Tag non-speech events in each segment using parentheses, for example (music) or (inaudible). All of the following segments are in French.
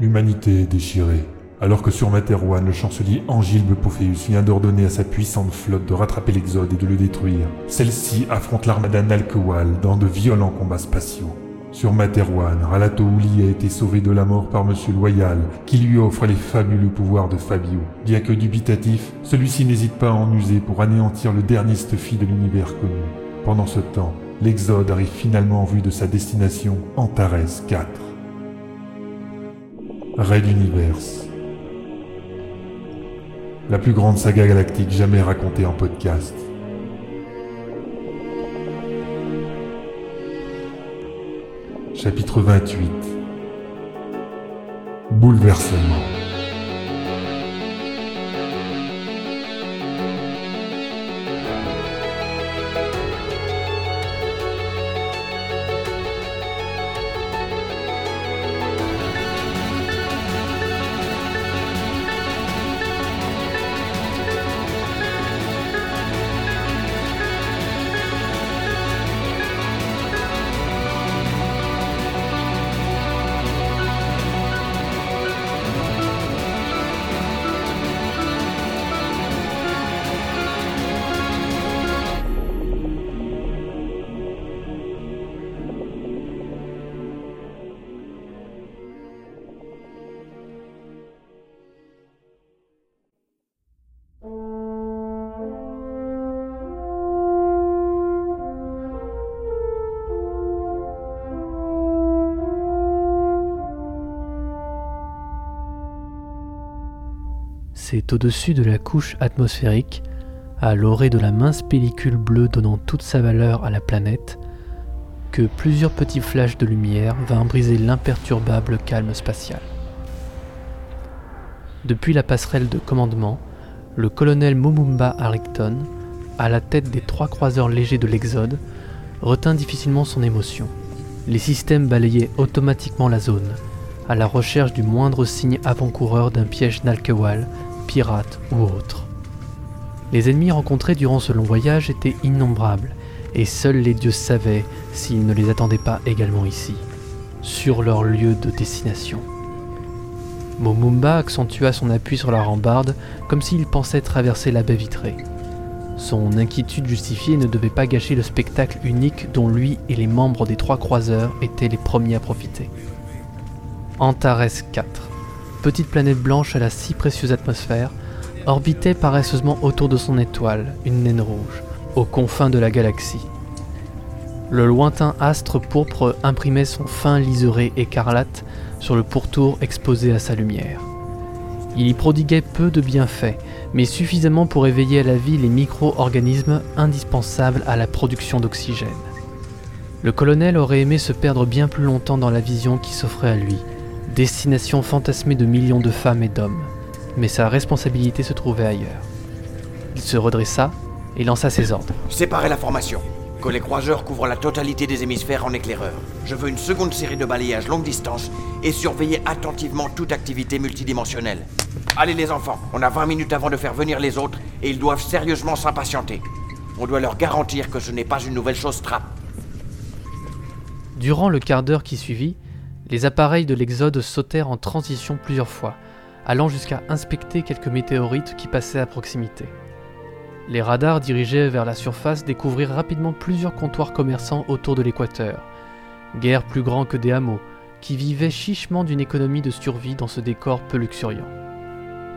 L'humanité est déchirée. Alors que sur Materwan, le chancelier Angilbe Pophéus vient d'ordonner à sa puissante flotte de rattraper l'Exode et de le détruire, celle-ci affronte l'armada Nalkewal dans de violents combats spatiaux. Sur Materwan, Ralatouli a été sauvé de la mort par Monsieur Loyal, qui lui offre les fabuleux pouvoirs de Fabio. Bien que dubitatif, celui-ci n'hésite pas à en user pour anéantir le dernier Stuffy de l'univers connu. Pendant ce temps, l'Exode arrive finalement en vue de sa destination, Antares 4. Raid Universe. La plus grande saga galactique jamais racontée en podcast. Chapitre 28 Bouleversement C'est au-dessus de la couche atmosphérique, à l'orée de la mince pellicule bleue donnant toute sa valeur à la planète, que plusieurs petits flashs de lumière vinrent briser l'imperturbable calme spatial. Depuis la passerelle de commandement, le colonel Mumumba Harrington, à la tête des trois croiseurs légers de l'Exode, retint difficilement son émotion. Les systèmes balayaient automatiquement la zone, à la recherche du moindre signe avant-coureur d'un piège Nalkewal, pirate ou autre. Les ennemis rencontrés durant ce long voyage étaient innombrables, et seuls les dieux savaient s'ils ne les attendaient pas également ici, sur leur lieu de destination. Momumba accentua son appui sur la rambarde comme s'il pensait traverser la baie vitrée. Son inquiétude justifiée ne devait pas gâcher le spectacle unique dont lui et les membres des trois croiseurs étaient les premiers à profiter. Antares 4, petite planète blanche à la si précieuse atmosphère, orbitait paresseusement autour de son étoile, une naine rouge, aux confins de la galaxie. Le lointain astre pourpre imprimait son fin liseré écarlate sur le pourtour exposé à sa lumière. Il y prodiguait peu de bienfaits, mais suffisamment pour éveiller à la vie les micro-organismes indispensables à la production d'oxygène. Le colonel aurait aimé se perdre bien plus longtemps dans la vision qui s'offrait à lui, destination fantasmée de millions de femmes et d'hommes, mais sa responsabilité se trouvait ailleurs. Il se redressa et lança ses ordres. Séparez la formation. Que les croiseurs couvrent la totalité des hémisphères en éclaireur. Je veux une seconde série de balayages longue distance et surveiller attentivement toute activité multidimensionnelle. Allez les enfants, on a 20 minutes avant de faire venir les autres et ils doivent sérieusement s'impatienter. On doit leur garantir que ce n'est pas une nouvelle chose trappe. Durant le quart d'heure qui suivit, les appareils de l'Exode sautèrent en transition plusieurs fois, allant jusqu'à inspecter quelques météorites qui passaient à proximité. Les radars dirigés vers la surface découvrirent rapidement plusieurs comptoirs commerçants autour de l'équateur, guère plus grands que des hameaux, qui vivaient chichement d'une économie de survie dans ce décor peu luxuriant.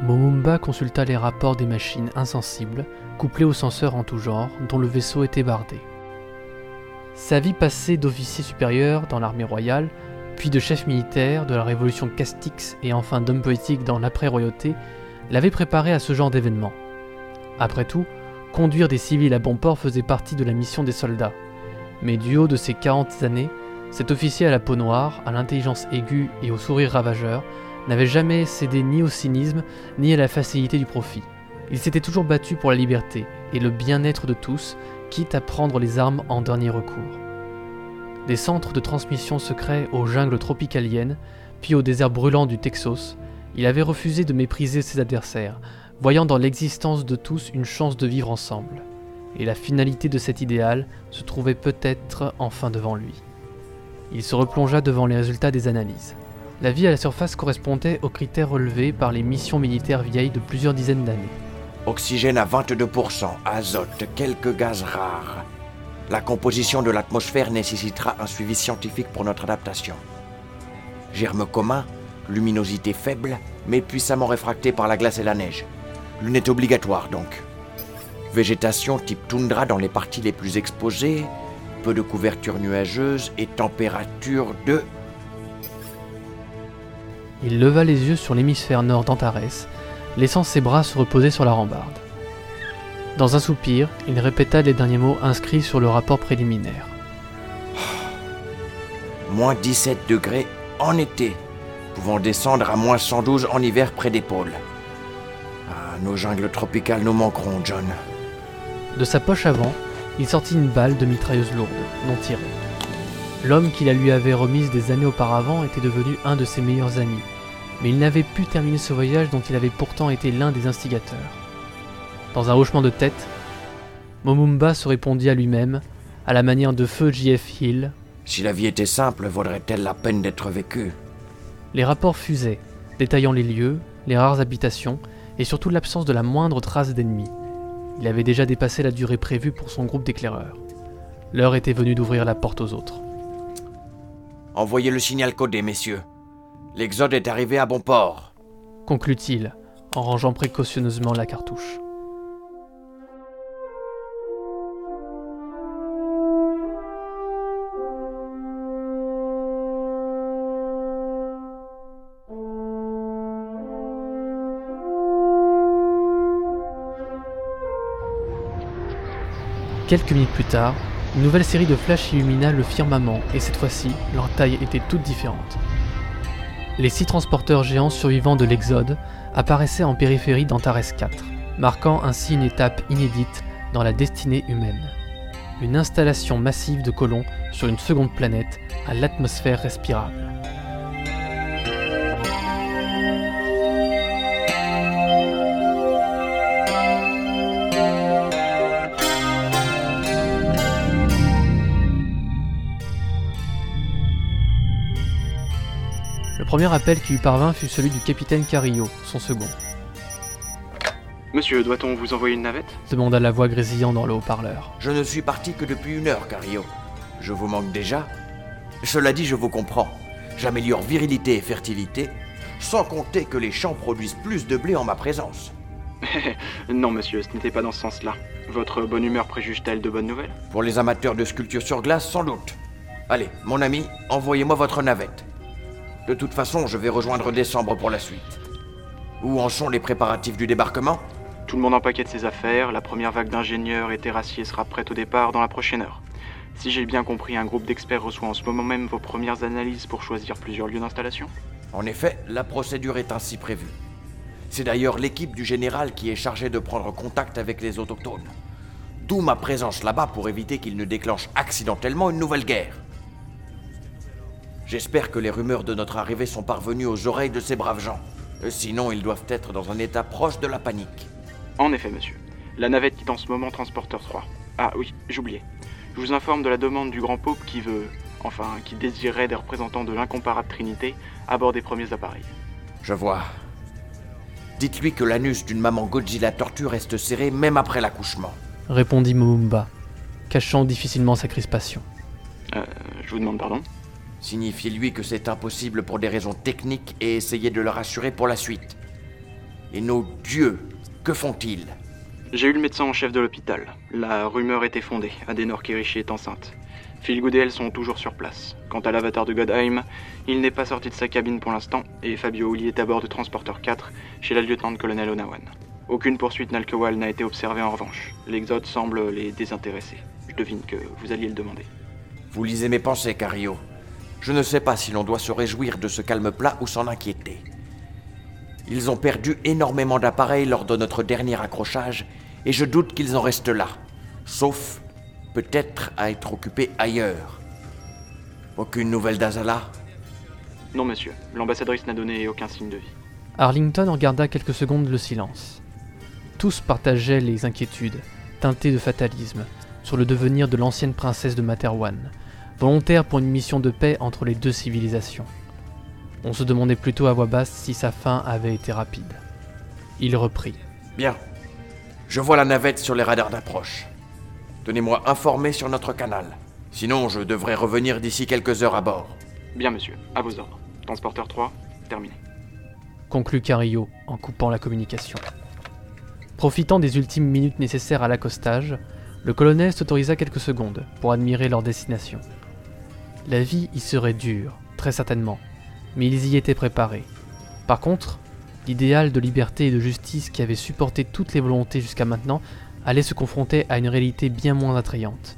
Momumba consulta les rapports des machines insensibles, couplées aux senseurs en tout genre, dont le vaisseau était bardé. Sa vie passée d'officier supérieur dans l'armée royale puis de chef militaire de la révolution Castix et enfin d'homme politique dans l'après-royauté, l'avait préparé à ce genre d'événement. Après tout, conduire des civils à bon port faisait partie de la mission des soldats. Mais du haut de ses 40 années, cet officier à la peau noire, à l'intelligence aiguë et au sourire ravageur, n'avait jamais cédé ni au cynisme ni à la facilité du profit. Il s'était toujours battu pour la liberté et le bien-être de tous, quitte à prendre les armes en dernier recours des centres de transmission secrets aux jungles tropicaliennes, puis au désert brûlant du Texas, il avait refusé de mépriser ses adversaires, voyant dans l'existence de tous une chance de vivre ensemble. Et la finalité de cet idéal se trouvait peut-être enfin devant lui. Il se replongea devant les résultats des analyses. La vie à la surface correspondait aux critères relevés par les missions militaires vieilles de plusieurs dizaines d'années. Oxygène à 22%, azote, quelques gaz rares. La composition de l'atmosphère nécessitera un suivi scientifique pour notre adaptation. Germes communs, luminosité faible, mais puissamment réfractée par la glace et la neige. Lunettes obligatoires donc. Végétation type toundra dans les parties les plus exposées, peu de couverture nuageuse et température de... Il leva les yeux sur l'hémisphère nord d'Antares, laissant ses bras se reposer sur la rambarde. Dans un soupir, il répéta les derniers mots inscrits sur le rapport préliminaire. (sighs) Moins 17 degrés en été, pouvant descendre à moins 112 en hiver près des pôles. Ah, nos jungles tropicales nous manqueront, John. De sa poche avant, il sortit une balle de mitrailleuse lourde, non tirée. L'homme qui la lui avait remise des années auparavant était devenu un de ses meilleurs amis, mais il n'avait pu terminer ce voyage dont il avait pourtant été l'un des instigateurs. Dans un hochement de tête, Momumba se répondit à lui-même, à la manière de feu J.F. Hill. Si la vie était simple, vaudrait-elle la peine d'être vécue? Les rapports fusaient, détaillant les lieux, les rares habitations, et surtout l'absence de la moindre trace d'ennemis. Il avait déjà dépassé la durée prévue pour son groupe d'éclaireurs. L'heure était venue d'ouvrir la porte aux autres. Envoyez le signal codé, messieurs. L'Exode est arrivé à bon port. Conclut-il, en rangeant précautionneusement la cartouche. Quelques minutes plus tard, une nouvelle série de flashs illumina le firmament et cette fois-ci, leur taille était toute différente. Les six transporteurs géants survivants de l'Exode apparaissaient en périphérie d'Antares 4, marquant ainsi une étape inédite dans la destinée humaine. Une installation massive de colons sur une seconde planète à l'atmosphère respirable. Premier appel qui lui parvint fut celui du capitaine Carillo, son second. Monsieur, doit-on vous envoyer une navette? demanda la voix grésillant dans le haut-parleur. Je ne suis parti que depuis une heure, Cario. Je vous manque déjà. Cela dit, je vous comprends. J'améliore virilité et fertilité, sans compter que les champs produisent plus de blé en ma présence. (laughs) Non, monsieur, ce n'était pas dans ce sens-là. Votre bonne humeur préjuge-t-elle de bonnes nouvelles? Pour les amateurs de sculpture sur glace, sans doute. Allez, mon ami, envoyez-moi votre navette. De toute façon, je vais rejoindre décembre pour la suite. Où en sont les préparatifs du débarquement? Tout le monde empaquette ses affaires, la première vague d'ingénieurs et terrassiers sera prête au départ dans la prochaine heure. Si j'ai bien compris, un groupe d'experts reçoit en ce moment même vos premières analyses pour choisir plusieurs lieux d'installation En effet, la procédure est ainsi prévue. C'est d'ailleurs l'équipe du général qui est chargée de prendre contact avec les autochtones. D'où ma présence là-bas pour éviter qu'ils ne déclenchent accidentellement une nouvelle guerre. J'espère que les rumeurs de notre arrivée sont parvenues aux oreilles de ces braves gens. Euh, Sinon, ils doivent être dans un état proche de la panique. En effet, monsieur. La navette quitte en ce moment Transporteur 3. Ah oui, j'oubliais. Je vous informe de la demande du grand Pope qui veut, enfin, qui désirait des représentants de l'incomparable Trinité à bord des premiers appareils. Je vois. Dites-lui que l'anus d'une maman Godzilla tortue reste serré même après l'accouchement. Répondit Momumba, cachant difficilement sa crispation. Euh, je vous demande pardon? Signifiez-lui que c'est impossible pour des raisons techniques et essayez de le rassurer pour la suite. Et nos dieux, que font-ils? J'ai eu le médecin en chef de l'hôpital. La rumeur était fondée. Adenor Kirishi est enceinte. Philgood et elle sont toujours sur place. Quant à l'avatar de Godheim, il n'est pas sorti de sa cabine pour l'instant et Fabio Uli est à bord de Transporteur 4 chez la lieutenant-colonel Onawan. Aucune poursuite Nalkewal n'a été observée en revanche. L'Exode semble les désintéresser. Je devine que vous alliez le demander. Vous lisez mes pensées, Cario. Je ne sais pas si l'on doit se réjouir de ce calme plat ou s'en inquiéter. Ils ont perdu énormément d'appareils lors de notre dernier accrochage, et je doute qu'ils en restent là. Sauf, peut-être, à être occupés ailleurs. Aucune nouvelle d'Azala? Non, monsieur. L'ambassadrice n'a donné aucun signe de vie. Arlington regarda quelques secondes le silence. Tous partageaient les inquiétudes, teintées de fatalisme, sur le devenir de l'ancienne princesse de Materwan, volontaire pour une mission de paix entre les deux civilisations. On se demandait plutôt à voix basse si sa fin avait été rapide. Il reprit. Bien. Je vois la navette sur les radars d'approche. Tenez-moi informé sur notre canal. Sinon, je devrais revenir d'ici quelques heures à bord. Bien, monsieur, à vos ordres. Transporteur 3, terminé. Conclut Carillo en coupant la communication. Profitant des ultimes minutes nécessaires à l'accostage, le colonel s'autorisa quelques secondes pour admirer leur destination. La vie y serait dure, très certainement, mais ils y étaient préparés. Par contre, l'idéal de liberté et de justice qui avait supporté toutes les volontés jusqu'à maintenant allait se confronter à une réalité bien moins attrayante.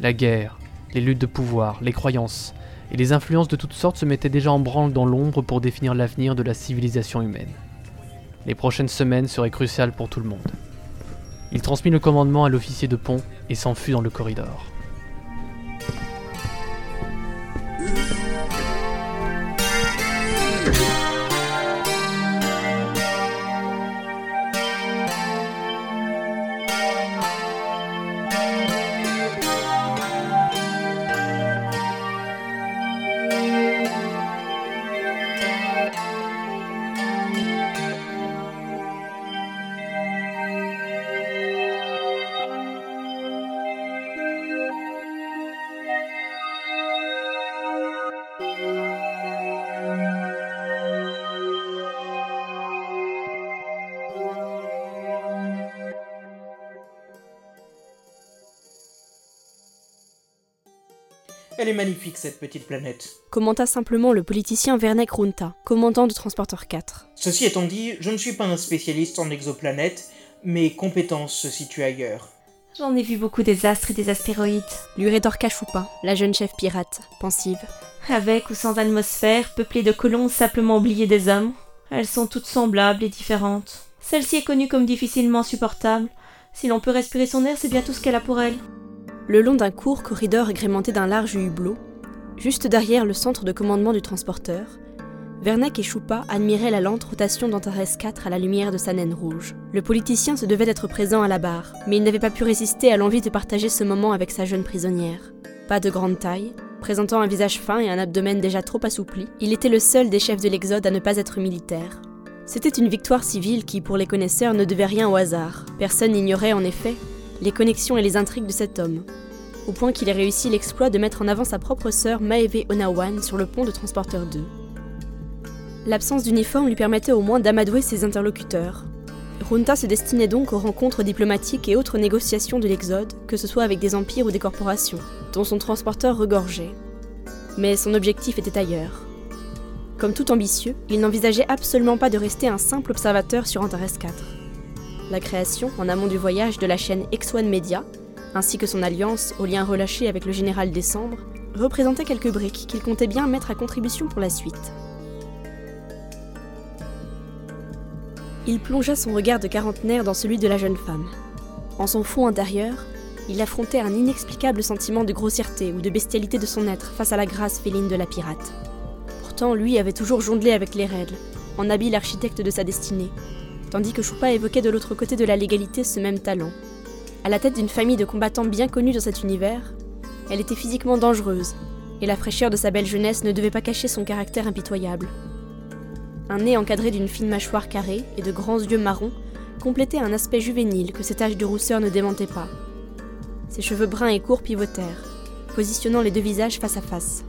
La guerre, les luttes de pouvoir, les croyances et les influences de toutes sortes se mettaient déjà en branle dans l'ombre pour définir l'avenir de la civilisation humaine. Les prochaines semaines seraient cruciales pour tout le monde. Il transmit le commandement à l'officier de pont et s'enfuit dans le corridor. Elle est magnifique cette petite planète. Commenta simplement le politicien Vernek Runta, commandant de Transporteur 4. Ceci étant dit, je ne suis pas un spécialiste en exoplanètes, mes compétences se situent ailleurs. J'en ai vu beaucoup des astres et des astéroïdes. Lui rétorqua Choupa, la jeune chef pirate, pensive. Avec ou sans atmosphère, peuplée de colons simplement oubliés des hommes. Elles sont toutes semblables et différentes. Celle-ci est connue comme difficilement supportable. Si l'on peut respirer son air, c'est bien tout ce qu'elle a pour elle. Le long d'un court corridor agrémenté d'un large hublot, juste derrière le centre de commandement du transporteur, Vernac et Choupa admiraient la lente rotation d'Antares 4 à la lumière de sa naine rouge. Le politicien se devait d'être présent à la barre, mais il n'avait pas pu résister à l'envie de partager ce moment avec sa jeune prisonnière. Pas de grande taille, présentant un visage fin et un abdomen déjà trop assoupli, il était le seul des chefs de l'Exode à ne pas être militaire. C'était une victoire civile qui, pour les connaisseurs, ne devait rien au hasard. Personne n'ignorait en effet les connexions et les intrigues de cet homme, au point qu'il ait réussi l'exploit de mettre en avant sa propre sœur Maeve Onawan sur le pont de Transporteur 2. L'absence d'uniforme lui permettait au moins d'amadouer ses interlocuteurs. Runta se destinait donc aux rencontres diplomatiques et autres négociations de l'Exode, que ce soit avec des empires ou des corporations, dont son transporteur regorgeait. Mais son objectif était ailleurs. Comme tout ambitieux, il n'envisageait absolument pas de rester un simple observateur sur Antares 4 la création, en amont du voyage, de la chaîne X1 Media, ainsi que son alliance au lien relâché avec le général Décembre, représentait quelques briques qu'il comptait bien mettre à contribution pour la suite. Il plongea son regard de quarantenaire dans celui de la jeune femme. En son fond intérieur, il affrontait un inexplicable sentiment de grossièreté ou de bestialité de son être face à la grâce féline de la pirate. Pourtant, lui avait toujours jonglé avec les règles, en habile architecte de sa destinée, tandis que Choupa évoquait de l'autre côté de la légalité ce même talent. À la tête d'une famille de combattants bien connus dans cet univers, elle était physiquement dangereuse, et la fraîcheur de sa belle jeunesse ne devait pas cacher son caractère impitoyable. Un nez encadré d'une fine mâchoire carrée et de grands yeux marrons complétait un aspect juvénile que cet âge de rousseur ne démentait pas. Ses cheveux bruns et courts pivotèrent, positionnant les deux visages face à face.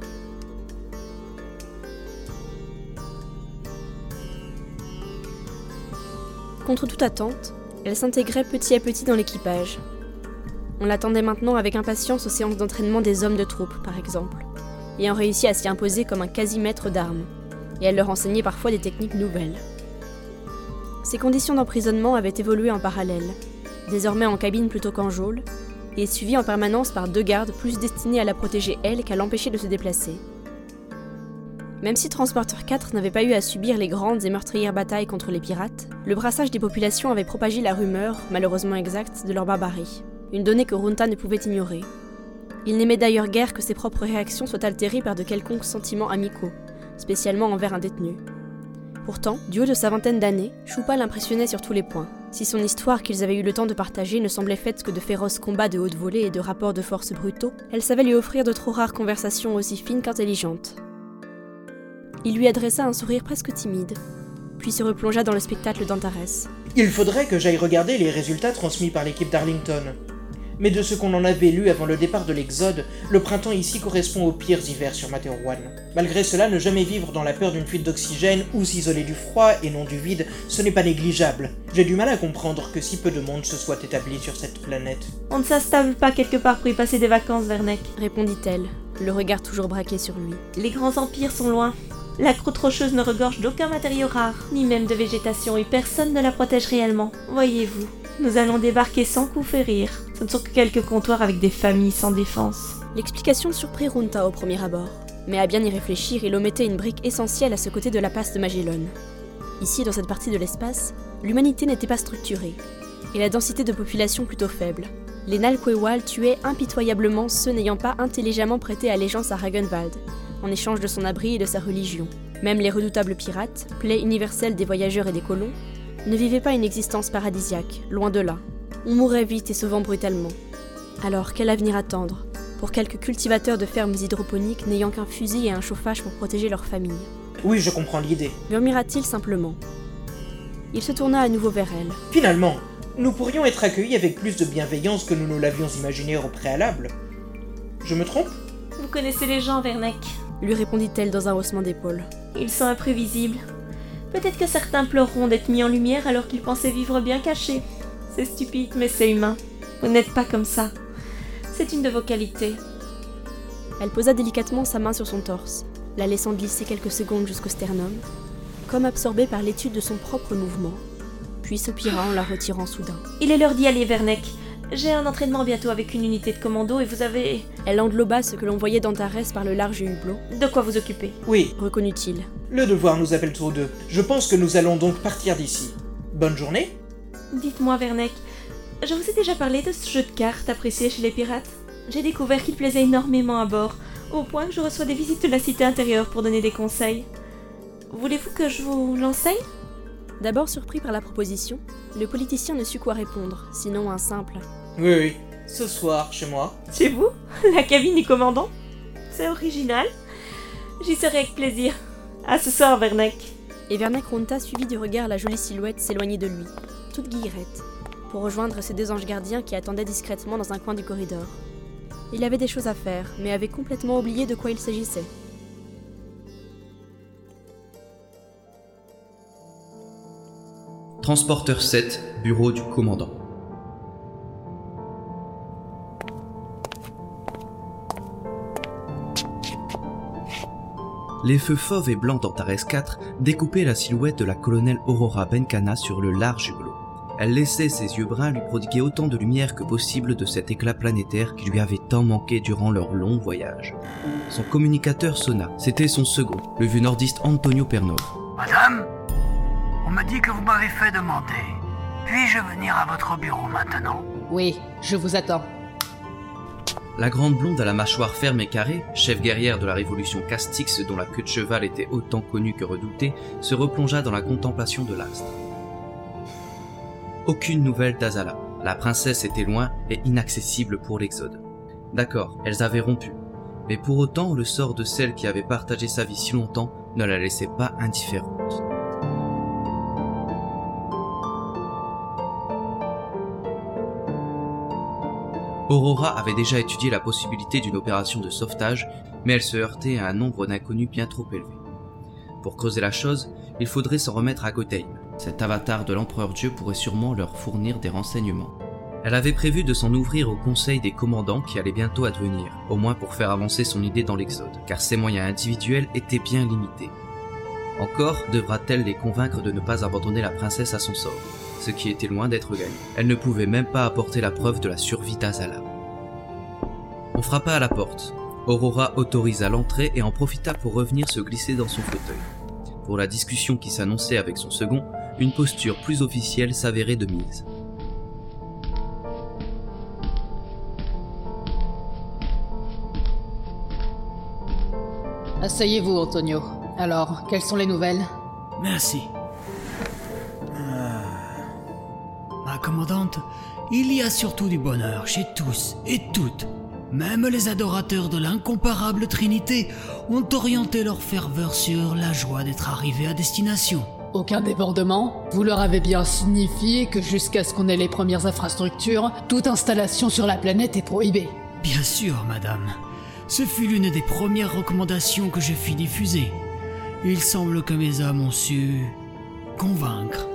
Contre toute attente, elle s'intégrait petit à petit dans l'équipage. On l'attendait maintenant avec impatience aux séances d'entraînement des hommes de troupe, par exemple, ayant réussi à s'y imposer comme un quasi-maître d'armes, et elle leur enseignait parfois des techniques nouvelles. Ses conditions d'emprisonnement avaient évolué en parallèle, désormais en cabine plutôt qu'en geôle, et suivie en permanence par deux gardes plus destinés à la protéger elle qu'à l'empêcher de se déplacer. Même si Transporteur 4 n'avait pas eu à subir les grandes et meurtrières batailles contre les pirates, le brassage des populations avait propagé la rumeur, malheureusement exacte, de leur barbarie. Une donnée que Runta ne pouvait ignorer. Il n'aimait d'ailleurs guère que ses propres réactions soient altérées par de quelconques sentiments amicaux, spécialement envers un détenu. Pourtant, du haut de sa vingtaine d'années, Choupa l'impressionnait sur tous les points. Si son histoire qu'ils avaient eu le temps de partager ne semblait faite que de féroces combats de haute volée et de rapports de force brutaux, elle savait lui offrir de trop rares conversations aussi fines qu'intelligentes. Il lui adressa un sourire presque timide, puis se replongea dans le spectacle d'Antares. Il faudrait que j'aille regarder les résultats transmis par l'équipe d'Arlington. Mais de ce qu'on en avait lu avant le départ de l'Exode, le printemps ici correspond aux pires hivers sur One. Malgré cela, ne jamais vivre dans la peur d'une fuite d'oxygène ou s'isoler du froid et non du vide, ce n'est pas négligeable. J'ai du mal à comprendre que si peu de monde se soit établi sur cette planète. On ne s'installe pas quelque part pour y passer des vacances, Vernek, répondit-elle, le regard toujours braqué sur lui. Les grands empires sont loin. La croûte rocheuse ne regorge d'aucun matériau rare, ni même de végétation, et personne ne la protège réellement. Voyez-vous, nous allons débarquer sans coup férir. Ce ne sont que quelques comptoirs avec des familles sans défense. L'explication surprit Runta au premier abord, mais à bien y réfléchir, il omettait une brique essentielle à ce côté de la passe de Magellan. Ici, dans cette partie de l'espace, l'humanité n'était pas structurée, et la densité de population plutôt faible. Les Nalquewal tuaient impitoyablement ceux n'ayant pas intelligemment prêté allégeance à Ragenwald, en échange de son abri et de sa religion. Même les redoutables pirates, plaie universelle des voyageurs et des colons, ne vivaient pas une existence paradisiaque, loin de là. On mourait vite et souvent brutalement. Alors, quel avenir attendre pour quelques cultivateurs de fermes hydroponiques n'ayant qu'un fusil et un chauffage pour protéger leur famille Oui, je comprends l'idée, murmura-t-il simplement. Il se tourna à nouveau vers elle. Finalement, nous pourrions être accueillis avec plus de bienveillance que nous ne l'avions imaginé au préalable. Je me trompe? Vous connaissez les gens, Vernek lui répondit-elle dans un haussement d'épaule. Ils sont imprévisibles. Peut-être que certains pleureront d'être mis en lumière alors qu'ils pensaient vivre bien cachés. C'est stupide, mais c'est humain. Vous n'êtes pas comme ça. C'est une de vos qualités. Elle posa délicatement sa main sur son torse, la laissant glisser quelques secondes jusqu'au sternum, comme absorbée par l'étude de son propre mouvement, puis soupira en la retirant soudain. Il est l'heure d'y aller, Vernek. J'ai un entraînement bientôt avec une unité de commando et vous avez. Elle engloba ce que l'on voyait d'Antares par le large hublot. De quoi vous occuper Oui, reconnut-il. Le devoir nous appelle tous deux. Je pense que nous allons donc partir d'ici. Bonne journée Dites-moi, Vernek, je vous ai déjà parlé de ce jeu de cartes apprécié chez les pirates J'ai découvert qu'il plaisait énormément à bord, au point que je reçois des visites de la cité intérieure pour donner des conseils. Voulez-vous que je vous l'enseigne? D'abord surpris par la proposition, le politicien ne sut quoi répondre, sinon un simple Oui, oui, ce soir, chez moi. Chez vous (laughs) La cabine du commandant C'est original. J'y serai avec plaisir. À ce soir, Vernek. Et Vernek Ronta suivit du regard la jolie silhouette s'éloigner de lui, toute guillerette, pour rejoindre ses deux anges gardiens qui attendaient discrètement dans un coin du corridor. Il avait des choses à faire, mais avait complètement oublié de quoi il s'agissait. Transporteur 7, bureau du commandant. Les feux fauves et blancs d'Antares 4 découpaient la silhouette de la colonelle Aurora Benkana sur le large hublot. Elle laissait ses yeux bruns lui prodiguer autant de lumière que possible de cet éclat planétaire qui lui avait tant manqué durant leur long voyage. Son communicateur sonna. C'était son second, le vieux nordiste Antonio Pernov. Madame on me dit que vous m'avez fait demander. Puis-je venir à votre bureau maintenant? Oui, je vous attends. La grande blonde à la mâchoire ferme et carrée, chef guerrière de la révolution Castix dont la queue de cheval était autant connue que redoutée, se replongea dans la contemplation de l'astre. Aucune nouvelle d'Azala. La princesse était loin et inaccessible pour l'Exode. D'accord, elles avaient rompu. Mais pour autant, le sort de celle qui avait partagé sa vie si longtemps ne la laissait pas indifférente. Aurora avait déjà étudié la possibilité d'une opération de sauvetage, mais elle se heurtait à un nombre d'inconnus bien trop élevé. Pour creuser la chose, il faudrait s'en remettre à Gotheim. Cet avatar de l'empereur Dieu pourrait sûrement leur fournir des renseignements. Elle avait prévu de s'en ouvrir au conseil des commandants qui allait bientôt advenir, au moins pour faire avancer son idée dans l'Exode, car ses moyens individuels étaient bien limités. Encore devra-t-elle les convaincre de ne pas abandonner la princesse à son sort, ce qui était loin d'être gagné. Elle ne pouvait même pas apporter la preuve de la survie d'Azala. On frappa à la porte. Aurora autorisa l'entrée et en profita pour revenir se glisser dans son fauteuil. Pour la discussion qui s'annonçait avec son second, une posture plus officielle s'avérait de mise. Asseyez-vous, Antonio. Alors, quelles sont les nouvelles? Merci. Ma commandante, il y a surtout du bonheur chez tous et toutes. Même les adorateurs de l'incomparable Trinité ont orienté leur ferveur sur la joie d'être arrivés à destination. Aucun débordement Vous leur avez bien signifié que jusqu'à ce qu'on ait les premières infrastructures, toute installation sur la planète est prohibée. Bien sûr, madame. Ce fut l'une des premières recommandations que je fis diffuser. Il semble que mes hommes ont su convaincre.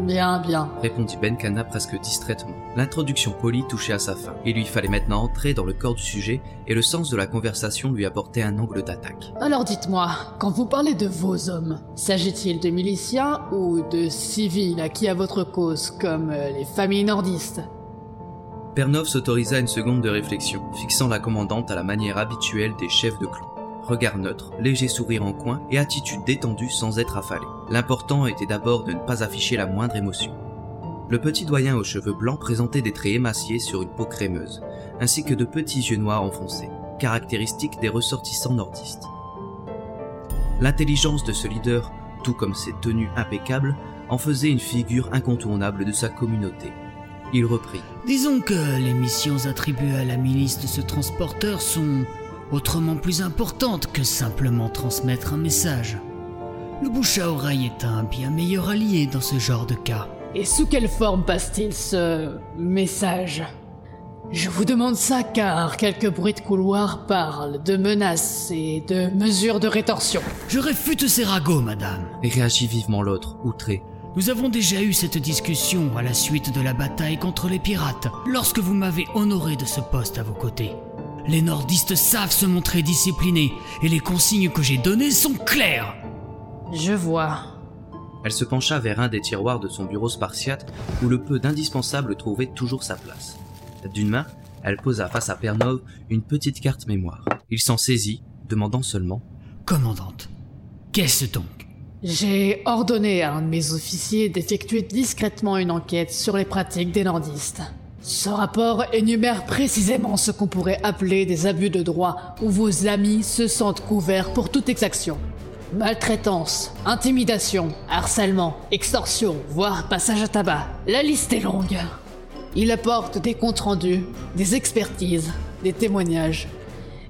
Bien, bien. répondit Benkana presque distraitement. L'introduction polie touchait à sa fin. Il lui fallait maintenant entrer dans le corps du sujet et le sens de la conversation lui apportait un angle d'attaque. Alors dites-moi, quand vous parlez de vos hommes, s'agit-il de miliciens ou de civils acquis à votre cause, comme euh, les familles nordistes? Pernov s'autorisa une seconde de réflexion, fixant la commandante à la manière habituelle des chefs de clan. Regard neutre, léger sourire en coin et attitude détendue sans être affalée. L'important était d'abord de ne pas afficher la moindre émotion. Le petit doyen aux cheveux blancs présentait des traits émaciés sur une peau crémeuse, ainsi que de petits yeux noirs enfoncés, caractéristiques des ressortissants nordistes. L'intelligence de ce leader, tout comme ses tenues impeccables, en faisait une figure incontournable de sa communauté. Il reprit. Disons que les missions attribuées à la milice de ce transporteur sont autrement plus importantes que simplement transmettre un message. Le bouche à oreille est un bien meilleur allié dans ce genre de cas. Et sous quelle forme passe-t-il ce message? Je vous demande ça car quelques bruits de couloir parlent de menaces et de mesures de rétorsion. Je réfute ces ragots, madame. Et réagit vivement l'autre, outré. Nous avons déjà eu cette discussion à la suite de la bataille contre les pirates, lorsque vous m'avez honoré de ce poste à vos côtés. Les nordistes savent se montrer disciplinés, et les consignes que j'ai données sont claires. Je vois. Elle se pencha vers un des tiroirs de son bureau spartiate où le peu d'indispensable trouvait toujours sa place. D'une main, elle posa face à Pernov une petite carte mémoire. Il s'en saisit, demandant seulement Commandante, qu'est-ce donc? J'ai ordonné à un de mes officiers d'effectuer discrètement une enquête sur les pratiques des nordistes. Ce rapport énumère précisément ce qu'on pourrait appeler des abus de droit où vos amis se sentent couverts pour toute exaction. Maltraitance, intimidation, harcèlement, extorsion, voire passage à tabac. La liste est longue. Il apporte des comptes rendus, des expertises, des témoignages.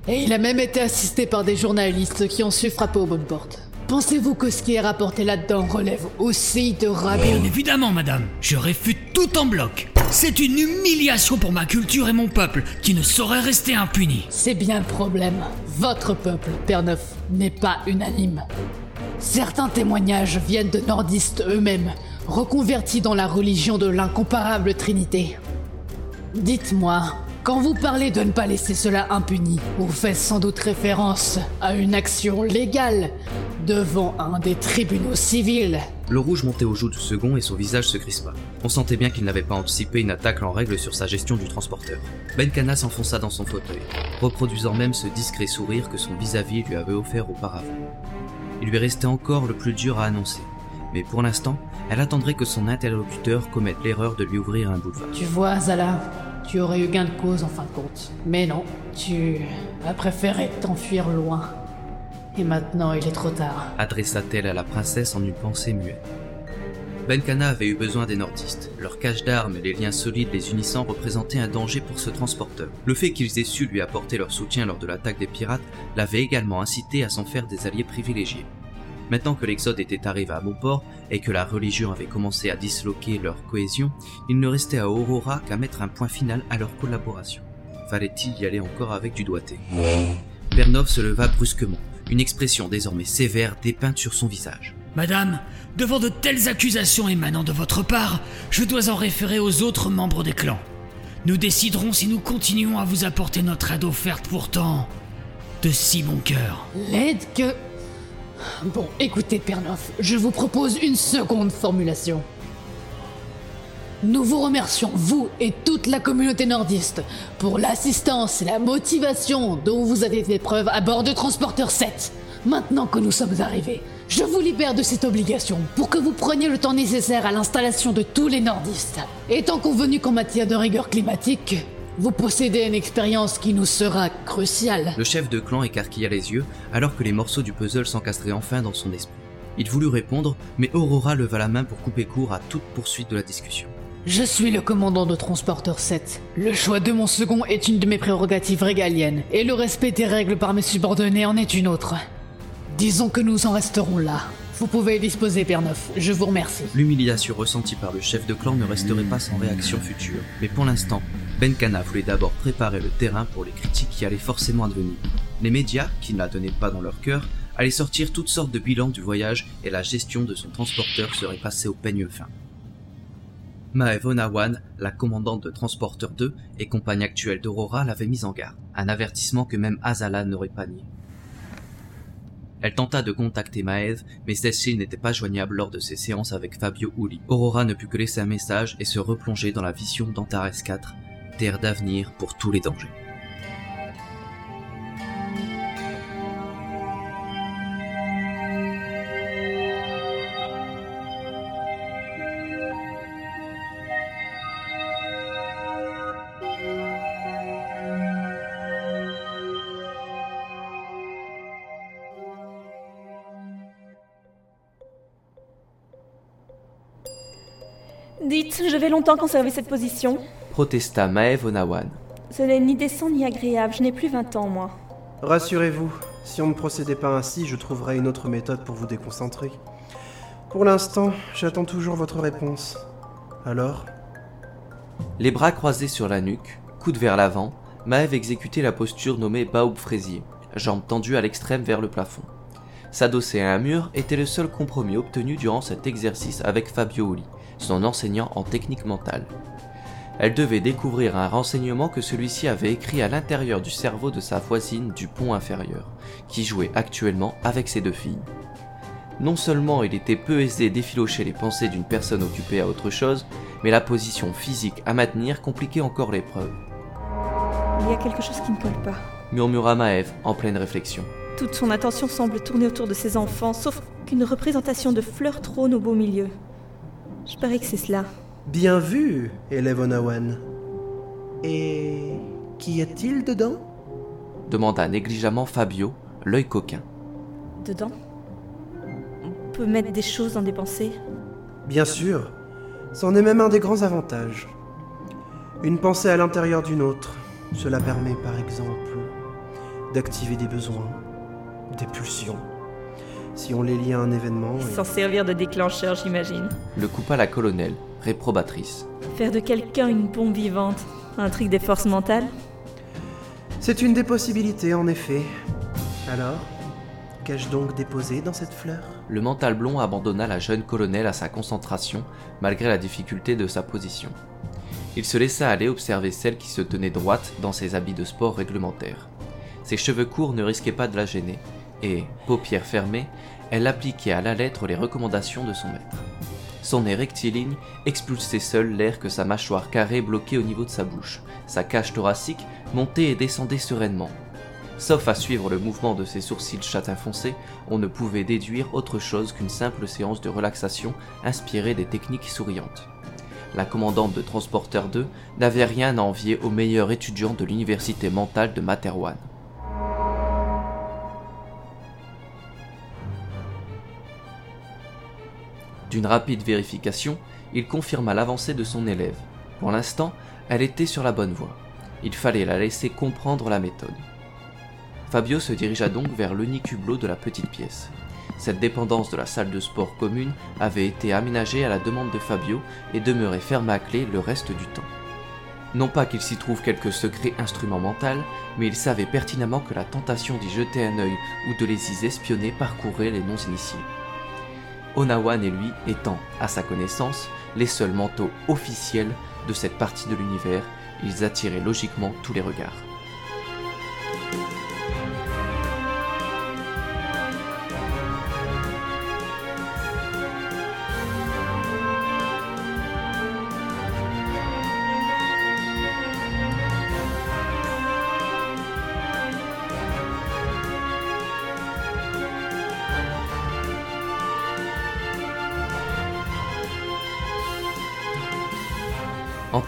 Et il a même été assisté par des journalistes qui ont su frapper aux bonnes portes. Pensez-vous que ce qui est rapporté là-dedans relève aussi de rabais Bien évidemment, madame, je réfute tout en bloc. C'est une humiliation pour ma culture et mon peuple qui ne saurait rester impuni. C'est bien le problème. Votre peuple, Père Neuf, n'est pas unanime. Certains témoignages viennent de nordistes eux-mêmes, reconvertis dans la religion de l'incomparable Trinité. Dites-moi, quand vous parlez de ne pas laisser cela impuni, vous faites sans doute référence à une action légale devant un des tribunaux civils. Le rouge montait aux joues du second et son visage se crispa. On sentait bien qu'il n'avait pas anticipé une attaque en règle sur sa gestion du transporteur. Benkana s'enfonça dans son fauteuil, reproduisant même ce discret sourire que son vis-à-vis lui avait offert auparavant. Il lui restait encore le plus dur à annoncer, mais pour l'instant, elle attendrait que son interlocuteur commette l'erreur de lui ouvrir un boulevard. Tu vois, Zala, tu aurais eu gain de cause en fin de compte. Mais non, tu as préféré t'enfuir loin. Et maintenant, il est trop tard. adressa-t-elle à la princesse en une pensée muette. Benkana avait eu besoin des nordistes. Leur cache d'armes et les liens solides les unissant représentaient un danger pour ce transporteur. Le fait qu'ils aient su lui apporter leur soutien lors de l'attaque des pirates l'avait également incité à s'en faire des alliés privilégiés. Maintenant que l'Exode était arrivé à bon port et que la religion avait commencé à disloquer leur cohésion, il ne restait à Aurora qu'à mettre un point final à leur collaboration. Fallait-il y aller encore avec du doigté? Bernov se leva brusquement, une expression désormais sévère dépeinte sur son visage. Madame, devant de telles accusations émanant de votre part, je dois en référer aux autres membres des clans. Nous déciderons si nous continuons à vous apporter notre aide offerte pourtant de si bon cœur. L'aide que... Bon, écoutez, Pernoff, je vous propose une seconde formulation. Nous vous remercions, vous et toute la communauté nordiste, pour l'assistance et la motivation dont vous avez fait preuve à bord de Transporteur 7. Maintenant que nous sommes arrivés, je vous libère de cette obligation pour que vous preniez le temps nécessaire à l'installation de tous les nordistes. Étant convenu qu'en matière de rigueur climatique, vous possédez une expérience qui nous sera cruciale. Le chef de clan écarquilla les yeux alors que les morceaux du puzzle s'encastraient enfin dans son esprit. Il voulut répondre, mais Aurora leva la main pour couper court à toute poursuite de la discussion. Je suis le commandant de Transporteur 7. Le choix de mon second est une de mes prérogatives régaliennes, et le respect des règles par mes subordonnés en est une autre. Disons que nous en resterons là. Vous pouvez disposer, Père Neuf. Je vous remercie. L'humiliation ressentie par le chef de clan ne resterait pas sans réaction future, mais pour l'instant, Benkana voulait d'abord préparer le terrain pour les critiques qui allaient forcément advenir. Les médias, qui ne la tenaient pas dans leur cœur, allaient sortir toutes sortes de bilans du voyage et la gestion de son transporteur serait passée au peigne fin. Maeve Onawan, la commandante de Transporteur 2 et compagne actuelle d'Aurora, l'avait mise en garde, un avertissement que même Azala n'aurait pas nié. Elle tenta de contacter Maeve, mais celle-ci n'était pas joignable lors de ses séances avec Fabio Uli. Aurora ne put que laisser un message et se replonger dans la vision d'Antares 4, terre d'avenir pour tous les dangers. Dites, je vais longtemps conserver cette position. Protesta Maeve Onawan. Ce n'est ni décent ni agréable, je n'ai plus 20 ans, moi. Rassurez-vous, si on ne procédait pas ainsi, je trouverais une autre méthode pour vous déconcentrer. Pour l'instant, j'attends toujours votre réponse. Alors? Les bras croisés sur la nuque, coude vers l'avant, Maeve exécutait la posture nommée Baoub fraisier, jambes tendues à l'extrême vers le plafond. S'adosser à un mur était le seul compromis obtenu durant cet exercice avec Fabio Oli, son enseignant en technique mentale. Elle devait découvrir un renseignement que celui-ci avait écrit à l'intérieur du cerveau de sa voisine du pont inférieur, qui jouait actuellement avec ses deux filles. Non seulement il était peu aisé d'effilocher les pensées d'une personne occupée à autre chose, mais la position physique à maintenir compliquait encore l'épreuve, Il y a quelque chose qui ne colle pas. murmura Maeve en pleine réflexion. Toute son attention semble tourner autour de ses enfants, sauf qu'une représentation de fleurs trône au beau milieu. Je parie que c'est cela. Bien vu, élève Onawan. Et qu'y a-t-il dedans? Demanda négligemment Fabio, l'œil coquin. Dedans? On peut mettre des choses dans des pensées? Bien sûr, c'en est même un des grands avantages. Une pensée à l'intérieur d'une autre, cela permet par exemple d'activer des besoins, des pulsions. Si on les lie à un événement, et- S'en servir de déclencheur, j'imagine. Le coupa la colonelle, réprobatrice. Faire de quelqu'un une bombe vivante. Un truc des forces mentales? C'est une des possibilités en effet. Alors, qu'ai-je donc déposé dans cette fleur? Le mental blond abandonna la jeune colonelle à sa concentration malgré la difficulté de sa position. Il se laissa aller observer celle qui se tenait droite dans ses habits de sport réglementaires. Ses cheveux courts ne risquaient pas de la gêner, et, paupières fermées, elle appliquait à la lettre les recommandations de son maître. Son nez rectiligne expulsait seul l'air que sa mâchoire carrée bloquait au niveau de sa bouche. Sa cage thoracique montait et descendait sereinement. Sauf à suivre le mouvement de ses sourcils châtain foncé, on ne pouvait déduire autre chose qu'une simple séance de relaxation inspirée des techniques souriantes. La commandante de Transporteur 2 n'avait rien à envier aux meilleurs étudiants de l'université mentale de Materwan. D'une rapide vérification, il confirma l'avancée de son élève. Pour l'instant, elle était sur la bonne voie. Il fallait la laisser comprendre la méthode. Fabio se dirigea donc vers l'unique hublot de la petite pièce. Cette dépendance de la salle de sport commune avait été aménagée à la demande de Fabio et demeurait fermée à clé le reste du temps. Non pas qu'il s'y trouve quelque secret instrument mental, mais il savait pertinemment que la tentation d'y jeter un œil ou de les y espionner parcourait les non-initiés. Onawan et lui étant, à sa connaissance, les seuls manteaux officiels de cette partie de l'univers, ils attiraient logiquement tous les regards.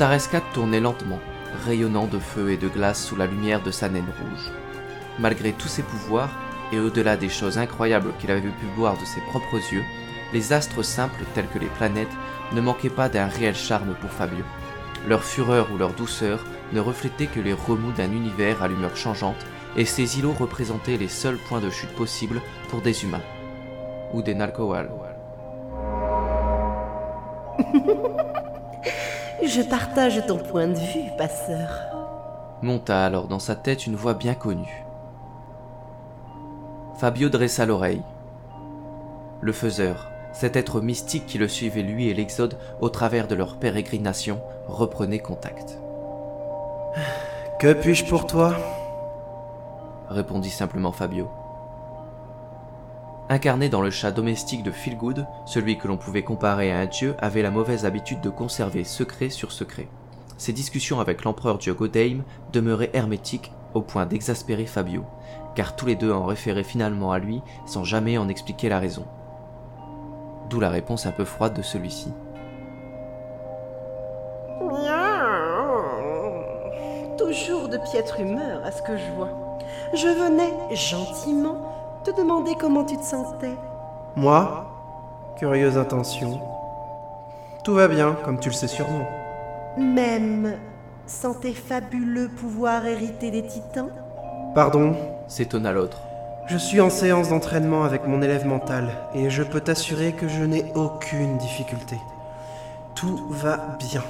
Antares 4 tournait lentement, rayonnant de feu et de glace sous la lumière de sa naine rouge. Malgré tous ses pouvoirs, et au-delà des choses incroyables qu'il avait pu voir de ses propres yeux, les astres simples tels que les planètes ne manquaient pas d'un réel charme pour Fabio. Leur fureur ou leur douceur ne reflétaient que les remous d'un univers à l'humeur changeante, et ces îlots représentaient les seuls points de chute possibles pour des humains. Ou des Nalcoal. (laughs) Je partage ton point de vue, passeur. Monta alors dans sa tête une voix bien connue. Fabio dressa l'oreille. Le faiseur, cet être mystique qui le suivait lui et l'Exode au travers de leur pérégrination, reprenait contact. Que puis-je pour toi? Répondit simplement Fabio. Incarné dans le chat domestique de Feelgood, celui que l'on pouvait comparer à un dieu avait la mauvaise habitude de conserver secret sur secret. Ses discussions avec l'empereur dieu Godaim demeuraient hermétiques au point d'exaspérer Fabio, car tous les deux en référaient finalement à lui sans jamais en expliquer la raison. D'où la réponse un peu froide de celui-ci. Toujours de piètre humeur à ce que je vois. Je venais gentiment te demander comment tu te sentais. Moi Curieuse intention. Tout va bien, comme tu le sais sûrement. Même sans tes fabuleux pouvoirs hérités des titans Pardon? S'étonna l'autre. Je suis en séance d'entraînement avec mon élève mental et je peux t'assurer que je n'ai aucune difficulté. Tout va bien.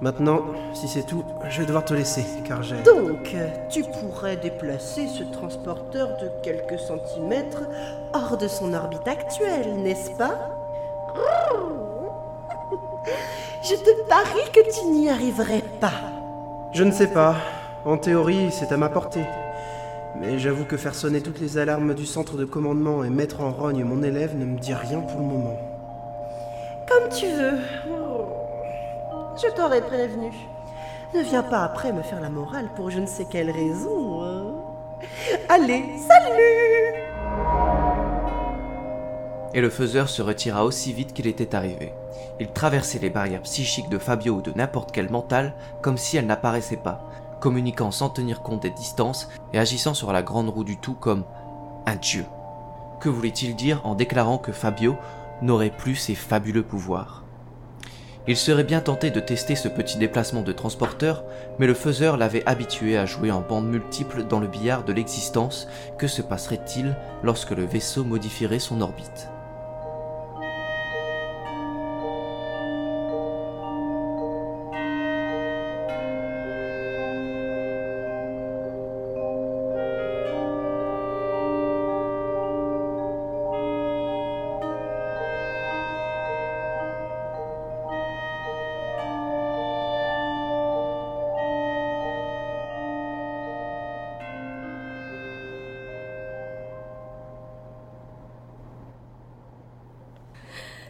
Maintenant, si c'est tout, je vais devoir te laisser, car j'ai... Donc, tu pourrais déplacer ce transporteur de quelques centimètres hors de son orbite actuelle, n'est-ce pas? (laughs) Je te parie que tu n'y arriverais pas. Je ne sais pas. En théorie, c'est à ma portée. Mais j'avoue que faire sonner toutes les alarmes du centre de commandement et mettre en rogne mon élève ne me dit rien pour le moment. Comme tu veux. Je t'aurais prévenu. Ne viens pas après me faire la morale pour je ne sais quelle raison. hein. Allez, salut Et le faiseur se retira aussi vite qu'il était arrivé. Il traversait les barrières psychiques de Fabio ou de n'importe quel mental comme si elles n'apparaissaient pas, communiquant sans tenir compte des distances et agissant sur la grande roue du tout comme un dieu. Que voulait-il dire en déclarant que Fabio n'aurait plus ses fabuleux pouvoirs? Il serait bien tenté de tester ce petit déplacement de transporteur, mais le faiseur l'avait habitué à jouer en bandes multiples dans le billard de l'existence. Que se passerait-il lorsque le vaisseau modifierait son orbite?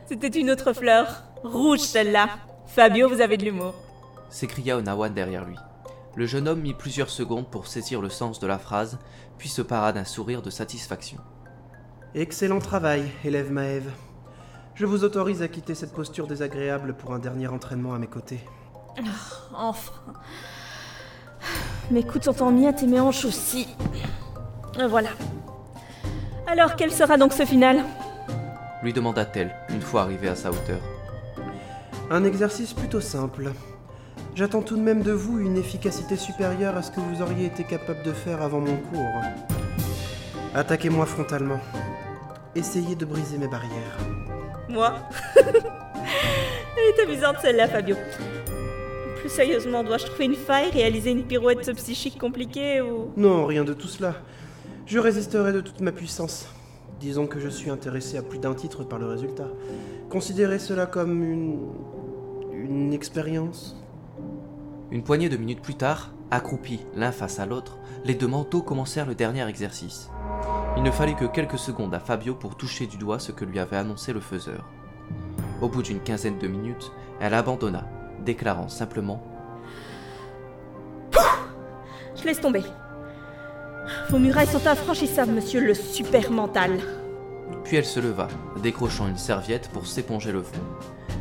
C'était une autre fleur. Rouge celle-là. Fabio, vous avez de l'humour. s'écria Onawan derrière lui. Le jeune homme mit plusieurs secondes pour saisir le sens de la phrase, puis se para d'un sourire de satisfaction. Excellent travail, élève Maëve. Je vous autorise à quitter cette posture désagréable pour un dernier entraînement à mes côtés. Enfin. Mes coudes sont en miettes et mes hanches aussi. Voilà. Alors, quel sera donc ce final? Lui demanda-t-elle, une fois arrivée à sa hauteur. Un exercice plutôt simple. J'attends tout de même de vous une efficacité supérieure à ce que vous auriez été capable de faire avant mon cours. Attaquez-moi frontalement. Essayez de briser mes barrières. Moi (laughs) Elle est amusante celle-là, Fabio. Plus sérieusement, dois-je trouver une faille, réaliser une pirouette psychique compliquée ou... Non, rien de tout cela. Je résisterai de toute ma puissance. Disons que je suis intéressé à plus d'un titre par le résultat. Considérez cela comme une. une expérience. Une poignée de minutes plus tard, accroupis l'un face à l'autre, les deux manteaux commencèrent le dernier exercice. Il ne fallut que quelques secondes à Fabio pour toucher du doigt ce que lui avait annoncé le faiseur. Au bout d'une quinzaine de minutes, elle abandonna, déclarant simplement Je laisse tomber. Vos murailles sont infranchissables, monsieur le super mental. Puis elle se leva, décrochant une serviette pour s'éponger le front.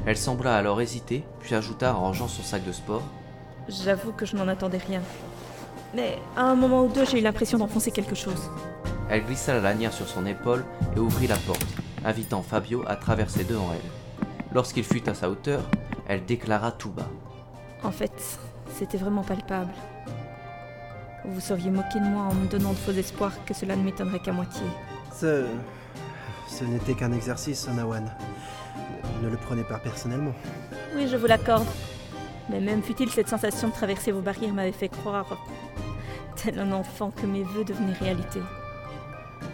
Elle sembla alors hésiter, puis ajouta en rangeant son sac de sport J'avoue que je n'en attendais rien. Mais à un moment ou deux, j'ai eu l'impression d'enfoncer quelque chose. Elle glissa la lanière sur son épaule et ouvrit la porte, invitant Fabio à traverser devant elle. Lorsqu'il fut à sa hauteur, elle déclara tout bas. En fait, c'était vraiment palpable. Vous seriez moqué de moi en me donnant de faux espoirs que cela ne m'étonnerait qu'à moitié. Ce. Ce n'était qu'un exercice, Onawan. Ne le prenez pas personnellement. Oui, je vous l'accorde. Mais même fut-il cette sensation de traverser vos barrières m'avait fait croire, tel un enfant, que mes voeux devenaient réalité.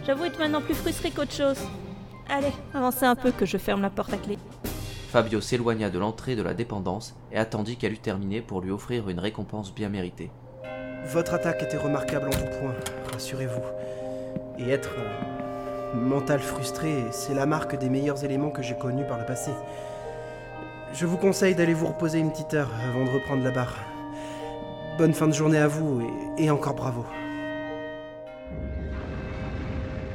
J'avoue être maintenant plus frustré qu'autre chose. Allez, avancez un peu que je ferme la porte à clé. Fabio s'éloigna de l'entrée de la dépendance et attendit qu'elle eût terminé pour lui offrir une récompense bien méritée. Votre attaque était remarquable en tout point, rassurez-vous. Et être euh, mental frustré, c'est la marque des meilleurs éléments que j'ai connus par le passé. Je vous conseille d'aller vous reposer une petite heure avant de reprendre la barre. Bonne fin de journée à vous et, et encore bravo.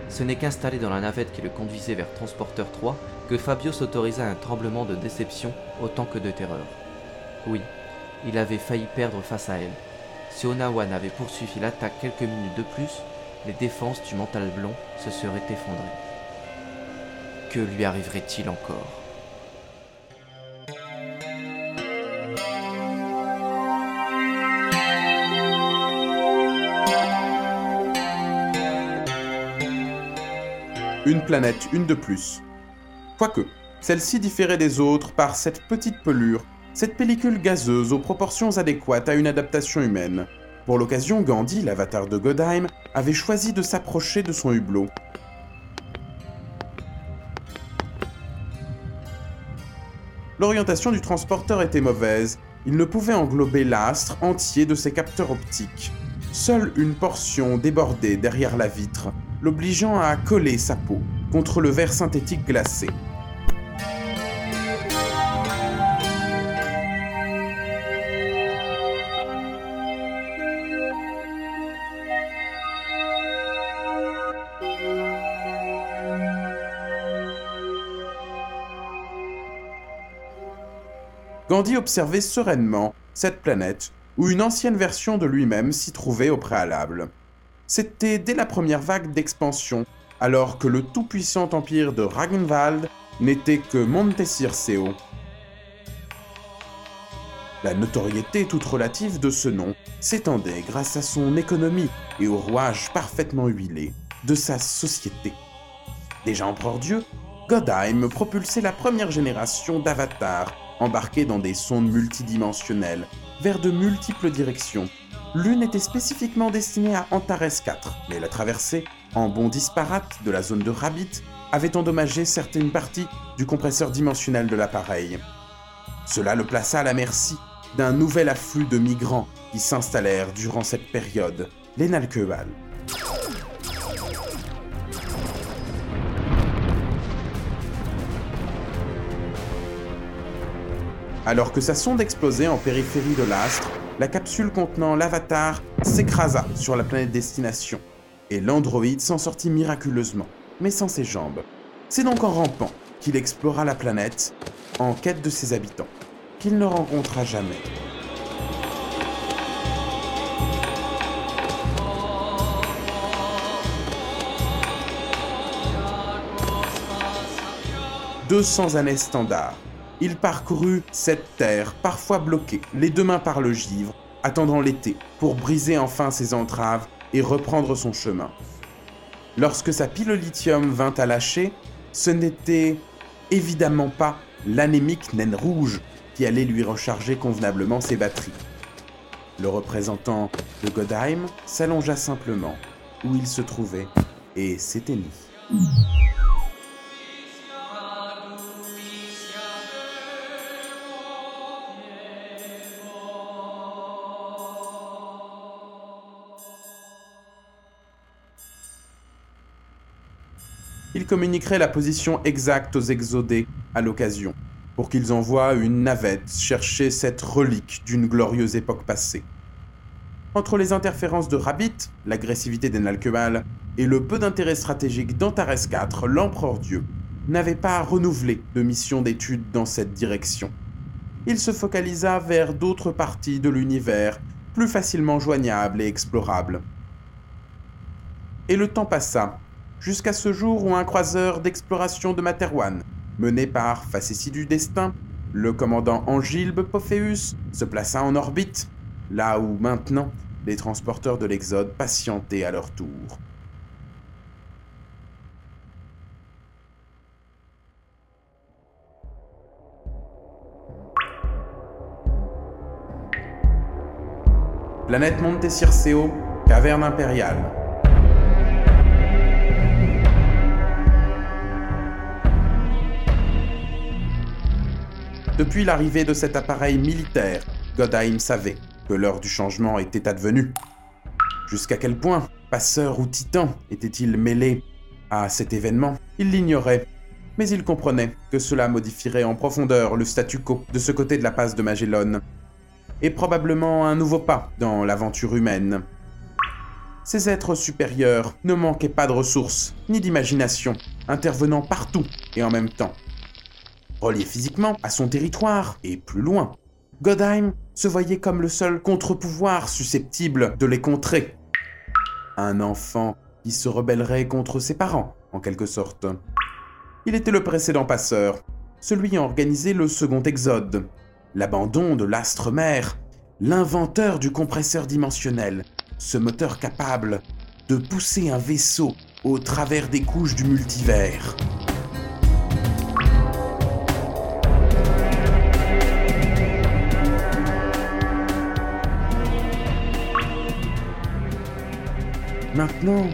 Ce n'est qu'installé dans la navette qui le conduisait vers Transporteur 3 que Fabio s'autorisa un tremblement de déception autant que de terreur. Oui, il avait failli perdre face à elle. Si Onawan avait poursuivi l'attaque quelques minutes de plus, les défenses du mental blond se seraient effondrées. Que lui arriverait-il encore? Une planète, une de plus. Quoique, celle-ci différait des autres par cette petite pelure, cette pellicule gazeuse aux proportions adéquates à une adaptation humaine. Pour l'occasion, Gandhi, l'avatar de Godheim, avait choisi de s'approcher de son hublot. L'orientation du transporteur était mauvaise, il ne pouvait englober l'astre entier de ses capteurs optiques. Seule une portion débordait derrière la vitre, l'obligeant à coller sa peau contre le verre synthétique glacé. Gandhi observait sereinement cette planète où une ancienne version de lui-même s'y trouvait au préalable. C'était dès la première vague d'expansion, alors que le tout-puissant empire de Ragnvald n'était que Monte Circeo. La notoriété toute relative de ce nom s'étendait grâce à son économie et au rouage parfaitement huilé de sa société. Déjà empereur Dieu, Godheim propulsait la première génération d'avatars embarqués dans des sondes multidimensionnelles vers de multiples directions. L'une était spécifiquement destinée à Antares 4, mais la traversée, en bond disparate de la zone de Rabbit, avait endommagé certaines parties du compresseur dimensionnel de l'appareil. Cela le plaça à la merci d'un nouvel afflux de migrants qui s'installèrent durant cette période, les Nalkewal. Alors que sa sonde explosait en périphérie de l'astre, la capsule contenant l'avatar s'écrasa sur la planète destination, et l'androïde s'en sortit miraculeusement, mais sans ses jambes. C'est donc en rampant qu'il explora la planète, en quête de ses habitants, qu'il ne rencontra jamais. « 200 années standard, il parcourut cette terre, parfois bloquée, les deux mains par le givre, attendant l'été, pour briser enfin ses entraves et reprendre son chemin. Lorsque sa pile lithium vint à lâcher, ce n'était évidemment pas l'anémique naine rouge qui allait lui recharger convenablement ses batteries. Le représentant de Godheim s'allongea simplement où il se trouvait et s'éteignit. Il communiquerait la position exacte aux exodés à l'occasion, pour qu'ils envoient une navette chercher cette relique d'une glorieuse époque passée. Entre les interférences de Rabbit, l'agressivité des Nalkebal et le peu d'intérêt stratégique d'Antares IV, l'empereur Dieu n'avait pas renouvelé de mission d'étude dans cette direction. Il se focalisa vers d'autres parties de l'univers, plus facilement joignables et explorables. Et le temps passa, jusqu'à ce jour où un croiseur d'exploration de Materwan mené par facétie du destin, le commandant Angilbe Pophéus se plaça en orbite, là où maintenant les transporteurs de l'Exode patientaient à leur tour. Planète Monte Circeo, caverne impériale. Depuis l'arrivée de cet appareil militaire, Godheim savait que l'heure du changement était advenue. Jusqu'à quel point, passeur ou titan, était-il mêlé à cet événement? Il l'ignorait, mais il comprenait que cela modifierait en profondeur le statu quo de ce côté de la passe de Magellan, et probablement un nouveau pas dans l'aventure humaine. Ces êtres supérieurs ne manquaient pas de ressources, ni d'imagination, intervenant partout et en même temps. Relié physiquement à son territoire et plus loin, Godheim se voyait comme le seul contre-pouvoir susceptible de les contrer. Un enfant qui se rebellerait contre ses parents, en quelque sorte. Il était le précédent passeur, celui ayant organisé le second exode, l'abandon de l'astre mère, l'inventeur du compresseur dimensionnel, ce moteur capable de pousser un vaisseau au travers des couches du multivers. Maintenant,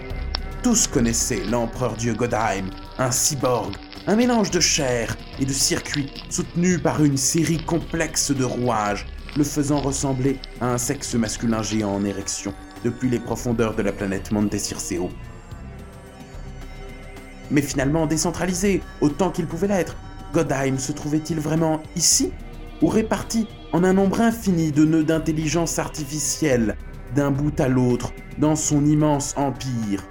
tous connaissaient l'empereur dieu Godheim, un cyborg, un mélange de chair et de circuits soutenu par une série complexe de rouages, le faisant ressembler à un sexe masculin géant en érection depuis les profondeurs de la planète Monte Circeo. Mais finalement décentralisé, autant qu'il pouvait l'être, Godheim se trouvait-il vraiment ici Ou réparti en un nombre infini de nœuds d'intelligence artificielle d'un bout à l'autre dans son immense empire.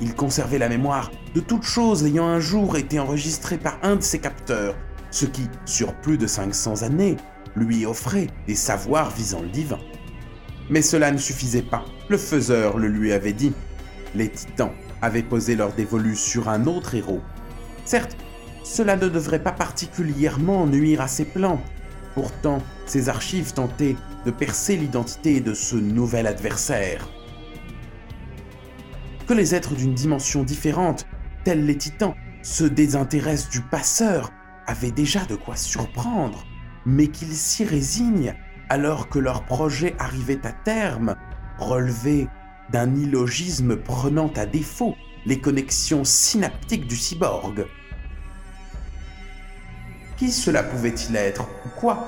Il conservait la mémoire de toutes choses ayant un jour été enregistrées par un de ses capteurs, ce qui, sur plus de 500 années, lui offrait des savoirs visant le divin. Mais cela ne suffisait pas, le faiseur le lui avait dit. Les titans avaient posé leur dévolu sur un autre héros. Certes, cela ne devrait pas particulièrement nuire à ses plans. Pourtant, ses archives tentaient de percer l'identité de ce nouvel adversaire. Que les êtres d'une dimension différente, tels les titans, se désintéressent du passeur avait déjà de quoi surprendre, mais qu'ils s'y résignent alors que leur projet arrivait à terme, relevait d'un illogisme prenant à défaut les connexions synaptiques du cyborg. Qui cela pouvait-il être ou quoi?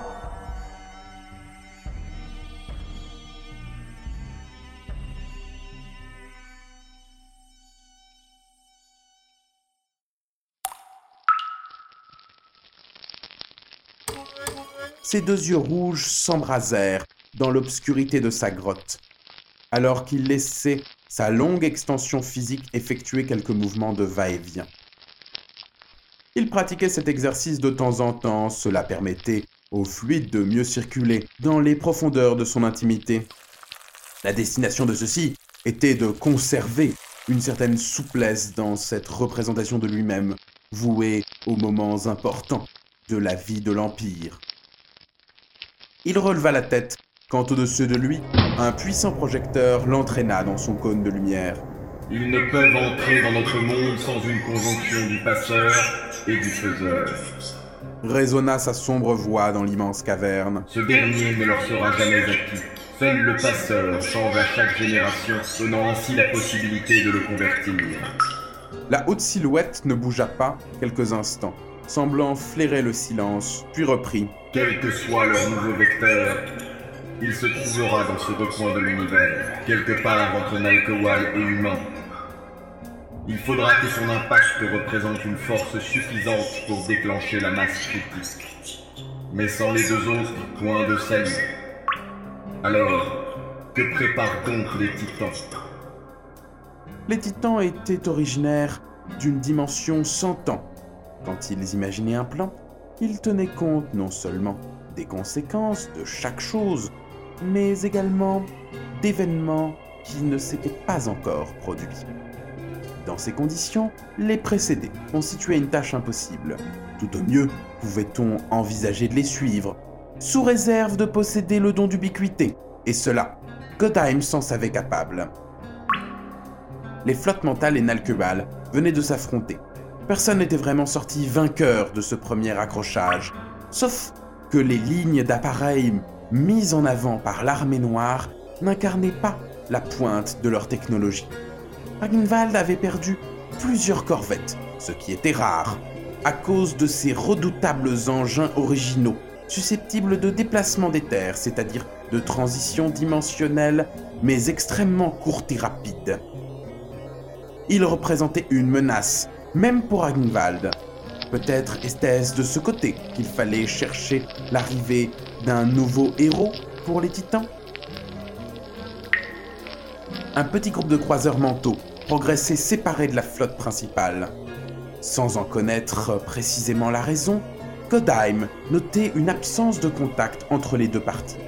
Ses deux yeux rouges s'embrasèrent dans l'obscurité de sa grotte, alors qu'il laissait sa longue extension physique effectuer quelques mouvements de va-et-vient. Il pratiquait cet exercice de temps en temps, cela permettait au fluide de mieux circuler dans les profondeurs de son intimité. La destination de ceci était de conserver une certaine souplesse dans cette représentation de lui-même, vouée aux moments importants de la vie de l'Empire. Il releva la tête quand au-dessus de lui, un puissant projecteur l'entraîna dans son cône de lumière. Ils ne peuvent entrer dans notre monde sans une conjonction du passeur et du faiseur. Résonna sa sombre voix dans l'immense caverne. Ce dernier ne leur sera jamais acquis. Seul le passeur change à chaque génération, donnant ainsi la possibilité de le convertir. La haute silhouette ne bougea pas quelques instants, semblant flairer le silence, puis reprit. Quel que soit leur nouveau vecteur, il se trouvera dans ce recoin de l'univers, quelque part entre Nalkowal et humain. Il faudra que son impact représente une force suffisante pour déclencher la masse critique. Mais sans les deux autres, point de salut. Alors, que préparent donc les titans? Les titans étaient originaires d'une dimension sans temps. Quand ils imaginaient un plan, ils tenaient compte non seulement des conséquences de chaque chose, mais également d'événements qui ne s'étaient pas encore produits. Dans ces conditions, les précéder constituait une tâche impossible. Tout au mieux, pouvait-on envisager de les suivre, sous réserve de posséder le don d'ubiquité, et cela, Godheim s'en savait capable. Les flottes mentales et Nalkebal venaient de s'affronter. Personne n'était vraiment sorti vainqueur de ce premier accrochage, sauf que les lignes d'appareils mises en avant par l'armée noire n'incarnaient pas la pointe de leur technologie. Ragnvald avait perdu plusieurs corvettes, ce qui était rare, à cause de ces redoutables engins originaux, susceptibles de déplacement des terres, c'est-à-dire de transition dimensionnelle, mais extrêmement courte et rapide. Il représentait une menace, même pour Ragnvald. Peut-être était-ce de ce côté qu'il fallait chercher l'arrivée d'un nouveau héros pour les titans? Un petit groupe de croiseurs mentaux progressait séparé de la flotte principale. Sans en connaître précisément la raison, Godheim notait une absence de contact entre les deux parties.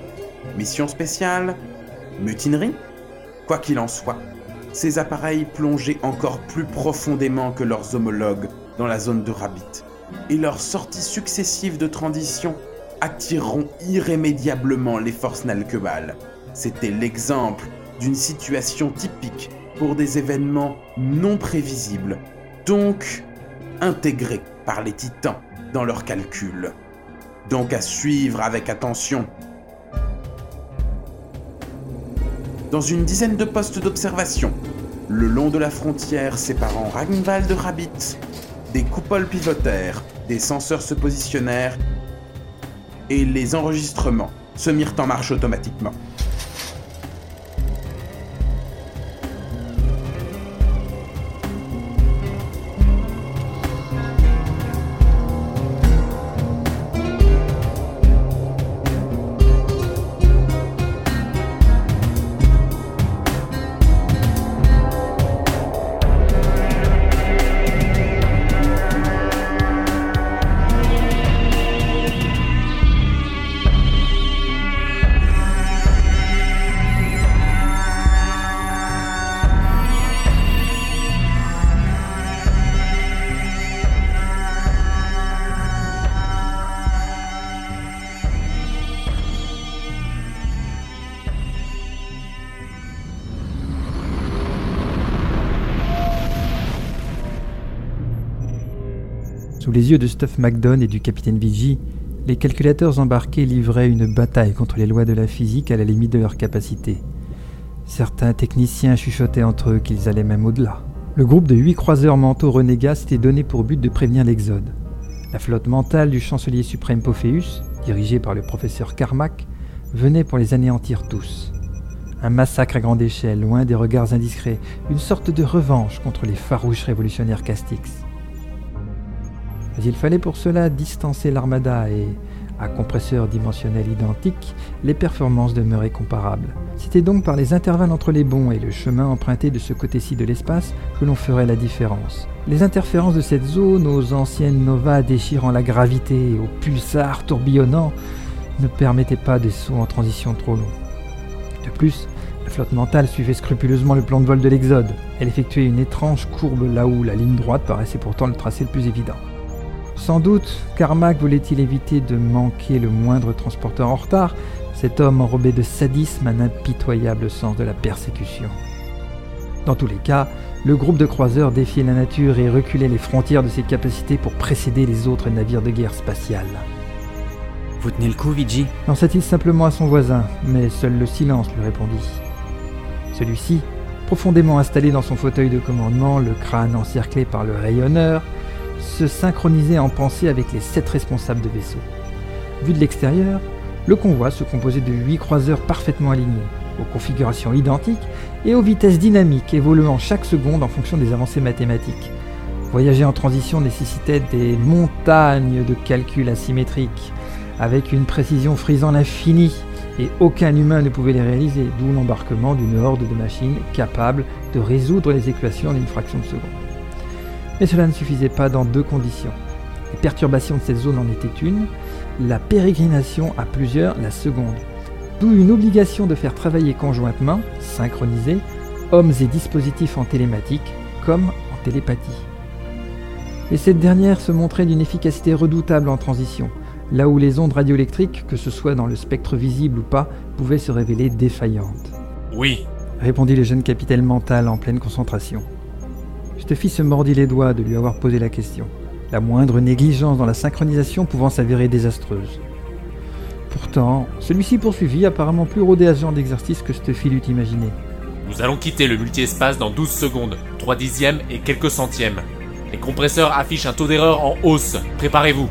Mission spéciale Mutinerie? Quoi qu'il en soit, ces appareils plongeaient encore plus profondément que leurs homologues dans la zone de Rabbit, et leurs sorties successives de transition attireront irrémédiablement les forces Nalkebal. C'était l'exemple d'une situation typique pour des événements non prévisibles, donc intégrés par les titans dans leurs calculs. Donc à suivre avec attention. Dans une dizaine de postes d'observation, le long de la frontière séparant Ragnvald de Rabbit, des coupoles pivotèrent, des senseurs se positionnèrent et les enregistrements se mirent en marche automatiquement. Les yeux de Stuff McDonald et du capitaine Vigie, les calculateurs embarqués livraient une bataille contre les lois de la physique à la limite de leur capacité. Certains techniciens chuchotaient entre eux qu'ils allaient même au-delà. Le groupe de huit croiseurs mentaux renégats s'était donné pour but de prévenir l'exode. La flotte mentale du chancelier suprême Pophéus, dirigée par le professeur Carmack, venait pour les anéantir tous. Un massacre à grande échelle, loin des regards indiscrets, une sorte de revanche contre les farouches révolutionnaires Castix. Mais il fallait pour cela distancer l'armada et, à compresseur dimensionnel identique, les performances demeuraient comparables. C'était donc par les intervalles entre les bons et le chemin emprunté de ce côté-ci de l'espace que l'on ferait la différence. Les interférences de cette zone aux anciennes novas déchirant la gravité, aux pulsars tourbillonnants, ne permettaient pas des sauts en transition trop longs. De plus, la flotte mentale suivait scrupuleusement le plan de vol de l'Exode. Elle effectuait une étrange courbe là où la ligne droite paraissait pourtant le tracé le plus évident. Sans doute, Carmack voulait-il éviter de manquer le moindre transporteur en retard, cet homme enrobé de sadisme un impitoyable sens de la persécution. Dans tous les cas, le groupe de croiseurs défiait la nature et reculait les frontières de ses capacités pour précéder les autres navires de guerre spatiale. Vous tenez le coup, Vigi? Lança-t-il simplement à son voisin, mais seul le silence lui répondit. Celui-ci, profondément installé dans son fauteuil de commandement, le crâne encerclé par le rayonneur, se synchronisait en pensée avec les sept responsables de vaisseau. Vu de l'extérieur, le convoi se composait de huit croiseurs parfaitement alignés, aux configurations identiques et aux vitesses dynamiques évoluant chaque seconde en fonction des avancées mathématiques. Voyager en transition nécessitait des montagnes de calculs asymétriques, avec une précision frisant l'infini, et aucun humain ne pouvait les réaliser, d'où l'embarquement d'une horde de machines capables de résoudre les équations en une fraction de seconde. Mais cela ne suffisait pas dans deux conditions. Les perturbations de cette zone en étaient une, la pérégrination à plusieurs la seconde. D'où une obligation de faire travailler conjointement, synchronisés, hommes et dispositifs en télématique, comme télépathie. Et cette dernière se montrait d'une efficacité redoutable en transition, là où les ondes radioélectriques, que ce soit dans le spectre visible ou pas, pouvaient se révéler défaillantes. Oui, répondit le jeune capitaine mental en pleine concentration. Stuffy se mordit les doigts de lui avoir posé la question, la moindre négligence dans la synchronisation pouvant s'avérer désastreuse. Pourtant, celui-ci poursuivit, apparemment plus rodé à ce genre d'exercice que Stuffy l'eût imaginé. nous allons quitter le multi-espace dans 12 secondes, 3 dixièmes et quelques centièmes. Les compresseurs affichent un taux d'erreur en hausse. Préparez-vous.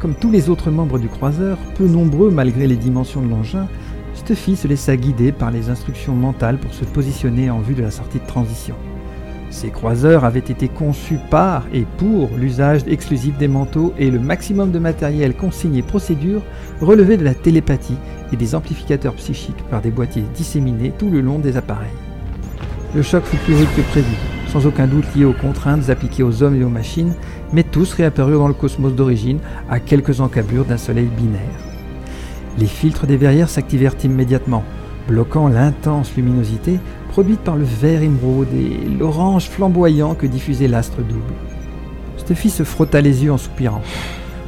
Comme tous les autres membres du croiseur, peu nombreux malgré les dimensions de l'engin, Stuffy se laissa guider par les instructions mentales pour se positionner en vue de la sortie de transition. Ces croiseurs avaient été conçus par et pour l'usage exclusif des manteaux et le maximum de matériel, consignes et procédures relevait de la télépathie et des amplificateurs psychiques par des boîtiers disséminés tout le long des appareils. Le choc fut plus rude que prévu, sans aucun doute lié aux contraintes appliquées aux hommes et aux machines, mais tous réapparurent dans le cosmos d'origine à quelques encablures d'un soleil binaire. Les filtres des verrières s'activèrent immédiatement, bloquant l'intense luminosité produite par le vert émeraude et l'orange flamboyant que diffusait l'astre double. Stuffy se frotta les yeux en soupirant.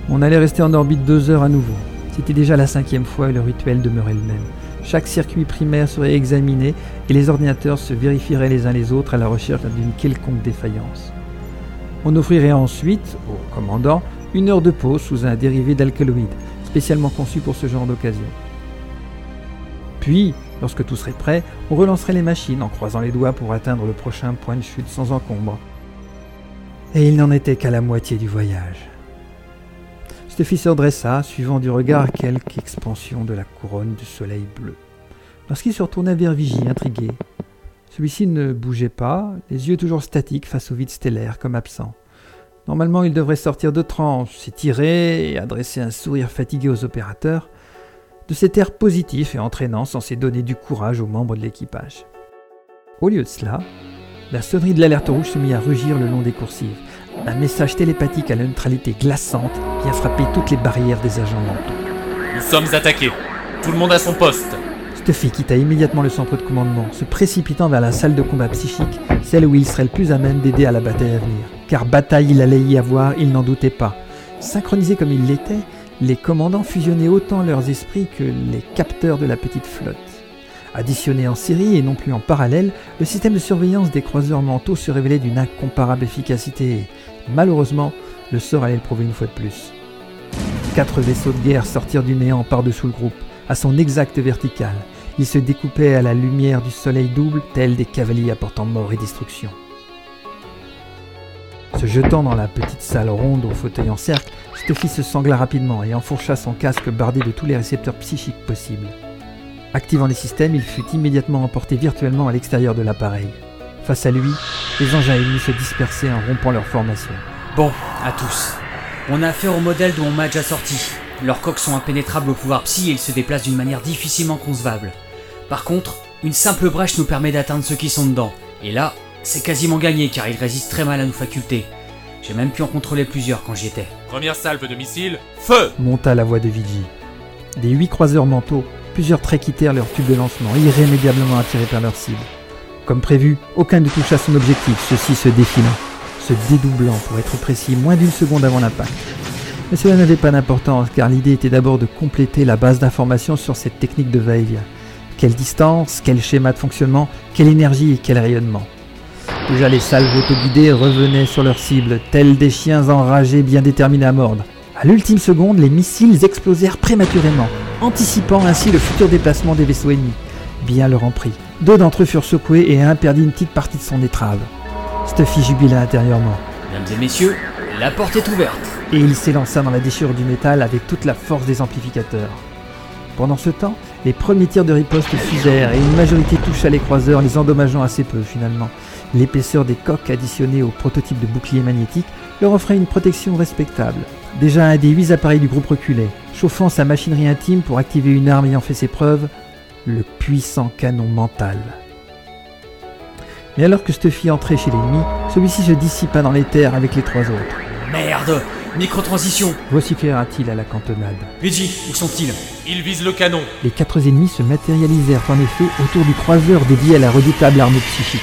On allait rester en orbite deux heures à nouveau. C'était déjà la cinquième fois et le rituel demeurait le même. Chaque circuit primaire serait examiné et les ordinateurs se vérifieraient les uns les autres à la recherche d'une quelconque défaillance. On offrirait ensuite au commandant une heure de pause sous un dérivé d'alcaloïde, spécialement conçu pour ce genre d'occasion. Puis, lorsque tout serait prêt, on relancerait les machines en croisant les doigts pour atteindre le prochain point de chute sans encombre. Et il n'en était qu'à la moitié du voyage. Stuffy se redressa, suivant du regard quelque expansion de la couronne du soleil bleu. Lorsqu'il se retourna vers Vigie, intrigué, celui-ci ne bougeait pas, les yeux toujours statiques face au vide stellaire, comme absent. Normalement, il devrait sortir de transe, s'étirer et adresser un sourire fatigué aux opérateurs, de cet air positif et entraînant censé donner du courage aux membres de l'équipage. Au lieu de cela, la sonnerie de l'alerte rouge se mit à rugir le long des coursives. Un message télépathique à la neutralité glaçante qui a frappé toutes les barrières des agents mentaux. Nous sommes attaqués. Tout le monde à son poste. Stuffy quitta immédiatement le centre de commandement, se précipitant vers la salle de combat psychique, celle où il serait le plus à même d'aider à la bataille à venir. Car bataille il allait y avoir, il n'en doutait pas. Synchronisé comme il l'était, les commandants fusionnaient autant leurs esprits que les capteurs de la petite flotte. Additionné en série et non plus en parallèle, le système de surveillance des croiseurs mentaux se révélait d'une incomparable efficacité malheureusement, le sort allait le prouver une fois de plus. Quatre vaisseaux de guerre sortirent du néant par-dessous le groupe, à son exacte verticale. Ils se découpaient à la lumière du soleil double, tels des cavaliers apportant mort et destruction. Se jetant dans la petite salle ronde au fauteuil en cercle, Stuffy se sangla rapidement et enfourcha son casque bardé de tous les récepteurs psychiques possibles. Activant les systèmes, il fut immédiatement emporté virtuellement à l'extérieur de l'appareil. Face à lui, les engins ennemis se dispersaient en rompant leur formation. Bon, à tous. On a affaire au modèle dont on m'a déjà sorti. Leurs coques sont impénétrables au pouvoir psy et ils se déplacent d'une manière difficilement concevable. Par contre, une simple brèche nous permet d'atteindre ceux qui sont dedans. Et là, c'est quasiment gagné car ils résistent très mal à nos facultés. J'ai même pu en contrôler plusieurs quand j'y étais. Première salve de missiles, feu Monta la voix de Vigi. Des huit croiseurs mentaux, plusieurs traits quittèrent leur tube de lancement, irrémédiablement attirés par leur cible. Comme prévu, aucun ne toucha son objectif, ceux-ci se défilant, se dédoublant pour être précis moins d'une seconde avant l'impact. Mais cela n'avait pas d'importance car l'idée était d'abord de compléter la base d'informations sur cette technique de va-et-vient. Quelle distance, quel schéma de fonctionnement, quelle énergie et quel rayonnement. Déjà les salves autoguidées revenaient sur leur cible, tels des chiens enragés bien déterminés à mordre. À l'ultime seconde, les missiles explosèrent prématurément, anticipant ainsi le futur déplacement des vaisseaux ennemis. Bien leur en prit. Deux d'entre eux furent secoués et un perdit une petite partie de son étrave. Stuffy jubila intérieurement. Mesdames et messieurs, la porte est ouverte. Et il s'élança dans la déchirure du métal avec toute la force des amplificateurs. Pendant ce temps, les premiers tirs de riposte fusèrent et une majorité toucha les croiseurs, les endommageant assez peu finalement. L'épaisseur des coques additionnée au prototype de bouclier magnétique leur offrait une protection respectable. Déjà un des huit appareils du groupe reculait, chauffant sa machinerie intime pour activer une arme ayant fait ses preuves, le puissant canon mental. Mais alors que Stuffy entrait chez l'ennemi, celui-ci se dissipa dans les terres avec les trois autres. Merde Microtransition vociféra-t-il à la cantonade. Luigi, où sont-ils? Ils visent le canon. Les quatre ennemis se matérialisèrent en effet autour du croiseur dédié à la redoutable arme psychique.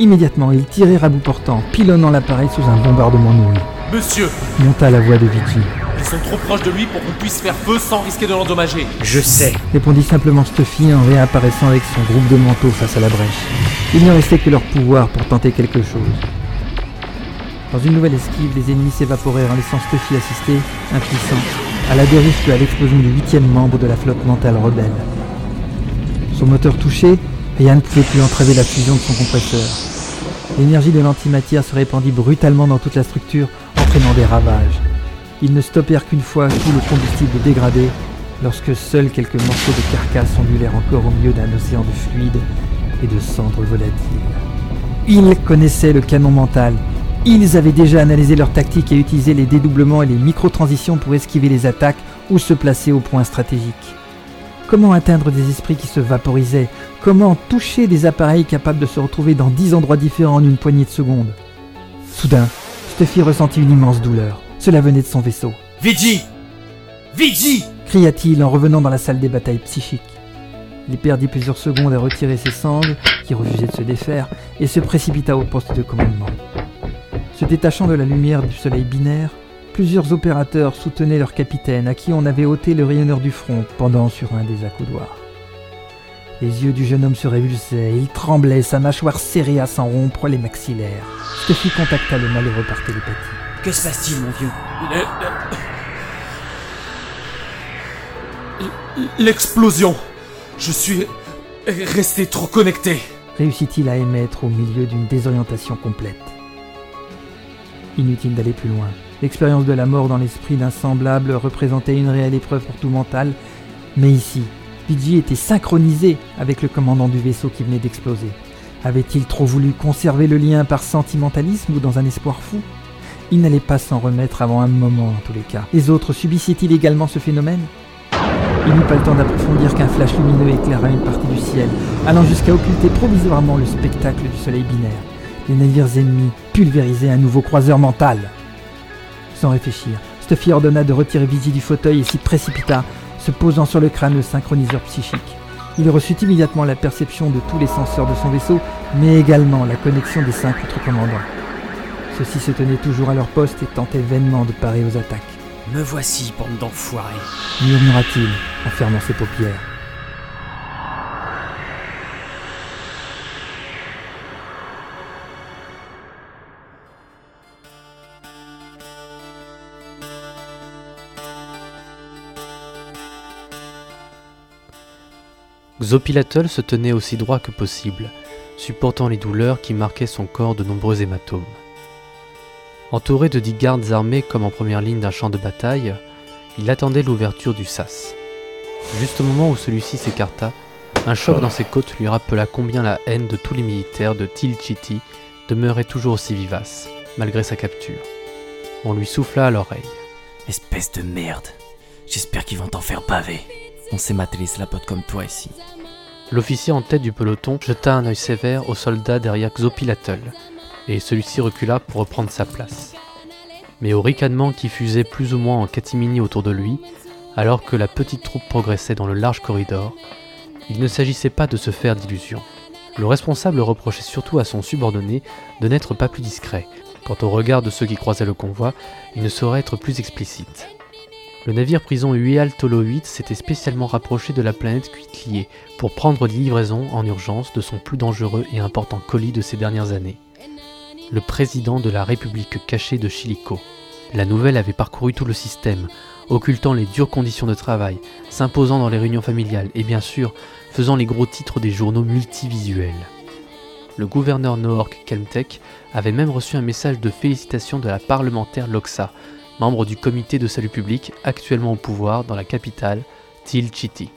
Immédiatement, ils tirèrent à bout portant, pilonnant l'appareil sous un bombardement nourri. Monsieur Monta la voix de Vicky. Ils sont trop proches de lui pour qu'on puisse faire feu sans risquer de l'endommager. Je sais. Répondit simplement Stuffy en réapparaissant avec son groupe de manteaux face à la brèche. Il ne restait que leur pouvoir pour tenter quelque chose. Dans une nouvelle esquive, les ennemis s'évaporèrent en laissant Stuffy assister, impuissant, à la dérive puis à l'explosion du huitième membre de la flotte mentale rebelle. Son moteur touché, rien ne pouvait plus entraver la fusion de son compresseur. L'énergie de l'antimatière se répandit brutalement dans toute la structure, entraînant des ravages. Ils ne stoppèrent qu'une fois tout le combustible dégradé, lorsque seuls quelques morceaux de carcasse ondulèrent encore au milieu d'un océan de fluide et de cendres volatiles. Ils connaissaient le canon mental. Ils avaient déjà analysé leur tactique et utilisé les dédoublements et les micro-transitions pour esquiver les attaques ou se placer au point stratégique. Comment atteindre des esprits qui se vaporisaient Comment toucher des appareils capables de se retrouver dans dix endroits différents en une poignée de secondes Soudain, Stuffy ressentit une immense douleur. Cela venait de son vaisseau. Vigi Vigi cria-t-il en revenant dans la salle des batailles psychiques. Il perdit plusieurs secondes à retirer ses sangles, qui refusaient de se défaire, et se précipita au poste de commandement. Se détachant de la lumière du soleil binaire, plusieurs opérateurs soutenaient leur capitaine, à qui on avait ôté le rayonneur du front pendant sur un des accoudoirs. Les yeux du jeune homme se révulsaient, il tremblait, sa mâchoire serrée à s'en rompre les maxillaires. Stuffy contacta le malheureux par télépathie. Que se passe-t-il, mon vieux? L'explosion Je suis resté trop connecté. Réussit-il à émettre au milieu d'une désorientation complète? Inutile d'aller plus loin. L'expérience de la mort dans l'esprit d'un semblable représentait une réelle épreuve pour tout mental, mais ici, Pidgey était synchronisé avec le commandant du vaisseau qui venait d'exploser. Avait-il trop voulu conserver le lien par sentimentalisme ou dans un espoir fou? Il n'allait pas s'en remettre avant un moment en tous les cas. Les autres subissaient-ils également ce phénomène? Il n'eut pas le temps d'approfondir qu'un flash lumineux éclaira une partie du ciel, allant jusqu'à occulter provisoirement le spectacle du soleil binaire. Les navires ennemis pulvérisaient un nouveau croiseur mental. Sans réfléchir, Stuffy ordonna de retirer Vigie du fauteuil et s'y précipita, se posant sur le crâne le synchroniseur psychique. Il reçut immédiatement la perception de tous les senseurs de son vaisseau, mais également la connexion des cinq autres commandants. Ceux-ci se tenaient toujours à leur poste et tentaient vainement de parer aux attaques. Me voici, bande d'enfoirés. Murmura-t-il en fermant ses paupières. Xopilatl se tenait aussi droit que possible, supportant les douleurs qui marquaient son corps de nombreux hématomes. Entouré de dix gardes armés comme en première ligne d'un champ de bataille, il attendait l'ouverture du sas. Juste au moment où celui-ci s'écarta, un choc dans ses côtes lui rappela combien la haine de tous les militaires de Tilchiti demeurait toujours aussi vivace, malgré sa capture. On lui souffla à l'oreille. Espèce de merde. J'espère qu'ils vont t'en faire baver. On sait mater les slapotes comme toi ici. L'officier en tête du peloton jeta un œil sévère au soldat derrière Xopilatl, et celui-ci recula pour reprendre sa place. Mais au ricanement qui fusait plus ou moins en catimini autour de lui, alors que la petite troupe progressait dans le large corridor, il ne s'agissait pas de se faire d'illusions. Le responsable reprochait surtout à son subordonné de n'être pas plus discret. Quant au regard de ceux qui croisaient le convoi, il ne saurait être plus explicite. Le navire prison Ueal Tolo 8 s'était spécialement rapproché de la planète Cuitlier pour prendre des livraisons en urgence de son plus dangereux et important colis de ces dernières années. Le président de la République cachée de Chilico. La nouvelle avait parcouru tout le système, occultant les dures conditions de travail, s'imposant dans les réunions familiales et bien sûr faisant les gros titres des journaux multivisuels. Le gouverneur Noork Kelmtek avait même reçu un message de félicitations de la parlementaire Loxa, membre du comité de salut public actuellement au pouvoir dans la capitale, Tilchiti.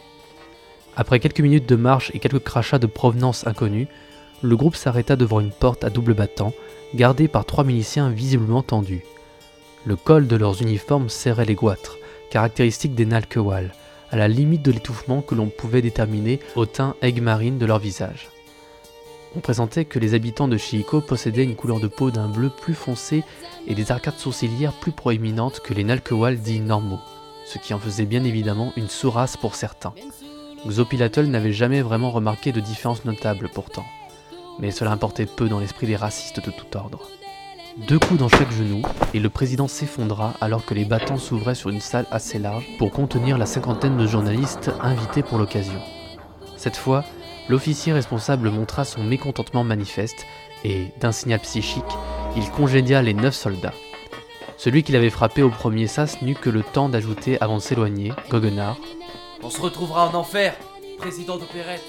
Après quelques minutes de marche et quelques crachats de provenance inconnue, le groupe s'arrêta devant une porte à double battant, gardée par trois miliciens visiblement tendus. Le col de leurs uniformes serrait les goitres, caractéristique des Nalkewal, à la limite de l'étouffement que l'on pouvait déterminer au teint aigmarine de leur visage. On présentait que les habitants de Chiiko possédaient une couleur de peau d'un bleu plus foncé et des arcades sourcilières plus proéminentes que les Nalkewal dits normaux, ce qui en faisait bien évidemment une sous-race pour certains. Xopilatl n'avait jamais vraiment remarqué de différence notable pourtant. mais cela importait peu dans l'esprit des racistes de tout ordre. Deux coups dans chaque genou, et le président s'effondra alors que les battants s'ouvraient sur une salle assez large pour contenir la cinquantaine de journalistes invités pour l'occasion. Cette fois, l'officier responsable montra son mécontentement manifeste et, d'un signal psychique, il congédia les neuf soldats. Celui qui l'avait frappé au premier sas n'eut que le temps d'ajouter avant de s'éloigner, Goguenard. On se retrouvera en enfer, président d'opérette.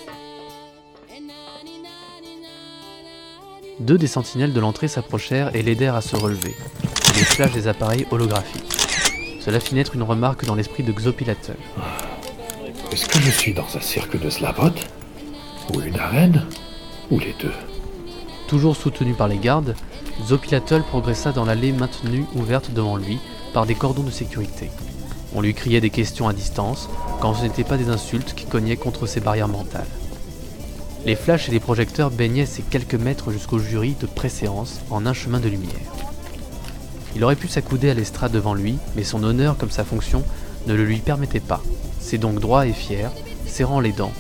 Deux des sentinelles de l'entrée s'approchèrent et l'aidèrent à se relever. Les flashs des appareils holographiques. Cela fit naître une remarque dans l'esprit de Xopilatel. Est-ce que je suis dans un cirque de Slavot Ou une arène Ou les deux Toujours soutenu par les gardes, Xopilatel progressa dans l'allée maintenue ouverte devant lui par des cordons de sécurité. On lui criait des questions à distance, quand ce n'était pas des insultes qui cognaient contre ses barrières mentales. Les flashs et les projecteurs baignaient ces quelques mètres jusqu'au jury de préséance en un chemin de lumière. Il aurait pu s'accouder à l'estrade devant lui, mais son honneur comme sa fonction ne le lui permettait pas. C'est donc droit et fier, serrant les dents,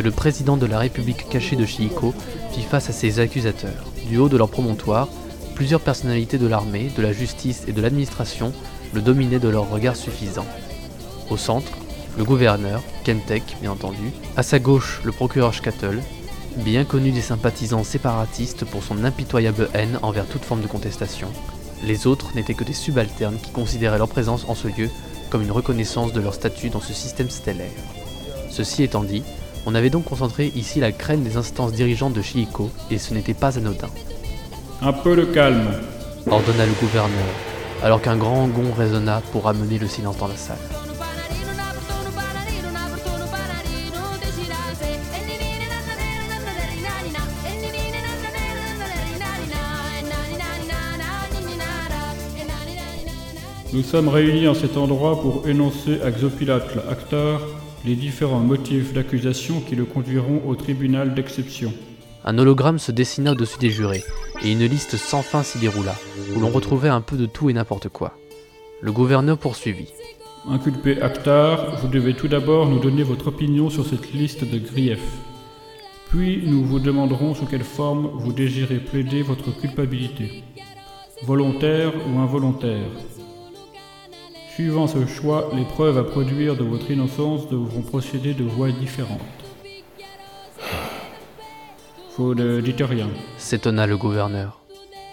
que le président de la République cachée de Chihiko fit face à ses accusateurs. Du haut de leur promontoire, plusieurs personnalités de l'armée, de la justice et de l'administration le dominaient de leur regard suffisant. Au centre, le gouverneur, Kentek bien entendu, à sa gauche le procureur Schkattel, bien connu des sympathisants séparatistes pour son impitoyable haine envers toute forme de contestation. Les autres n'étaient que des subalternes qui considéraient leur présence en ce lieu comme une reconnaissance de leur statut dans ce système stellaire. Ceci étant dit, on avait donc concentré ici la crème des instances dirigeantes de Chihiko, et ce n'était pas anodin. Un peu de calme, ordonna le gouverneur, alors qu'un grand gond résonna pour ramener le silence dans la salle. Nous sommes réunis en cet endroit pour énoncer à Xopilatl, acteur, les différents motifs d'accusation qui le conduiront au tribunal d'exception. Un hologramme se dessina au-dessus des jurés, et une liste sans fin s'y déroula, où l'on retrouvait un peu de tout et n'importe quoi. Le gouverneur poursuivit. Inculpé Actar, vous devez tout d'abord nous donner votre opinion sur cette liste de griefs. Puis nous vous demanderons sous quelle forme vous désirez plaider votre culpabilité. Volontaire ou involontaire. Suivant ce choix, les preuves à produire de votre innocence devront procéder de voies différentes. Vous ne dites rien. S'étonna le gouverneur.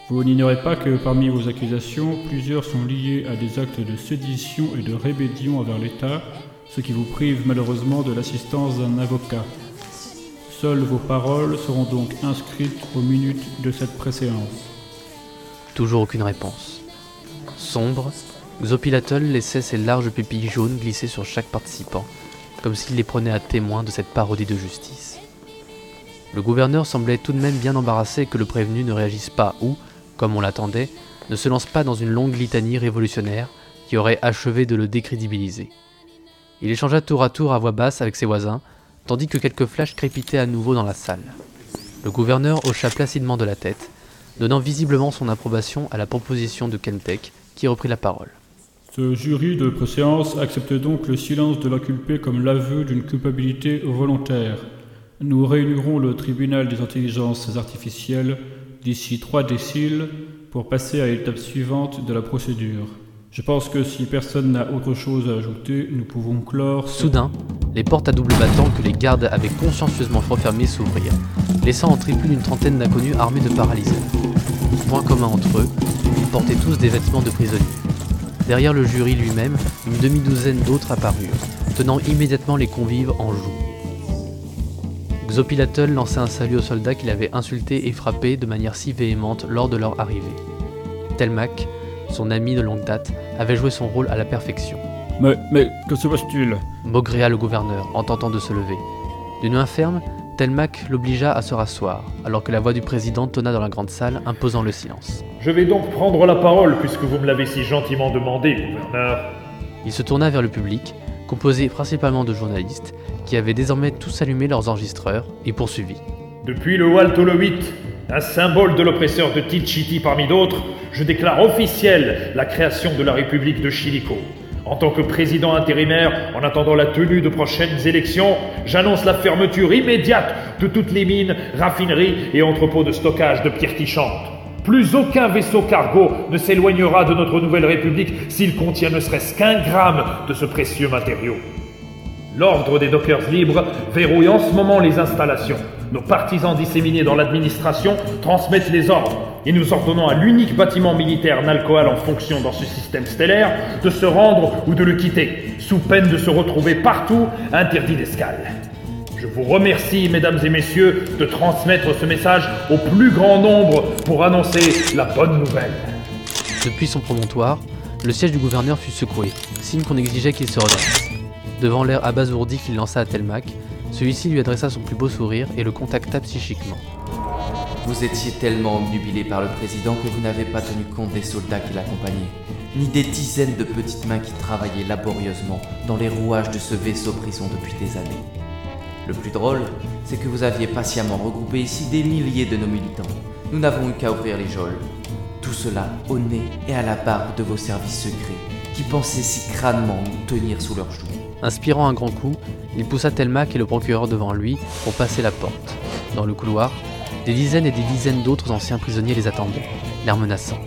Vous n'ignorez pas que parmi vos accusations, plusieurs sont liées à des actes de sédition et de rébellion envers l'État, ce qui vous prive malheureusement de l'assistance d'un avocat. Seules vos paroles seront donc inscrites aux minutes de cette préséance. Toujours aucune réponse. Sombre, Xopilatel laissait ses larges pupilles jaunes glisser sur chaque participant, comme s'il les prenait à témoin de cette parodie de justice. Le gouverneur semblait tout de même bien embarrassé que le prévenu ne réagisse pas ou, comme on l'attendait, ne se lance pas dans une longue litanie révolutionnaire qui aurait achevé de le décrédibiliser. Il échangea tour à tour à voix basse avec ses voisins, tandis que quelques flashs crépitaient à nouveau dans la salle. Le gouverneur hocha placidement de la tête, donnant visiblement son approbation à la proposition de Kentek, qui reprit la parole. Ce jury de préséance accepte donc le silence de l'inculpé comme l'aveu d'une culpabilité volontaire. Nous réunirons le tribunal des intelligences artificielles d'ici trois déciles pour passer à l'étape suivante de la procédure. Je pense que si personne n'a autre chose à ajouter, nous pouvons clore. Soudain, les portes à double battant que les gardes avaient consciencieusement refermées s'ouvrirent, laissant entrer plus d'une trentaine d'inconnus armés de paralyseurs. Point commun entre eux, ils portaient tous des vêtements de prisonniers. Derrière le jury lui-même, une demi-douzaine d'autres apparurent, tenant immédiatement les convives en joue. Xopilatel lança un salut aux soldats qu'il avait insultés et frappés de manière si véhémente lors de leur arrivée. Telmac, son ami de longue date, avait joué son rôle à la perfection. Mais, mais, que se passe-t-il? Maugréa le gouverneur en tentant de se lever. D'une main ferme, Telmac l'obligea à se rasseoir, alors que la voix du président tonna dans la grande salle, imposant le silence. Je vais donc prendre la parole puisque vous me l'avez si gentiment demandé, gouverneur. Il se tourna vers le public, composé principalement de journalistes, qui avaient désormais tous allumé leurs enregistreurs, et poursuivit. Depuis le Waltolo 8, un symbole de l'oppresseur de Tilchiti parmi d'autres, je déclare officielle la création de la République de Chilico. En tant que président intérimaire, en attendant la tenue de prochaines élections, j'annonce la fermeture immédiate de toutes les mines, raffineries et entrepôts de stockage de pierres tichantes. Plus aucun vaisseau cargo ne s'éloignera de notre nouvelle République s'il contient ne serait-ce qu'un gramme de ce précieux matériau. L'ordre des dockers libres verrouille en ce moment les installations. Nos partisans disséminés dans l'administration transmettent les ordres et nous ordonnons à l'unique bâtiment militaire Nalcoal en fonction dans ce système stellaire de se rendre ou de le quitter, sous peine de se retrouver partout interdit d'escale. Je vous remercie, mesdames et messieurs, de transmettre ce message au plus grand nombre pour annoncer la bonne nouvelle. Depuis son promontoire, le siège du gouverneur fut secoué, signe qu'on exigeait qu'il se redresse. Devant l'air abasourdi qu'il lança à Telmac, celui-ci lui adressa son plus beau sourire et le contacta psychiquement. Vous étiez tellement obnubilé par le président que vous n'avez pas tenu compte des soldats qui l'accompagnaient, ni des dizaines de petites mains qui travaillaient laborieusement dans les rouages de ce vaisseau prison depuis des années. Le plus drôle, c'est que vous aviez patiemment regroupé ici des milliers de nos militants. Nous n'avons eu qu'à ouvrir les geôles. Tout cela au nez et à la barbe de vos services secrets, qui pensaient si crânement nous tenir sous leurs joues. Inspirant un grand coup, il poussa Telmac et le procureur devant lui pour passer la porte. Dans le couloir, des dizaines et des dizaines d'autres anciens prisonniers les attendaient, l'air menaçant.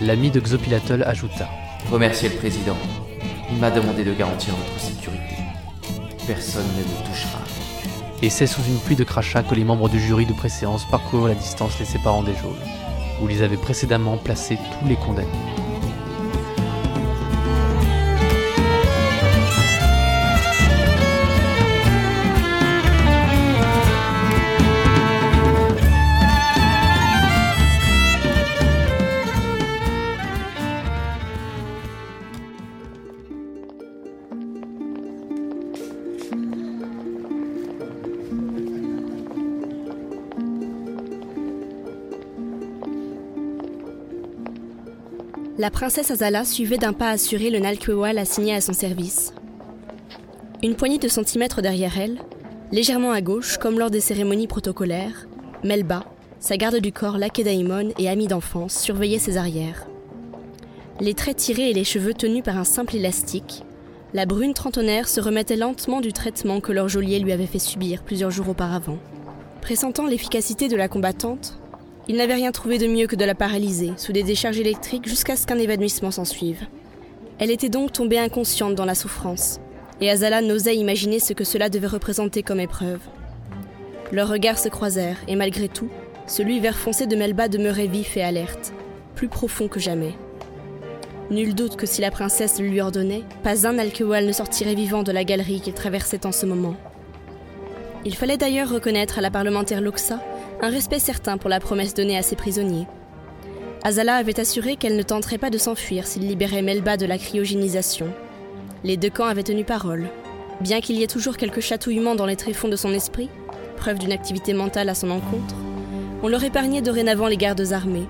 L'ami de Xopilatol ajouta Remerciez le président. Il m'a demandé de garantir votre sécurité. Personne ne vous touchera. Et c'est sous une pluie de crachats que les membres du jury de préséance parcoururent la distance les séparant des geôles, où ils avaient précédemment placé tous les condamnés. La princesse Azala suivait d'un pas assuré le Nalkwewal assigné à son service. Une poignée de centimètres derrière elle, légèrement à gauche, comme lors des cérémonies protocolaires, Melba, sa garde du corps Lakedaimon et amie d'enfance, surveillait ses arrières. Les traits tirés et les cheveux tenus par un simple élastique, la brune trentenaire se remettait lentement du traitement que leur geôlier lui avait fait subir plusieurs jours auparavant. Pressentant l'efficacité de la combattante, il n'avait rien trouvé de mieux que de la paralyser sous des décharges électriques jusqu'à ce qu'un évanouissement s'ensuive. Elle était donc tombée inconsciente dans la souffrance, et Azala n'osait imaginer ce que cela devait représenter comme épreuve. Leurs regards se croisèrent, et malgré tout, celui vert foncé de Melba demeurait vif et alerte, plus profond que jamais. Nul doute que si la princesse le lui ordonnait, pas un Alkewal ne sortirait vivant de la galerie qu'il traversait en ce moment. Il fallait d'ailleurs reconnaître à la parlementaire Loxa un respect certain pour la promesse donnée à ses prisonniers. Azala avait assuré qu'elle ne tenterait pas de s'enfuir s'il libérait Melba de la cryogénisation. Les deux camps avaient tenu parole. Bien qu'il y ait toujours quelques chatouillements dans les tréfonds de son esprit, preuve d'une activité mentale à son encontre, on leur épargnait dorénavant les gardes armés,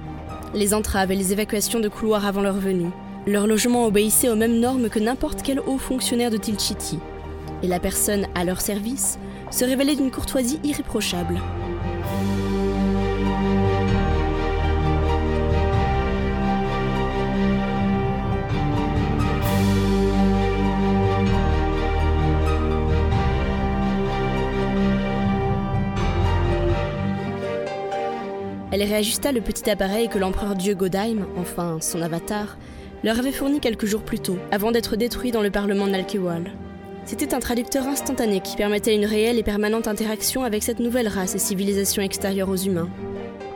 les entraves et les évacuations de couloirs avant leur venue. Leur logement obéissait aux mêmes normes que n'importe quel haut fonctionnaire de Tilchiti, et la personne à leur service se révélait d'une courtoisie irréprochable. Elle réajusta le petit appareil que l'empereur Dieu Godheim, enfin son avatar, leur avait fourni quelques jours plus tôt, avant d'être détruit dans le parlement Nalkewal. C'était un traducteur instantané qui permettait une réelle et permanente interaction avec cette nouvelle race et civilisation extérieure aux humains.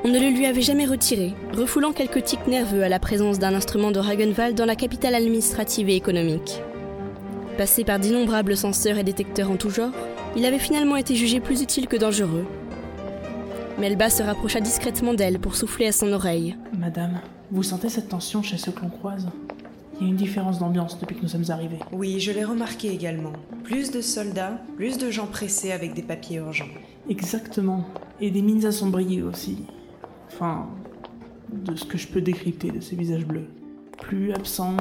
On ne le lui avait jamais retiré, refoulant quelques tics nerveux à la présence d'un instrument de Ragenwald dans la capitale administrative et économique. Passé par d'innombrables senseurs et détecteurs en tout genre, il avait finalement été jugé plus utile que dangereux, Melba se rapprocha discrètement d'elle pour souffler à son oreille. Madame, vous sentez cette tension chez ceux que l'on croise? Il y a une différence d'ambiance depuis que nous sommes arrivés. Oui, je l'ai remarqué également. Plus de soldats, plus de gens pressés avec des papiers urgents. Exactement. Et des mines assombries aussi. Enfin, de ce que je peux décrypter de ces visages bleus. Plus absents,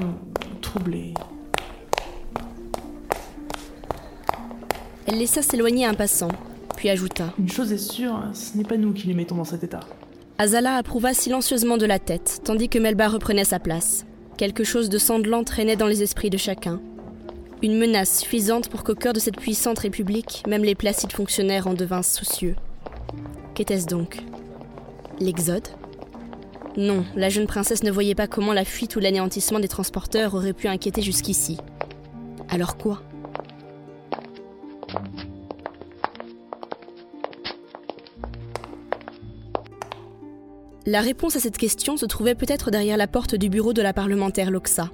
troublés. Elle laissa s'éloigner un passant, puis ajouta Une chose est sûre, ce n'est pas nous qui les mettons dans cet état. Azala approuva silencieusement de la tête, tandis que Melba reprenait sa place. Quelque chose de sanglant traînait dans les esprits de chacun. Une menace suffisante pour qu'au cœur de cette puissante république, même les placides fonctionnaires en devinssent soucieux. Qu'était-ce donc? L'Exode? Non, la jeune princesse ne voyait pas comment la fuite ou l'anéantissement des transporteurs aurait pu inquiéter jusqu'ici. Alors quoi? La réponse à cette question se trouvait peut-être derrière la porte du bureau de la parlementaire Loxa,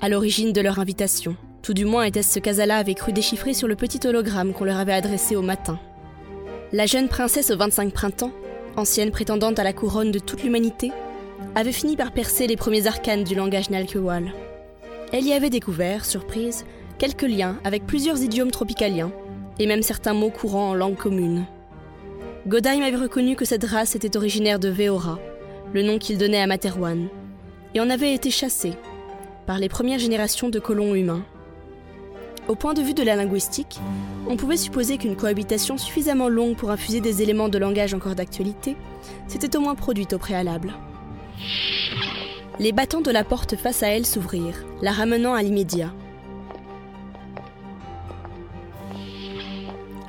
à l'origine de leur invitation. Tout du moins était-ce ce qu'Azala avait cru déchiffrer sur le petit hologramme qu'on leur avait adressé au matin. La jeune princesse aux 25 printemps, ancienne prétendante à la couronne de toute l'humanité, avait fini par percer les premiers arcanes du langage Nalkewal. Elle y avait découvert, surprise, quelques liens avec plusieurs idiomes tropicaliens, et même certains mots courants en langue commune. Godheim avait reconnu que cette race était originaire de Veora, le nom qu'il donnait à Materwan, et en avait été chassé par les premières générations de colons humains. Au point de vue de la linguistique, on pouvait supposer qu'une cohabitation suffisamment longue pour infuser des éléments de langage encore d'actualité s'était au moins produite au préalable. Les battants de la porte face à elle s'ouvrirent, la ramenant à l'immédiat.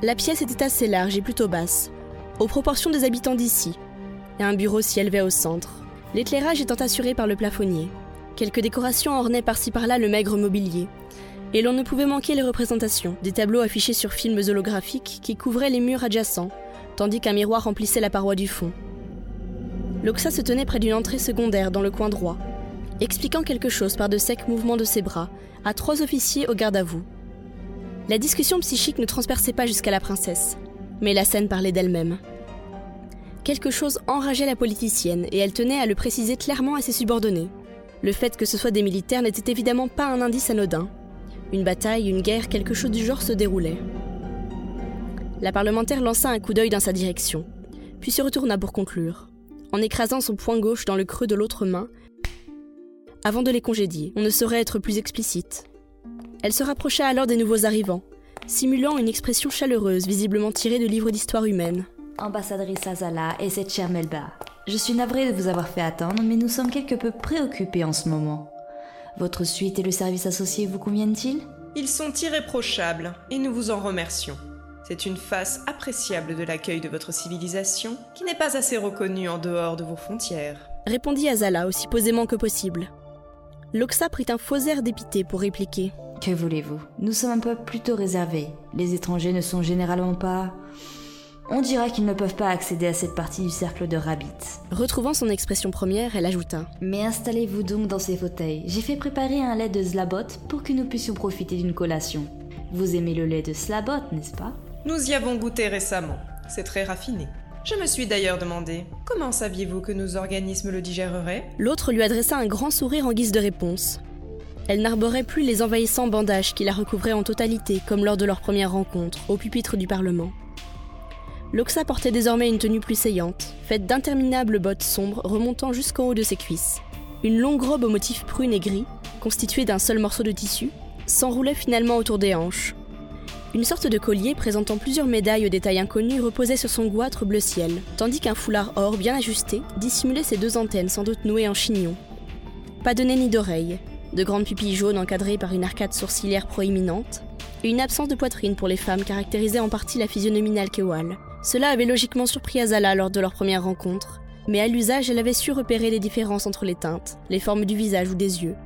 La pièce était assez large et plutôt basse, aux proportions des habitants d'ici, et un bureau s'y élevait au centre, l'éclairage étant assuré par le plafonnier. Quelques décorations ornaient par-ci par-là le maigre mobilier, et l'on ne pouvait manquer les représentations, des tableaux affichés sur films holographiques qui couvraient les murs adjacents, tandis qu'un miroir remplissait la paroi du fond. Loxa se tenait près d'une entrée secondaire dans le coin droit, expliquant quelque chose par de secs mouvements de ses bras à trois officiers au garde à vous. La discussion psychique ne transperçait pas jusqu'à la princesse, mais la scène parlait d'elle-même. Quelque chose enrageait la politicienne et elle tenait à le préciser clairement à ses subordonnés. Le fait que ce soit des militaires n'était évidemment pas un indice anodin. Une bataille, une guerre, quelque chose du genre se déroulait. La parlementaire lança un coup d'œil dans sa direction, puis se retourna pour conclure, en écrasant son poing gauche dans le creux de l'autre main, avant de les congédier. On ne saurait être plus explicite. Elle se rapprocha alors des nouveaux arrivants, simulant une expression chaleureuse visiblement tirée de livres d'histoire humaine. Ambassadrice Azala et cette chère Melba. Je suis navrée de vous avoir fait attendre, mais nous sommes quelque peu préoccupés en ce moment. Votre suite et le service associé vous conviennent-ils? Ils sont irréprochables et nous vous en remercions. C'est une face appréciable de l'accueil de votre civilisation qui n'est pas assez reconnue en dehors de vos frontières. Répondit Azala aussi posément que possible. Loxa prit un faux air dépité pour répliquer. Que voulez-vous? Nous sommes un peuple plutôt réservé. Les étrangers ne sont généralement pas on dirait qu'ils ne peuvent pas accéder à cette partie du cercle de Rabbit. Retrouvant son expression première, elle ajouta Mais installez-vous donc dans ces fauteuils. J'ai fait préparer un lait de Slabot pour que nous puissions profiter d'une collation. Vous aimez le lait de Slabot, n'est-ce pas? Nous y avons goûté récemment. C'est très raffiné. Je me suis d'ailleurs demandé comment saviez-vous que nos organismes le digéreraient? L'autre lui adressa un grand sourire en guise de réponse. Elle n'arborait plus les envahissants bandages qui la recouvraient en totalité, comme lors de leur première rencontre, au pupitre du Parlement. Loxa portait désormais une tenue plus saillante, faite d'interminables bottes sombres remontant jusqu'en haut de ses cuisses. Une longue robe au motif prune et gris, constituée d'un seul morceau de tissu, s'enroulait finalement autour des hanches. Une sorte de collier présentant plusieurs médailles aux détails inconnus reposait sur son goitre bleu ciel, tandis qu'un foulard or bien ajusté dissimulait ses deux antennes sans doute nouées en chignon. Pas de nez ni d'oreilles, de grandes pupilles jaunes encadrées par une arcade sourcilière proéminente, et une absence de poitrine pour les femmes caractérisait en partie la physionomie nalkewal. Cela avait logiquement surpris Azala lors de leur première rencontre, mais à l'usage, elle avait su repérer les différences entre les teintes, les formes du visage ou des yeux.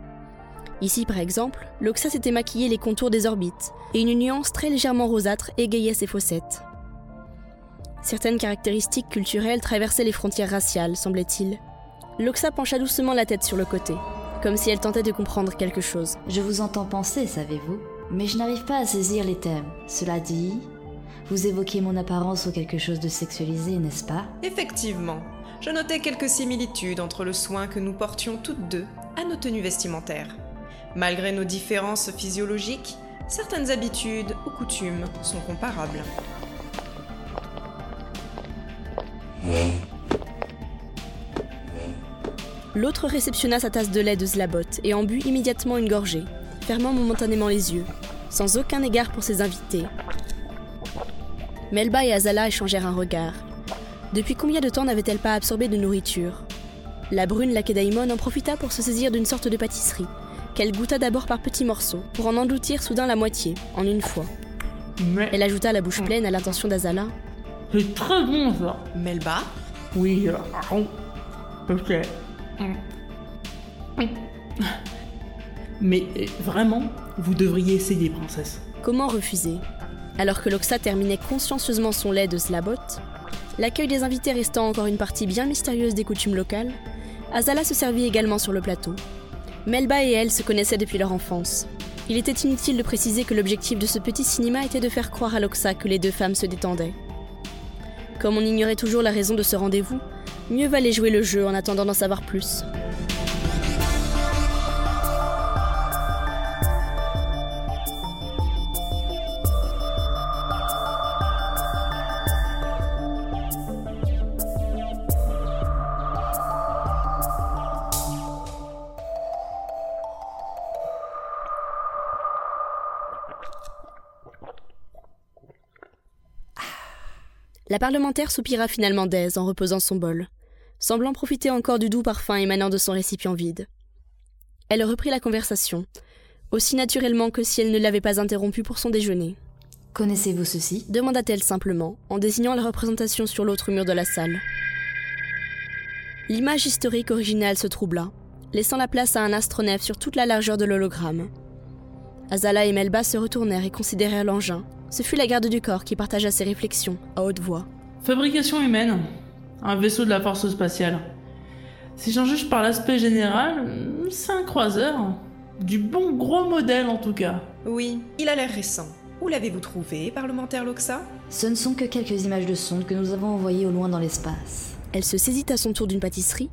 Ici, par exemple, Loxa s'était maquillé les contours des orbites, et une nuance très légèrement rosâtre égayait ses fossettes. Certaines caractéristiques culturelles traversaient les frontières raciales, semblait-il. Loxa pencha doucement la tête sur le côté, comme si elle tentait de comprendre quelque chose. Je vous entends penser, savez-vous, mais je n'arrive pas à saisir les thèmes. Cela dit, vous évoquez mon apparence ou quelque chose de sexualisé, n'est-ce pas? Effectivement. Je notais quelques similitudes entre le soin que nous portions toutes deux à nos tenues vestimentaires. Malgré nos différences physiologiques, certaines habitudes ou coutumes sont comparables. L'autre réceptionna sa tasse de lait de Zlabot et en but immédiatement une gorgée, fermant momentanément les yeux, sans aucun égard pour ses invités, Melba et Azala échangèrent un regard. Depuis combien de temps n'avait-elle pas absorbé de nourriture? La brune Lakedaimon en profita pour se saisir d'une sorte de pâtisserie, qu'elle goûta d'abord par petits morceaux, pour en engloutir soudain la moitié, en une fois. Elle ajouta la bouche pleine à l'intention d'Azala. C'est très bon ça. Melba? Oui, euh, oh, ok. (laughs) Mais euh, vraiment, vous devriez essayer, princesse. Comment refuser? Alors que Loxa terminait consciencieusement son lait de Slabot, l'accueil des invités restant encore une partie bien mystérieuse des coutumes locales, Azala se servit également sur le plateau. Melba et elle se connaissaient depuis leur enfance. Il était inutile de préciser que l'objectif de ce petit cinéma était de faire croire à Loxa que les deux femmes se détendaient. Comme on ignorait toujours la raison de ce rendez-vous, mieux valait jouer le jeu en attendant d'en savoir plus. La parlementaire soupira finalement d'aise en reposant son bol, semblant profiter encore du doux parfum émanant de son récipient vide. Elle reprit la conversation, aussi naturellement que si elle ne l'avait pas interrompue pour son déjeuner. Connaissez-vous ceci? demanda-t-elle simplement, en désignant la représentation sur l'autre mur de la salle. L'image historique originale se troubla, laissant la place à un astronef sur toute la largeur de l'hologramme. Azala et Melba se retournèrent et considérèrent l'engin. Ce fut la garde du corps qui partagea ses réflexions, à haute voix. Fabrication humaine. Un vaisseau de la force spatiale. Si j'en juge par l'aspect général, c'est un croiseur. Du bon gros modèle en tout cas. Oui, il a l'air récent. Où l'avez-vous trouvé, parlementaire Loxa? Ce ne sont que quelques images de sonde que nous avons envoyées au loin dans l'espace. Elle se saisit à son tour d'une pâtisserie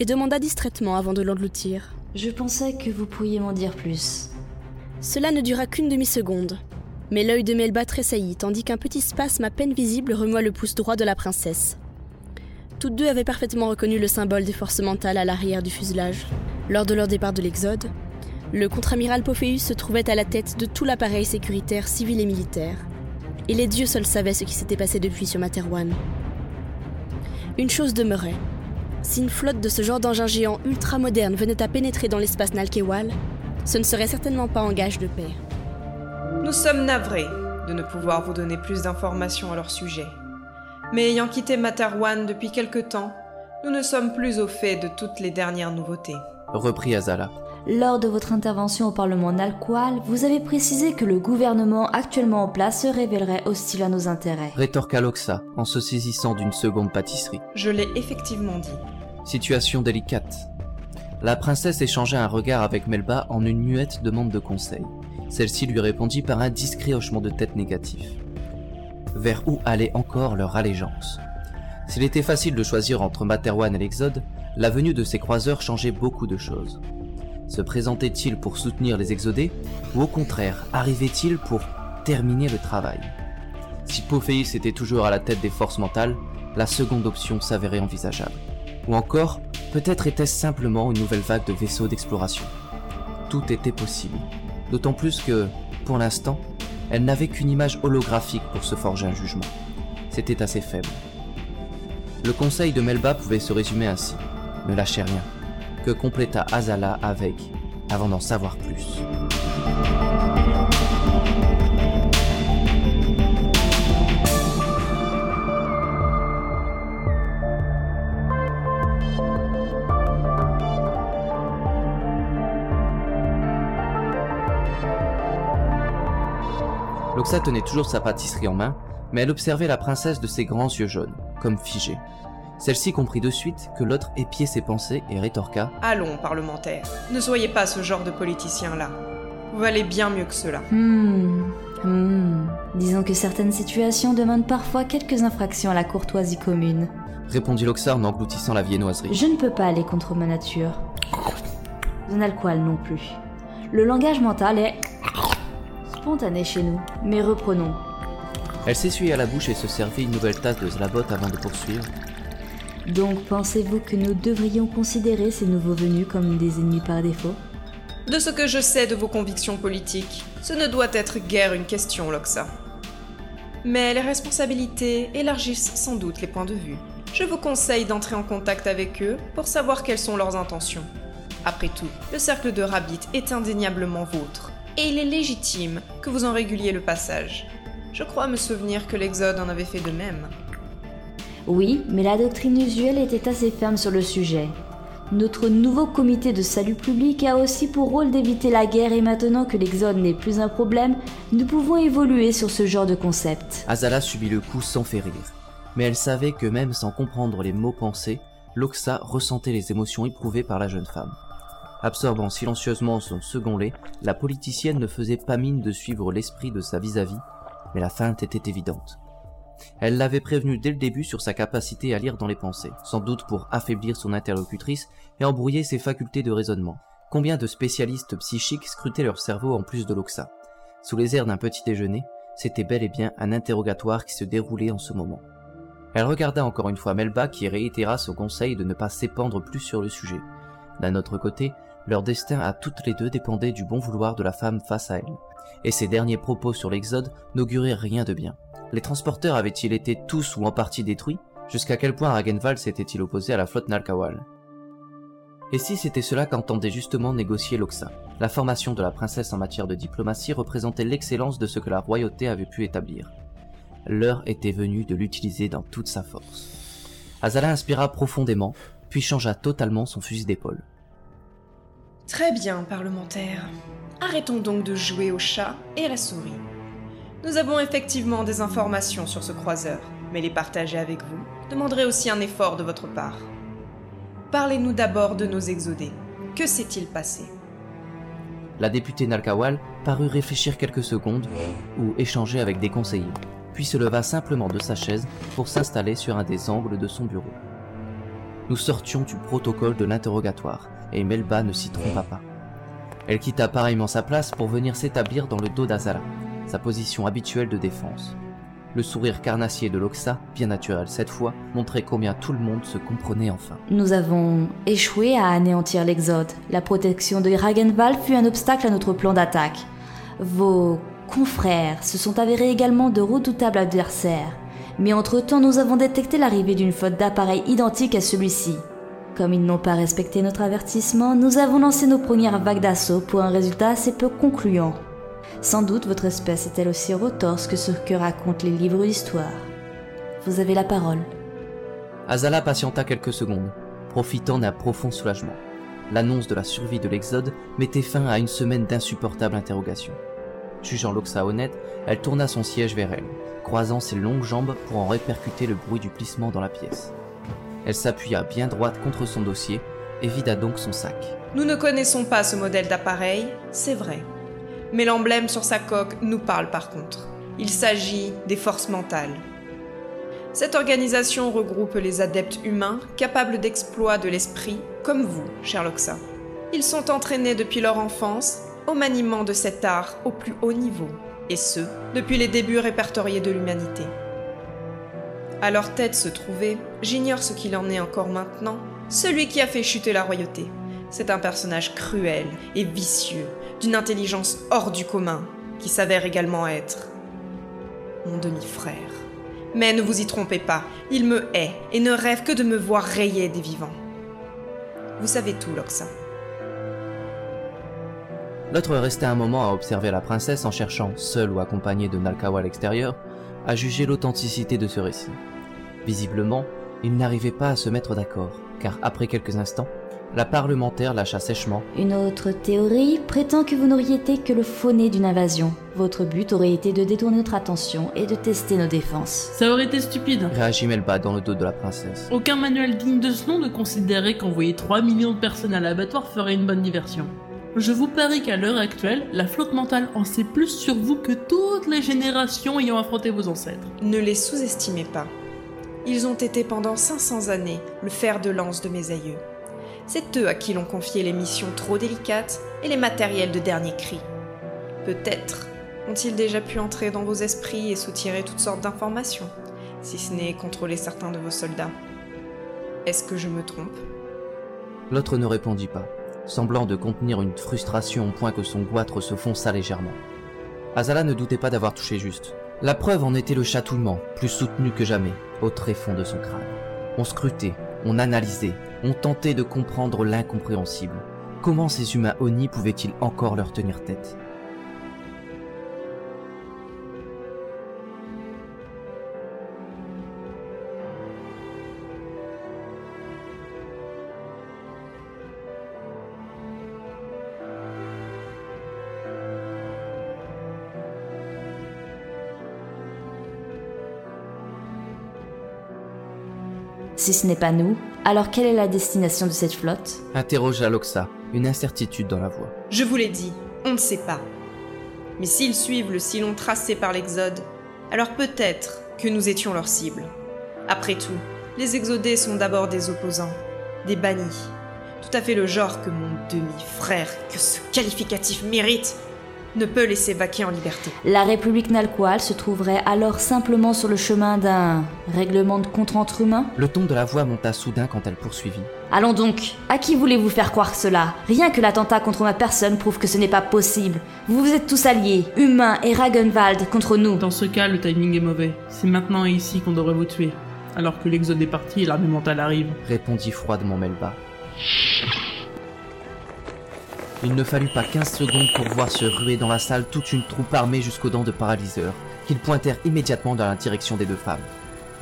et demanda distraitement avant de l'engloutir. Je pensais que vous pourriez m'en dire plus. Cela ne dura qu'une demi-seconde, mais l'œil de Melba tressaillit tandis qu'un petit spasme à peine visible remua le pouce droit de la princesse. Toutes deux avaient parfaitement reconnu le symbole des forces mentales à l'arrière du fuselage. Lors de leur départ de l'Exode, le contre-amiral Pophéus se trouvait à la tête de tout l'appareil sécuritaire civil et militaire. Et les dieux seuls savaient ce qui s'était passé depuis sur Materwan. Une chose demeurait. Si une flotte de ce genre d'engins géants ultra moderne venait à pénétrer dans l'espace Nalkewal, ce ne serait certainement pas en gage de paix. Nous sommes navrés de ne pouvoir vous donner plus d'informations à leur sujet. Mais ayant quitté Materwan depuis quelque temps, nous ne sommes plus au fait de toutes les dernières nouveautés. Reprit Azala. Lors de votre intervention au Parlement Nalqual, vous avez précisé que le gouvernement actuellement en place se révélerait hostile à nos intérêts. Rétorqua Loxa en se saisissant d'une seconde pâtisserie. Je l'ai effectivement dit. Situation délicate. La princesse échangea un regard avec Melba en une muette demande de conseil. Celle-ci lui répondit par un discret hochement de tête négatif. Vers où allait encore leur allégeance? S'il était facile de choisir entre Materwan et l'Exode, la venue de ces croiseurs changeait beaucoup de choses. Se présentaient-ils pour soutenir les exodés, ou au contraire, arrivaient-ils pour terminer le travail? Si Pophéis était toujours à la tête des forces mentales, la seconde option s'avérait envisageable. Ou encore, peut-être était-ce simplement une nouvelle vague de vaisseaux d'exploration. Tout était possible. D'autant plus que, pour l'instant, elle n'avait qu'une image holographique pour se forger un jugement. C'était assez faible. Le conseil de Melba pouvait se résumer ainsi. Ne lâchez rien. Que compléta Azala avec, avant d'en savoir plus. Loxa tenait toujours sa pâtisserie en main, mais elle observait la princesse de ses grands yeux jaunes, comme figée. Celle-ci comprit de suite que l'autre épiait ses pensées et rétorqua Allons, parlementaire, ne soyez pas ce genre de politicien-là. Vous valez bien mieux que cela. Hmm. Hmm. Disons que certaines situations demandent parfois quelques infractions à la courtoisie commune. répondit Loxa en engloutissant la viennoiserie. Je ne peux pas aller contre ma nature. Zonalqual non plus. Le langage mental est spontané chez nous. Mais reprenons. Elle s'essuya la bouche et se servit une nouvelle tasse de Zlabot avant de poursuivre. Donc pensez-vous que nous devrions considérer ces nouveaux venus comme des ennemis par défaut? De ce que je sais de vos convictions politiques, ce ne doit être guère une question, Loxa. Mais les responsabilités élargissent sans doute les points de vue. Je vous conseille d'entrer en contact avec eux pour savoir quelles sont leurs intentions. Après tout, le cercle de Rabbit est indéniablement vôtre, et il est légitime que vous en réguliez le passage. Je crois me souvenir que l'Exode en avait fait de même. Oui, mais la doctrine usuelle était assez ferme sur le sujet. Notre nouveau comité de salut public a aussi pour rôle d'éviter la guerre et maintenant que l'exode n'est plus un problème, nous pouvons évoluer sur ce genre de concept. Azala subit le coup sans faire rire. Mais elle savait que même sans comprendre les mots pensés, Loxa ressentait les émotions éprouvées par la jeune femme. Absorbant silencieusement son second lait, la politicienne ne faisait pas mine de suivre l'esprit de sa vis-à-vis, mais la feinte était évidente. Elle l'avait prévenu dès le début sur sa capacité à lire dans les pensées, sans doute pour affaiblir son interlocutrice et embrouiller ses facultés de raisonnement. Combien de spécialistes psychiques scrutaient leur cerveau en plus de l'Oxa Sous les airs d'un petit déjeuner, c'était bel et bien un interrogatoire qui se déroulait en ce moment. Elle regarda encore une fois Melba qui réitéra son conseil de ne pas s'épandre plus sur le sujet. D'un autre côté, leur destin à toutes les deux dépendait du bon vouloir de la femme face à elle. Et ses derniers propos sur l'Exode n'auguraient rien de bien. Les transporteurs avaient-ils été tous ou en partie détruits? Jusqu'à quel point Ragenval s'était-il opposé à la flotte Nalkawal? Et si c'était cela qu'entendait justement négocier l'Oxa? La formation de la princesse en matière de diplomatie représentait l'excellence de ce que la royauté avait pu établir. L'heure était venue de l'utiliser dans toute sa force. Azala inspira profondément, puis changea totalement son fusil d'épaule. Très bien, parlementaire. Arrêtons donc de jouer au chat et à la souris. Nous avons effectivement des informations sur ce croiseur, mais les partager avec vous demanderait aussi un effort de votre part. Parlez-nous d'abord de nos exodés. Que s'est-il passé? La députée Nalkawal parut réfléchir quelques secondes ou échanger avec des conseillers, puis se leva simplement de sa chaise pour s'installer sur un des angles de son bureau. Nous sortions du protocole de l'interrogatoire, et Melba ne s'y trompa pas. Elle quitta pareillement sa place pour venir s'établir dans le dos d'Azala, sa position habituelle de défense. Le sourire carnassier de Loxa, bien naturel cette fois, montrait combien tout le monde se comprenait enfin. Nous avons échoué à anéantir l'Exode. La protection de Ragenval fut un obstacle à notre plan d'attaque. Vos confrères se sont avérés également de redoutables adversaires. Mais entre-temps, nous avons détecté l'arrivée d'une flotte d'appareils identiques à celui-ci. Comme ils n'ont pas respecté notre avertissement, nous avons lancé nos premières vagues d'assaut pour un résultat assez peu concluant. Sans doute votre espèce est-elle aussi retorse que ce que racontent les livres d'histoire. Vous avez la parole. Azala patienta quelques secondes, profitant d'un profond soulagement. L'annonce de la survie de l'Exode mettait fin à une semaine d'insupportables interrogations. Jugeant Loxa honnête, elle tourna son siège vers elle, croisant ses longues jambes pour en répercuter le bruit du plissement dans la pièce. Elle s'appuya bien droite contre son dossier et vida donc son sac. Nous ne connaissons pas ce modèle d'appareil, c'est vrai. Mais l'emblème sur sa coque nous parle par contre. Il s'agit des forces mentales. Cette organisation regroupe les adeptes humains capables d'exploits de l'esprit, comme vous, cher Loxa. Ils sont entraînés depuis leur enfance au maniement de cet art au plus haut niveau, et ce, depuis les débuts répertoriés de l'humanité. À leur tête se trouvait, j'ignore ce qu'il en est encore maintenant, celui qui a fait chuter la royauté. C'est un personnage cruel et vicieux, d'une intelligence hors du commun, qui s'avère également être mon demi-frère. Mais ne vous y trompez pas, il me hait et ne rêve que de me voir rayer des vivants. Vous savez tout, Loxa. L'autre restait un moment à observer la princesse en cherchant, seule ou accompagnée de Nalkawa à l'extérieur, à juger l'authenticité de ce récit. Visiblement, ils n'arrivaient pas à se mettre d'accord, car après quelques instants, la parlementaire lâcha sèchement. Une autre théorie prétend que vous n'auriez été que le faux-né d'une invasion. Votre but aurait été de détourner notre attention et de tester nos défenses. Ça aurait été stupide. Réagit Melba dans le dos de la princesse. Aucun manuel digne de ce nom ne considérait qu'envoyer 3 millions de personnes à l'abattoir ferait une bonne diversion. Je vous parie qu'à l'heure actuelle, la flotte mentale en sait plus sur vous que toutes les générations ayant affronté vos ancêtres. Ne les sous-estimez pas. Ils ont été pendant 500 années le fer de lance de mes aïeux. C'est eux à qui l'on confié les missions trop délicates et les matériels de dernier cri. Peut-être ont-ils déjà pu entrer dans vos esprits et soutirer toutes sortes d'informations, si ce n'est contrôler certains de vos soldats. Est-ce que je me trompe? L'autre ne répondit pas, semblant de contenir une frustration au point que son goitre se fonça légèrement. Azala ne doutait pas d'avoir touché juste. La preuve en était le chatouillement, plus soutenu que jamais, au tréfonds de son crâne. On scrutait, on analysait, on tentait de comprendre l'incompréhensible. Comment ces humains Oni pouvaient-ils encore leur tenir tête? Si ce n'est pas nous, alors quelle est la destination de cette flotte? Interrogea Loxa, une incertitude dans la voix. Je vous l'ai dit, on ne sait pas. Mais s'ils suivent le sillon tracé par l'Exode, alors peut-être que nous étions leur cible. Après tout, les Exodés sont d'abord des opposants, des bannis. Tout à fait le genre que mon demi-frère, que ce qualificatif mérite, ne peut laisser vaquer en liberté. La République Nalqual se trouverait alors simplement sur le chemin d'un règlement de compte entre humains? Le ton de la voix monta soudain quand elle poursuivit. Allons donc, à qui voulez-vous faire croire cela? Rien que l'attentat contre ma personne prouve que ce n'est pas possible. Vous vous êtes tous alliés, humains et Ragenwald contre nous. Dans ce cas, le timing est mauvais. C'est maintenant et ici qu'on devrait vous tuer. Alors que l'exode est parti et l'armée mentale arrive. Répondit froidement Melba. Il ne fallut pas 15 secondes pour voir se ruer dans la salle toute une troupe armée jusqu'aux dents de paralyseurs, qu'ils pointèrent immédiatement dans la direction des deux femmes.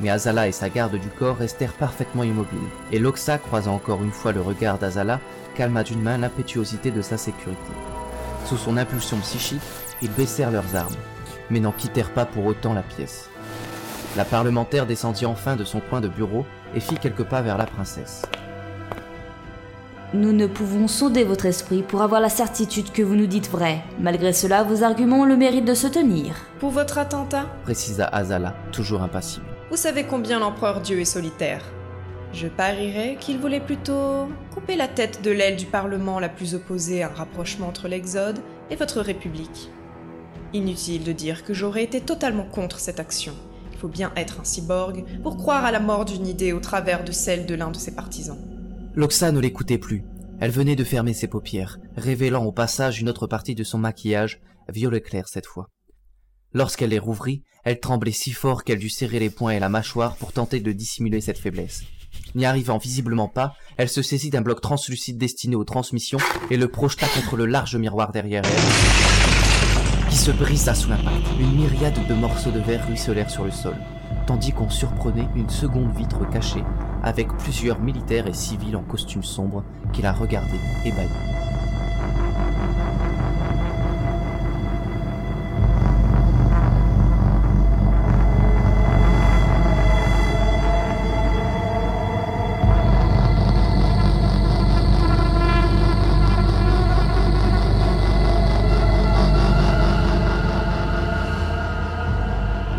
Mais Azala et sa garde du corps restèrent parfaitement immobiles, et Loxa, croisant encore une fois le regard d'Azala, calma d'une main l'impétuosité de sa sécurité. Sous son impulsion psychique, ils baissèrent leurs armes, mais n'en quittèrent pas pour autant la pièce. La parlementaire descendit enfin de son coin de bureau et fit quelques pas vers la princesse. Nous ne pouvons sonder votre esprit pour avoir la certitude que vous nous dites vrai. Malgré cela, vos arguments ont le mérite de se tenir. Pour votre attentat, précisa Azala, toujours impassible. vous savez combien l'empereur Dieu est solitaire. Je parierais qu'il voulait plutôt couper la tête de l'aile du Parlement la plus opposée à un rapprochement entre l'Exode et votre République. Inutile de dire que j'aurais été totalement contre cette action. Il faut bien être un cyborg pour croire à la mort d'une idée au travers de celle de l'un de ses partisans. Loxa ne l'écoutait plus. Elle venait de fermer ses paupières, révélant au passage une autre partie de son maquillage, violet clair cette fois. Lorsqu'elle les rouvrit, elle tremblait si fort qu'elle dut serrer les poings et la mâchoire pour tenter de dissimuler cette faiblesse. N'y arrivant visiblement pas, elle se saisit d'un bloc translucide destiné aux transmissions et le projeta contre le large miroir derrière elle, qui se brisa sous l'impact. Une myriade de morceaux de verre ruisselèrent sur le sol, tandis qu'on surprenait une seconde vitre cachée, avec plusieurs militaires et civils en costume sombre qui la regardaient ébahis.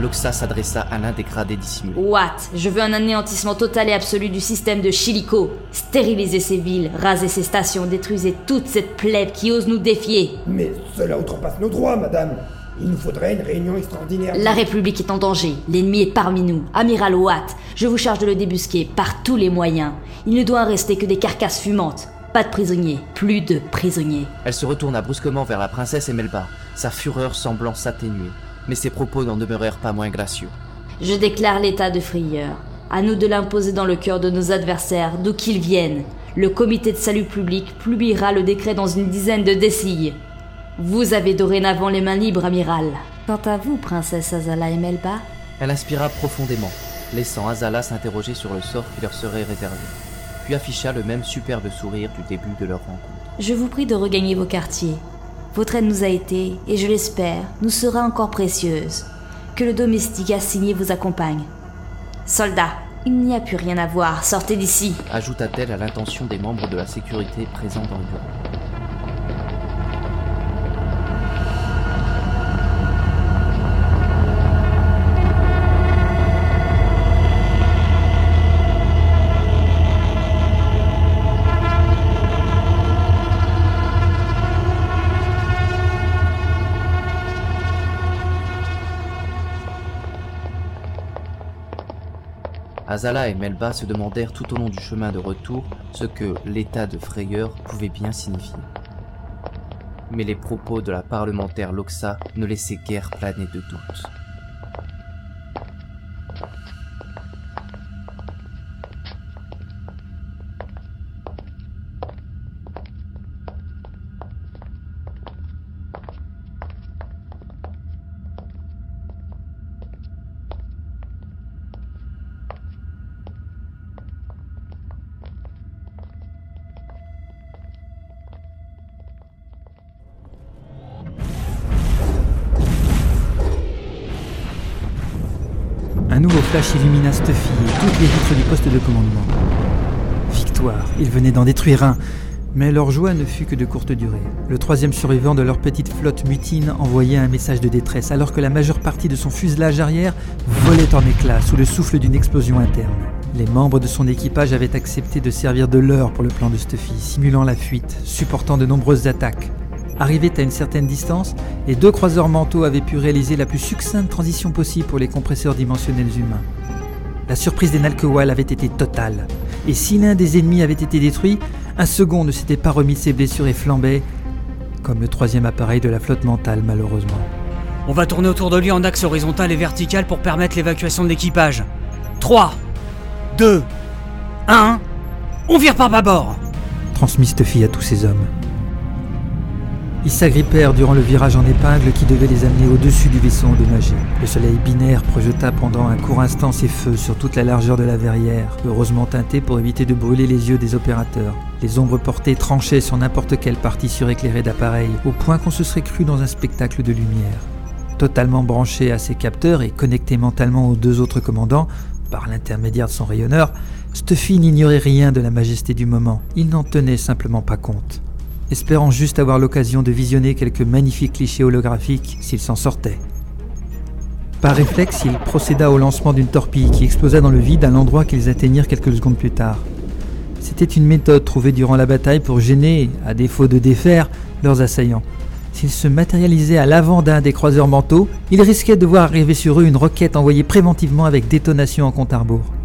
Loxa s'adressa à l'un des gradés dissimulés. What? Je veux un anéantissement total et absolu du système de Chilico. Stérilisez ces villes, rasez ces stations, détruisez toute cette plèbe qui ose nous défier. Mais cela outrepasse nos droits, madame. Il nous faudrait une réunion extraordinaire. La République est en danger. L'ennemi est parmi nous. Amiral Watt, je vous charge de le débusquer par tous les moyens. Il ne doit rester que des carcasses fumantes. Pas de prisonniers. Plus de prisonniers. Elle se retourna brusquement vers la princesse et Melba, sa fureur semblant s'atténuer. Mais ses propos n'en demeurèrent pas moins gracieux. Je déclare l'état de frayeur. À nous de l'imposer dans le cœur de nos adversaires, d'où qu'ils viennent. Le comité de salut public publiera le décret dans une dizaine de décilles. Vous avez dorénavant les mains libres, amiral. Quant à vous, princesse Azala et Melba, Elle inspira profondément, laissant Azala s'interroger sur le sort qui leur serait réservé, puis afficha le même superbe sourire du début de leur rencontre. je vous prie de regagner vos quartiers. Votre aide nous a été, et je l'espère, nous sera encore précieuse. Que le domestique assigné vous accompagne. Soldats, il n'y a plus rien à voir, sortez d'ici. Ajouta-t-elle à l'intention des membres de la sécurité présents dans le bureau. Azala et Melba se demandèrent tout au long du chemin de retour ce que l'état de frayeur pouvait bien signifier. Mais les propos de la parlementaire Loxa ne laissaient guère planer de doute. Illumina Stuffy et toutes les vitres du poste de commandement. Victoire, ils venaient d'en détruire un. Mais leur joie ne fut que de courte durée. Le troisième survivant de leur petite flotte mutine envoyait un message de détresse alors que la majeure partie de son fuselage arrière volait en éclats sous le souffle d'une explosion interne. Les membres de son équipage avaient accepté de servir de leurre pour le plan de Stuffy, simulant la fuite, supportant de nombreuses attaques. Arrivés à une certaine distance, les deux croiseurs mentaux avaient pu réaliser la plus succincte transition possible pour les compresseurs dimensionnels humains. La surprise des Nalkewal avait été totale, et si l'un des ennemis avait été détruit, un second ne s'était pas remis de ses blessures et flambait, comme le troisième appareil de la flotte mentale malheureusement. On va tourner autour de lui en axe horizontal et vertical pour permettre l'évacuation de l'équipage. 3, 2, 1, on vire par bâbord Transmis Stuffy à tous ses hommes. Ils s'agrippèrent durant le virage en épingle qui devait les amener au-dessus du vaisseau endommagé. Le soleil binaire projeta pendant un court instant ses feux sur toute la largeur de la verrière, heureusement teintée pour éviter de brûler les yeux des opérateurs. Les ombres portées tranchaient sur n'importe quelle partie suréclairée d'appareil, au point qu'on se serait cru dans un spectacle de lumière. Totalement branché à ses capteurs et connecté mentalement aux deux autres commandants, par l'intermédiaire de son rayonneur, Stuffy n'ignorait rien de la majesté du moment. Il n'en tenait simplement pas compte espérant juste avoir l'occasion de visionner quelques magnifiques clichés holographiques s'il s'en sortait. Par réflexe, il procéda au lancement d'une torpille qui explosa dans le vide à l'endroit qu'ils atteignirent quelques secondes plus tard. C'était une méthode trouvée durant la bataille pour gêner, à défaut de défaire, leurs assaillants. S'ils se matérialisaient à l'avant d'un des croiseurs mentaux, ils risquaient de voir arriver sur eux une roquette envoyée préventivement avec détonation en compte à rebours.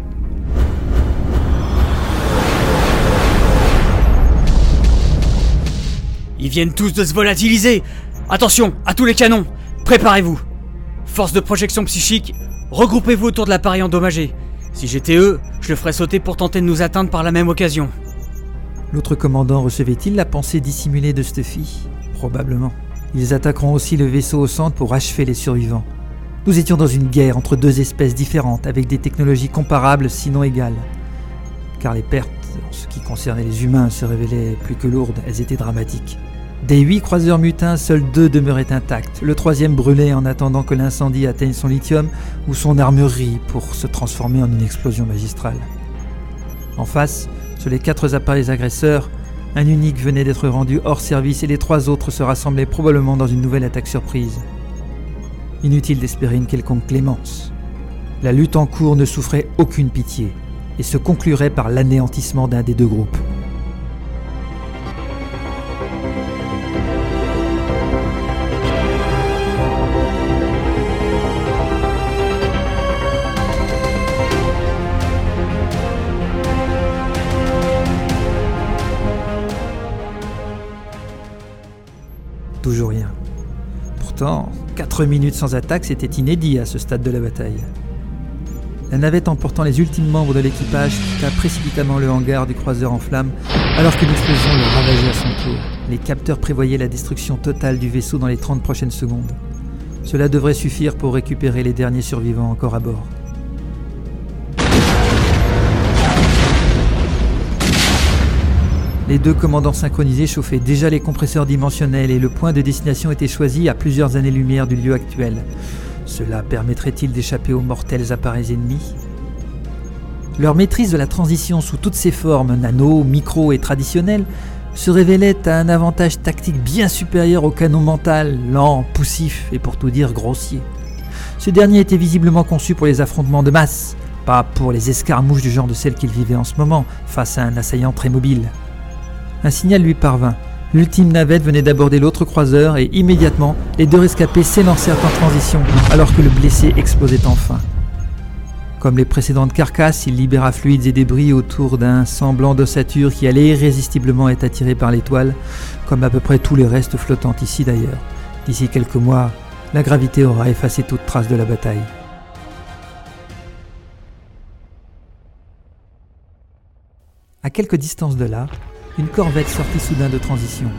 Ils viennent tous de se volatiliser Attention, à tous les canons Préparez-vous Force de projection psychique, regroupez-vous autour de l'appareil endommagé. Si j'étais eux, je le ferais sauter pour tenter de nous atteindre par la même occasion. L'autre commandant recevait-il la pensée dissimulée de Stuffy? Probablement. Ils attaqueront aussi le vaisseau au centre pour achever les survivants. Nous étions dans une guerre entre deux espèces différentes avec des technologies comparables sinon égales. Car les pertes, en ce qui concernait les humains, se révélaient plus que lourdes, elles étaient dramatiques. Des huit croiseurs mutins, seuls deux demeuraient intacts. Le troisième brûlait en attendant que l'incendie atteigne son lithium ou son armurerie pour se transformer en une explosion magistrale. En face, sur les quatre appareils agresseurs, un unique venait d'être rendu hors service et les trois autres se rassemblaient probablement dans une nouvelle attaque surprise. Inutile d'espérer une quelconque clémence. La lutte en cours ne souffrait aucune pitié et se conclurait par l'anéantissement d'un des deux groupes. Pourtant, 4 minutes sans attaque, c'était inédit à ce stade de la bataille. La navette emportant les ultimes membres de l'équipage quitta précipitamment le hangar du croiseur en flammes alors que l'explosion le ravageait à son tour. Les capteurs prévoyaient la destruction totale du vaisseau dans les 30 prochaines secondes. Cela devrait suffire pour récupérer les derniers survivants encore à bord. Les deux commandants synchronisés chauffaient déjà les compresseurs dimensionnels et le point de destination était choisi à plusieurs années-lumière du lieu actuel. Cela permettrait-il d'échapper aux mortels appareils ennemis? Leur maîtrise de la transition sous toutes ses formes, nano, micro et traditionnelles, se révélait à un avantage tactique bien supérieur au canon mental, lent, poussif et pour tout dire grossier. Ce dernier était visiblement conçu pour les affrontements de masse, pas pour les escarmouches du genre de celles qu'il vivait en ce moment, face à un assaillant très mobile. Un signal lui parvint. L'ultime navette venait d'aborder l'autre croiseur et immédiatement, les deux rescapés s'élancèrent en transition alors que le blessé explosait enfin. Comme les précédentes carcasses, il libéra fluides et débris autour d'un semblant d'ossature qui allait irrésistiblement être attiré par l'étoile, comme à peu près tous les restes flottants ici d'ailleurs. D'ici quelques mois, la gravité aura effacé toute trace de la bataille. À quelque distance de là, une corvette sortit soudain de transition.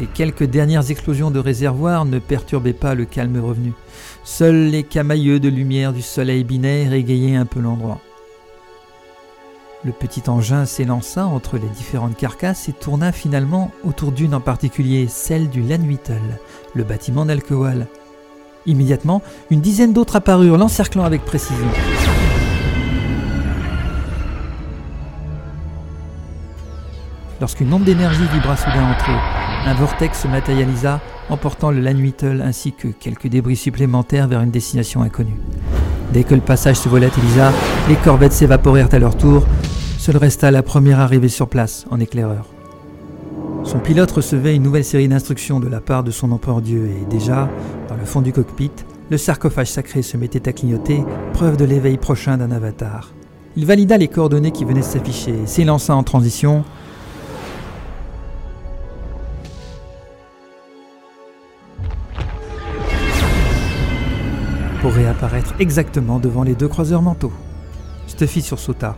Les quelques dernières explosions de réservoir ne perturbaient pas le calme revenu. Seuls les camailleux de lumière du soleil binaire égayaient un peu l'endroit. Le petit engin s'élança entre les différentes carcasses et tourna finalement autour d'une en particulier, celle du Lanwittel, le bâtiment d'Alcohol. Immédiatement, une dizaine d'autres apparurent, l'encerclant avec précision. Lorsqu'une onde d'énergie vibra soudain entre eux, un vortex se matérialisa, emportant le Lanuitel ainsi que quelques débris supplémentaires vers une destination inconnue. Dès que le passage se volatilisa, les corvettes s'évaporèrent à leur tour. Seul resta la première arrivée sur place, en éclaireur. Son pilote recevait une nouvelle série d'instructions de la part de son empereur Dieu et déjà, dans le fond du cockpit, le sarcophage sacré se mettait à clignoter, preuve de l'éveil prochain d'un avatar. Il valida les coordonnées qui venaient de s'afficher et s'élança en transition. Pour réapparaître exactement devant les deux croiseurs mentaux. Stuffy sursauta.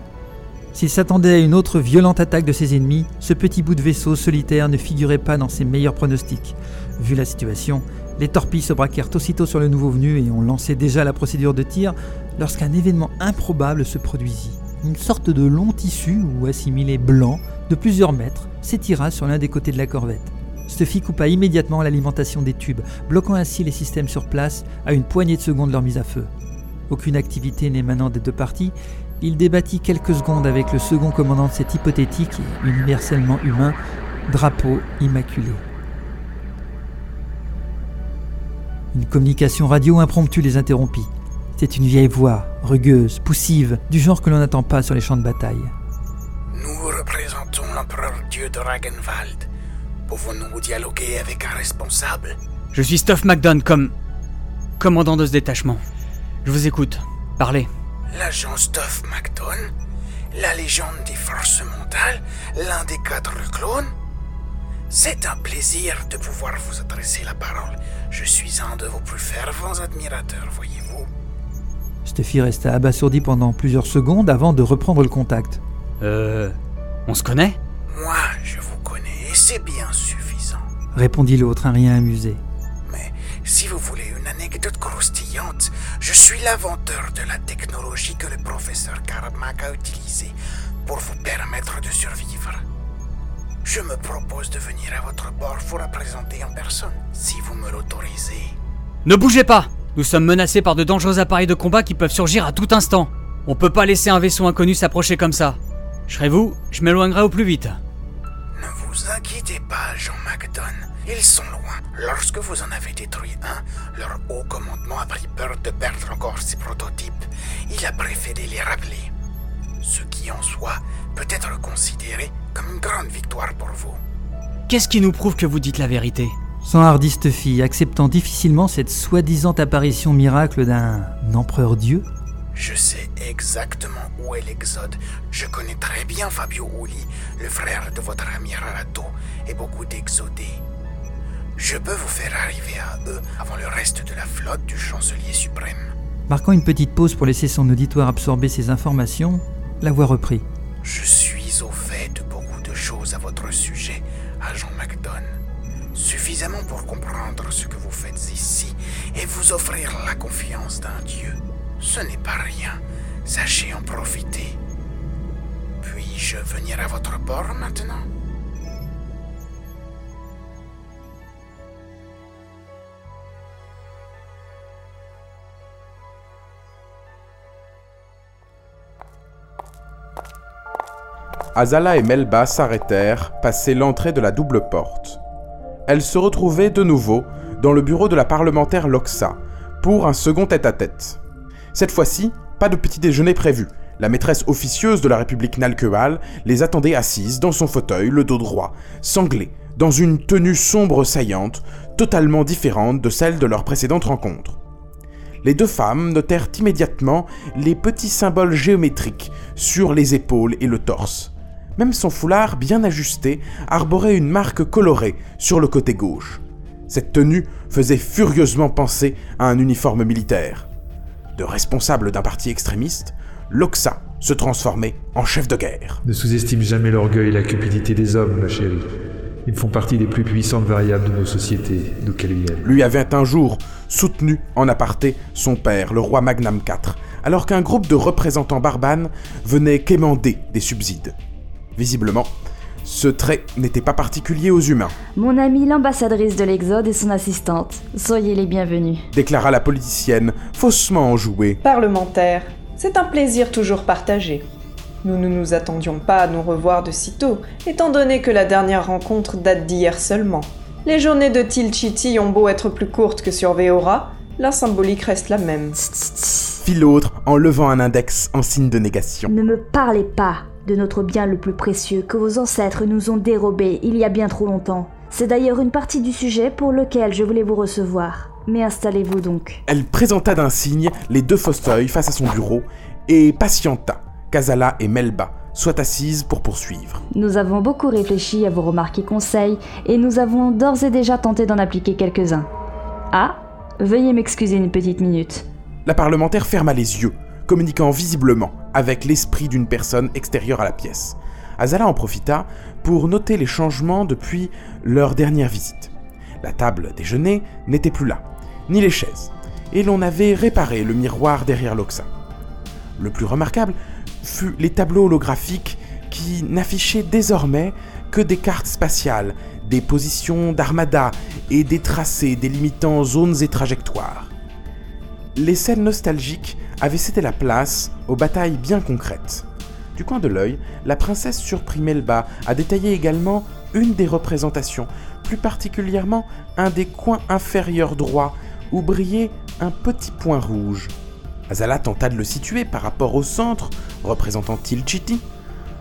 S'il s'attendait à une autre violente attaque de ses ennemis, ce petit bout de vaisseau solitaire ne figurait pas dans ses meilleurs pronostics. Vu la situation, les torpilles se braquèrent aussitôt sur le nouveau venu et on lançait déjà la procédure de tir lorsqu'un événement improbable se produisit. Une sorte de long tissu ou assimilé blanc de plusieurs mètres s'étira sur l'un des côtés de la corvette. Stuffy coupa immédiatement l'alimentation des tubes, bloquant ainsi les systèmes sur place à une poignée de secondes leur mise à feu. Aucune activité n'émanant des deux parties, il débattit quelques secondes avec le second commandant de cet hypothétique et universellement humain drapeau immaculé. Une communication radio impromptue les interrompit. C'est une vieille voix, rugueuse, poussive, du genre que l'on n'attend pas sur les champs de bataille. Nous représentons l'empereur dieu de Ragenwald. Pouvons-nous dialoguer avec un responsable? Je suis Stuff McDonald comme. commandant de ce détachement. Je vous écoute. Parlez. L'agent Stuff McDonald La légende des forces mentales? L'un des quatre clones? C'est un plaisir de pouvoir vous adresser la parole. Je suis un de vos plus fervents admirateurs, voyez-vous. Stuffy resta abasourdi pendant plusieurs secondes avant de reprendre le contact. Euh. On se connaît? Moi, je vous connais et c'est bien suffisant. répondit l'autre, un rien amusé. Mais si vous voulez une anecdote croustillante, je suis l'inventeur de la technologie que le professeur Karmak a utilisée pour vous permettre de survivre. Je me propose de venir à votre bord pour la présenter en personne, si vous me l'autorisez. Ne bougez pas Nous sommes menacés par de dangereux appareils de combat qui peuvent surgir à tout instant. On peut pas laisser un vaisseau inconnu s'approcher comme ça. Je serais vous, je m'éloignerai au plus vite. Ne vous inquiétez pas, Jean McDon. Ils sont loin. Lorsque vous en avez détruit un, leur haut commandement a pris peur de perdre encore ses prototypes. Il a préféré les rappeler. Ce qui en soi peut être considéré comme une grande victoire pour vous. Qu'est-ce qui nous prouve que vous dites la vérité? S'enhardit Stuffy, acceptant difficilement cette soi-disant apparition miracle d'un empereur dieu. Je sais exactement où est l'Exode. Je connais très bien Fabio Uli, le frère de votre ami Arato, et beaucoup d'Exodés. Je peux vous faire arriver à eux avant le reste de la flotte du chancelier suprême. Marquant une petite pause pour laisser son auditoire absorber ces informations, la voix reprit. Je suis au fait de beaucoup de choses à votre sujet, agent McDon. Suffisamment pour comprendre ce que vous faites ici et vous offrir la confiance d'un dieu. Ce n'est pas rien. Sachez en profiter. Puis-je venir à votre bord maintenant? Azala et Melba s'arrêtèrent, passé l'entrée de la double porte. Elles se retrouvaient de nouveau dans le bureau de la parlementaire Loxa pour un second tête-à-tête. Cette fois-ci, pas de petit déjeuner prévu. La maîtresse officieuse de la République Nalkewal les attendait assises dans son fauteuil, le dos droit, sanglée, dans une tenue sombre saillante, totalement différente de celle de leur précédente rencontre. Les deux femmes notèrent immédiatement les petits symboles géométriques sur les épaules et le torse. Même son foulard bien ajusté arborait une marque colorée sur le côté gauche. Cette tenue faisait furieusement penser à un uniforme militaire. De responsable d'un parti extrémiste, Loxa se transformait en chef de guerre. Ne sous-estime jamais l'orgueil et la cupidité des hommes, ma chérie. Ils font partie des plus puissantes variables de nos sociétés, qu'elles viennent. Lui avait un jour soutenu en aparté son père, le roi Magnam IV, alors qu'un groupe de représentants barbanes venait quémander des subsides. Visiblement, Ce trait n'était pas particulier aux humains, Mon amie l'ambassadrice de l'Exode et son assistante. Soyez les bienvenus. déclara la politicienne, faussement enjouée. Parlementaire, c'est un plaisir toujours partagé. Nous ne nous attendions pas à nous revoir de sitôt, étant donné que la dernière rencontre date d'hier seulement. Les journées de Tilchiti ont beau être plus courtes que sur Veora, la symbolique reste la même. Fit l'autre en levant un index en signe de négation. Ne me parlez pas de notre bien le plus précieux que vos ancêtres nous ont dérobé il y a bien trop longtemps. C'est d'ailleurs une partie du sujet pour lequel je voulais vous recevoir. Mais installez-vous donc. Elle présenta d'un signe les deux fauteuils face à son bureau et patienta qu'Azala et Melba soient assises pour poursuivre. Nous avons beaucoup réfléchi à vos remarques et conseils, et nous avons d'ores et déjà tenté d'en appliquer quelques-uns. Ah, veuillez m'excuser une petite minute. La parlementaire ferma les yeux, communiquant visiblement avec l'esprit d'une personne extérieure à la pièce. Azala en profita pour noter les changements depuis leur dernière visite. La table déjeuner n'était plus là, ni les chaises, et l'on avait réparé le miroir derrière l'Oxa. Le plus remarquable fut les tableaux holographiques qui n'affichaient désormais que des cartes spatiales, des positions d'armada et des tracés délimitant zones et trajectoires. Les scènes nostalgiques avaient cédé la place aux batailles bien concrètes. Du coin de l'œil, la princesse surprit Melba à détailler également une des représentations, plus particulièrement un des coins inférieurs droits où brillait un petit point rouge. Azala tenta de le situer par rapport au centre, représentant Tilchiti.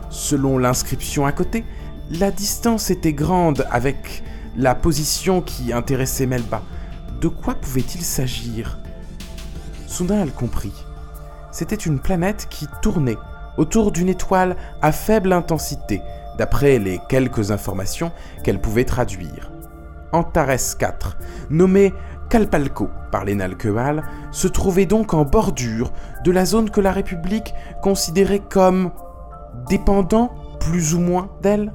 Selon l'inscription à côté, la distance était grande avec la position qui intéressait Melba. De quoi pouvait-il s'agir? Soudain elle comprit. C'était une planète qui tournait autour d'une étoile à faible intensité, d'après les quelques informations qu'elle pouvait traduire. Antares 4, nommé Kalpalco par les Nalkewal, se trouvait donc en bordure de la zone que la République considérait comme dépendant plus ou moins d'elle.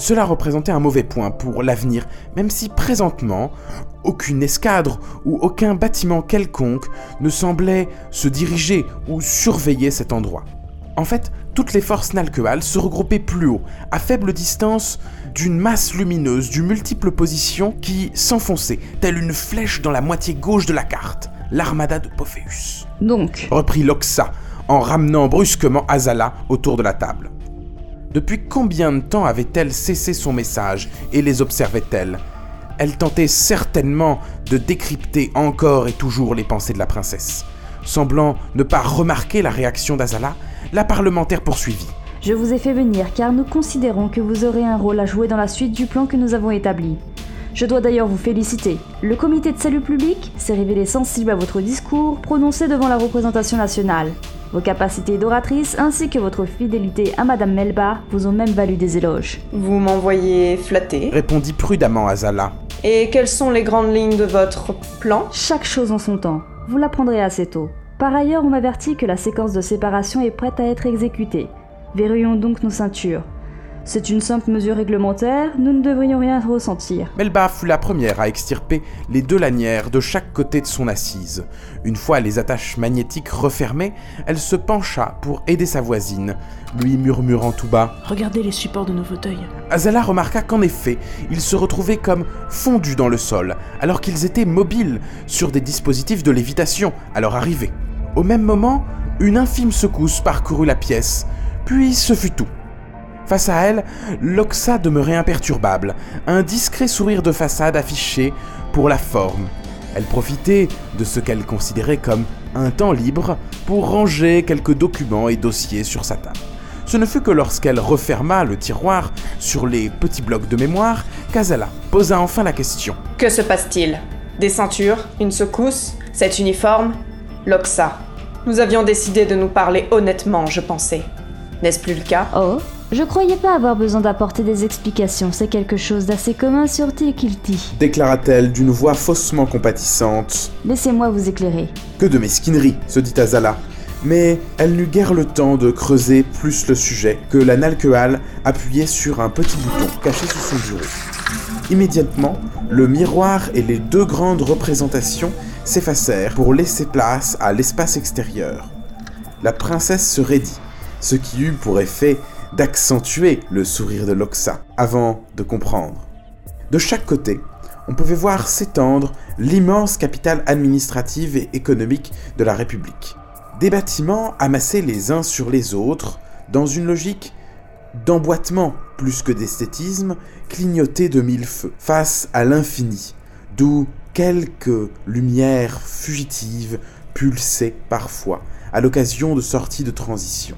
Cela représentait un mauvais point pour l'avenir, même si présentement, aucune escadre ou aucun bâtiment quelconque ne semblait se diriger ou surveiller cet endroit. En fait, toutes les forces Nalkewal se regroupaient plus haut, à faible distance d'une masse lumineuse du multiples positions qui s'enfonçait, telle une flèche dans la moitié gauche de la carte, l'armada de Pophéus. Donc, Reprit Loxa, en ramenant brusquement Azala autour de la table. Depuis combien de temps avait-elle cessé son message et les observait-elle? Elle tentait certainement de décrypter encore et toujours les pensées de la princesse. Semblant ne pas remarquer la réaction d'Azala, la parlementaire poursuivit. je vous ai fait venir car nous considérons que vous aurez un rôle à jouer dans la suite du plan que nous avons établi. Je dois d'ailleurs vous féliciter. Le comité de salut public s'est révélé sensible à votre discours prononcé devant la représentation nationale. Vos capacités d'oratrice ainsi que votre fidélité à Madame Melba vous ont même valu des éloges. Vous m'envoyez flatter. Répondit prudemment Azala. Et quelles sont les grandes lignes de votre plan? Chaque chose en son temps. Vous l'apprendrez assez tôt. Par ailleurs, on m'avertit que la séquence de séparation est prête à être exécutée. Verrouillons donc nos ceintures. C'est une simple mesure réglementaire, nous ne devrions rien ressentir. Melba fut la première à extirper les deux lanières de chaque côté de son assise. Une fois les attaches magnétiques refermées, elle se pencha pour aider sa voisine, lui murmurant tout bas. Regardez les supports de nos fauteuils. Azala remarqua qu'en effet, ils se retrouvaient comme fondus dans le sol, alors qu'ils étaient mobiles sur des dispositifs de lévitation à leur arrivée. Au même moment, une infime secousse parcourut la pièce, puis ce fut tout. Face à elle, Loxa demeurait imperturbable, un discret sourire de façade affiché pour la forme. Elle profitait de ce qu'elle considérait comme un temps libre pour ranger quelques documents et dossiers sur sa table. Ce ne fut que lorsqu'elle referma le tiroir sur les petits blocs de mémoire qu'Azala posa enfin la question. Que se passe-t-il? Des ceintures? Une secousse? Cet uniforme? Loxa? Nous avions décidé de nous parler honnêtement, je pensais. N'est-ce plus le cas? Oh Je croyais pas avoir besoin d'apporter des explications, c'est quelque chose d'assez commun sur Tilkilti. déclara-t-elle d'une voix faussement compatissante. Laissez-moi vous éclairer. Que de mesquinerie, se dit Azala. Mais elle n'eut guère le temps de creuser plus le sujet que la Nalkehal appuyait sur un petit bouton caché sous son bureau. Immédiatement, le miroir et les deux grandes représentations s'effacèrent pour laisser place à l'espace extérieur. La princesse se raidit, ce qui eut pour effet d'accentuer le sourire de Loxa avant de comprendre. De chaque côté, on pouvait voir s'étendre l'immense capitale administrative et économique de la République. Des bâtiments amassés les uns sur les autres, dans une logique d'emboîtement plus que d'esthétisme, clignotés de mille feux, face à l'infini, d'où quelques lumières fugitives pulsaient parfois à l'occasion de sorties de transition.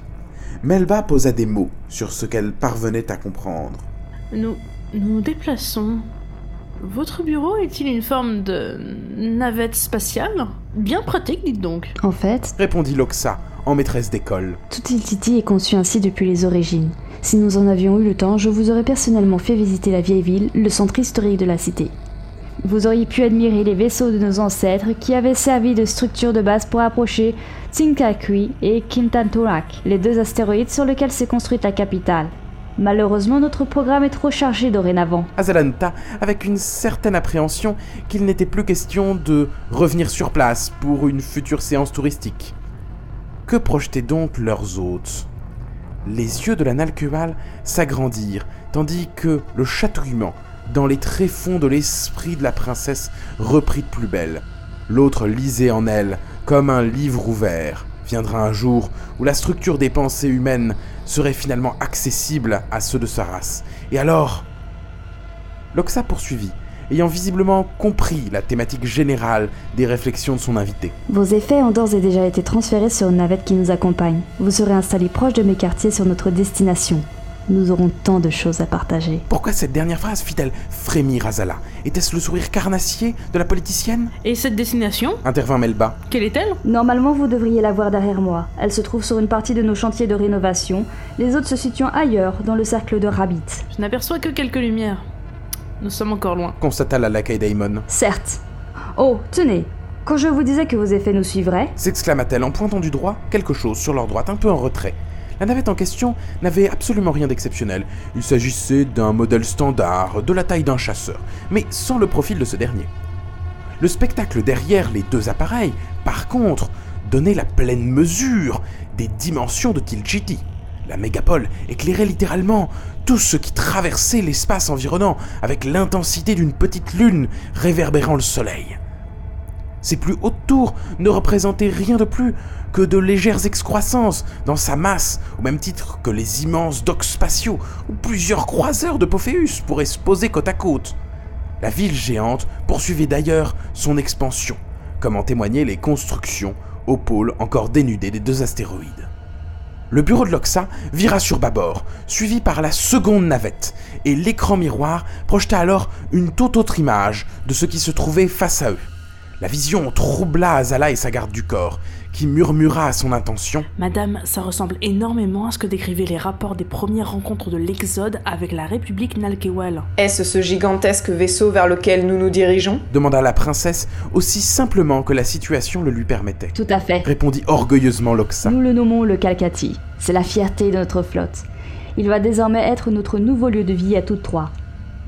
Melba posa des mots sur ce qu'elle parvenait à comprendre. Nous nous déplaçons. Votre bureau est-il une forme de navette spatiale? Bien pratique, dites donc. En fait, Répondit Loxa, en maîtresse d'école. tout Il City est conçu ainsi depuis les origines. Si nous en avions eu le temps, je vous aurais personnellement fait visiter la vieille ville, le centre historique de la cité. Vous auriez pu admirer les vaisseaux de nos ancêtres qui avaient servi de structure de base pour approcher Tsinkakui et Kintantorak, les deux astéroïdes sur lesquels s'est construite la capitale. Malheureusement, notre programme est trop chargé dorénavant. Azalanta avec une certaine appréhension qu'il n'était plus question de revenir sur place pour une future séance touristique. Que projetaient donc leurs hôtes? Les yeux de la Nalqueval s'agrandirent, tandis que le chatouillement dans les tréfonds de l'esprit de la princesse reprit de plus belle. L'autre lisait en elle comme un livre ouvert. Viendra un jour où la structure des pensées humaines serait finalement accessible à ceux de sa race. Et alors Loxa poursuivit, ayant visiblement compris la thématique générale des réflexions de son invité. Vos effets ont d'ores et déjà été transférés sur une navette qui nous accompagne. Vous serez installé proche de mes quartiers sur notre destination. Nous aurons tant de choses à partager. Pourquoi cette dernière phrase fit-elle frémir Azala Était-ce le sourire carnassier de la politicienne? Et cette destination? Intervint Melba. Quelle est-elle? Normalement, vous devriez la voir derrière moi. Elle se trouve sur une partie de nos chantiers de rénovation, les autres se situant ailleurs, dans le cercle de Rabbit. Je n'aperçois que quelques lumières. Nous sommes encore loin. Constata la lacaille Daimon. Certes. Oh, tenez. Quand je vous disais que vos effets nous suivraient, S'exclama-t-elle en pointant du doigt quelque chose sur leur droite, un peu en retrait. La navette en question n'avait absolument rien d'exceptionnel. Il s'agissait d'un modèle standard, de la taille d'un chasseur, mais sans le profil de ce dernier. Le spectacle derrière les deux appareils, par contre, donnait la pleine mesure des dimensions de Tilchiti. La mégapole éclairait littéralement tout ce qui traversait l'espace environnant avec l'intensité d'une petite lune réverbérant le soleil. Ses plus hautes tours ne représentaient rien de plus que de légères excroissances dans sa masse, au même titre que les immenses docks spatiaux où plusieurs croiseurs de Pophéus pourraient se poser côte à côte. La ville géante poursuivait d'ailleurs son expansion, comme en témoignaient les constructions au pôle encore dénudé des deux astéroïdes. Le bureau de Loxa vira sur bâbord, suivi par la seconde navette, et l'écran miroir projeta alors une toute autre image de ce qui se trouvait face à eux. La vision troubla Azala et sa garde du corps, qui murmura à son intention Madame, ça ressemble énormément à ce que décrivaient les rapports des premières rencontres de l'Exode avec la République Nalkewal. Est-ce ce gigantesque vaisseau vers lequel nous nous dirigeons demanda la princesse aussi simplement que la situation le lui permettait. tout à fait. Répondit orgueilleusement Loxa. Nous le nommons le Calcati. C'est la fierté de notre flotte. Il va désormais être notre nouveau lieu de vie à toutes trois.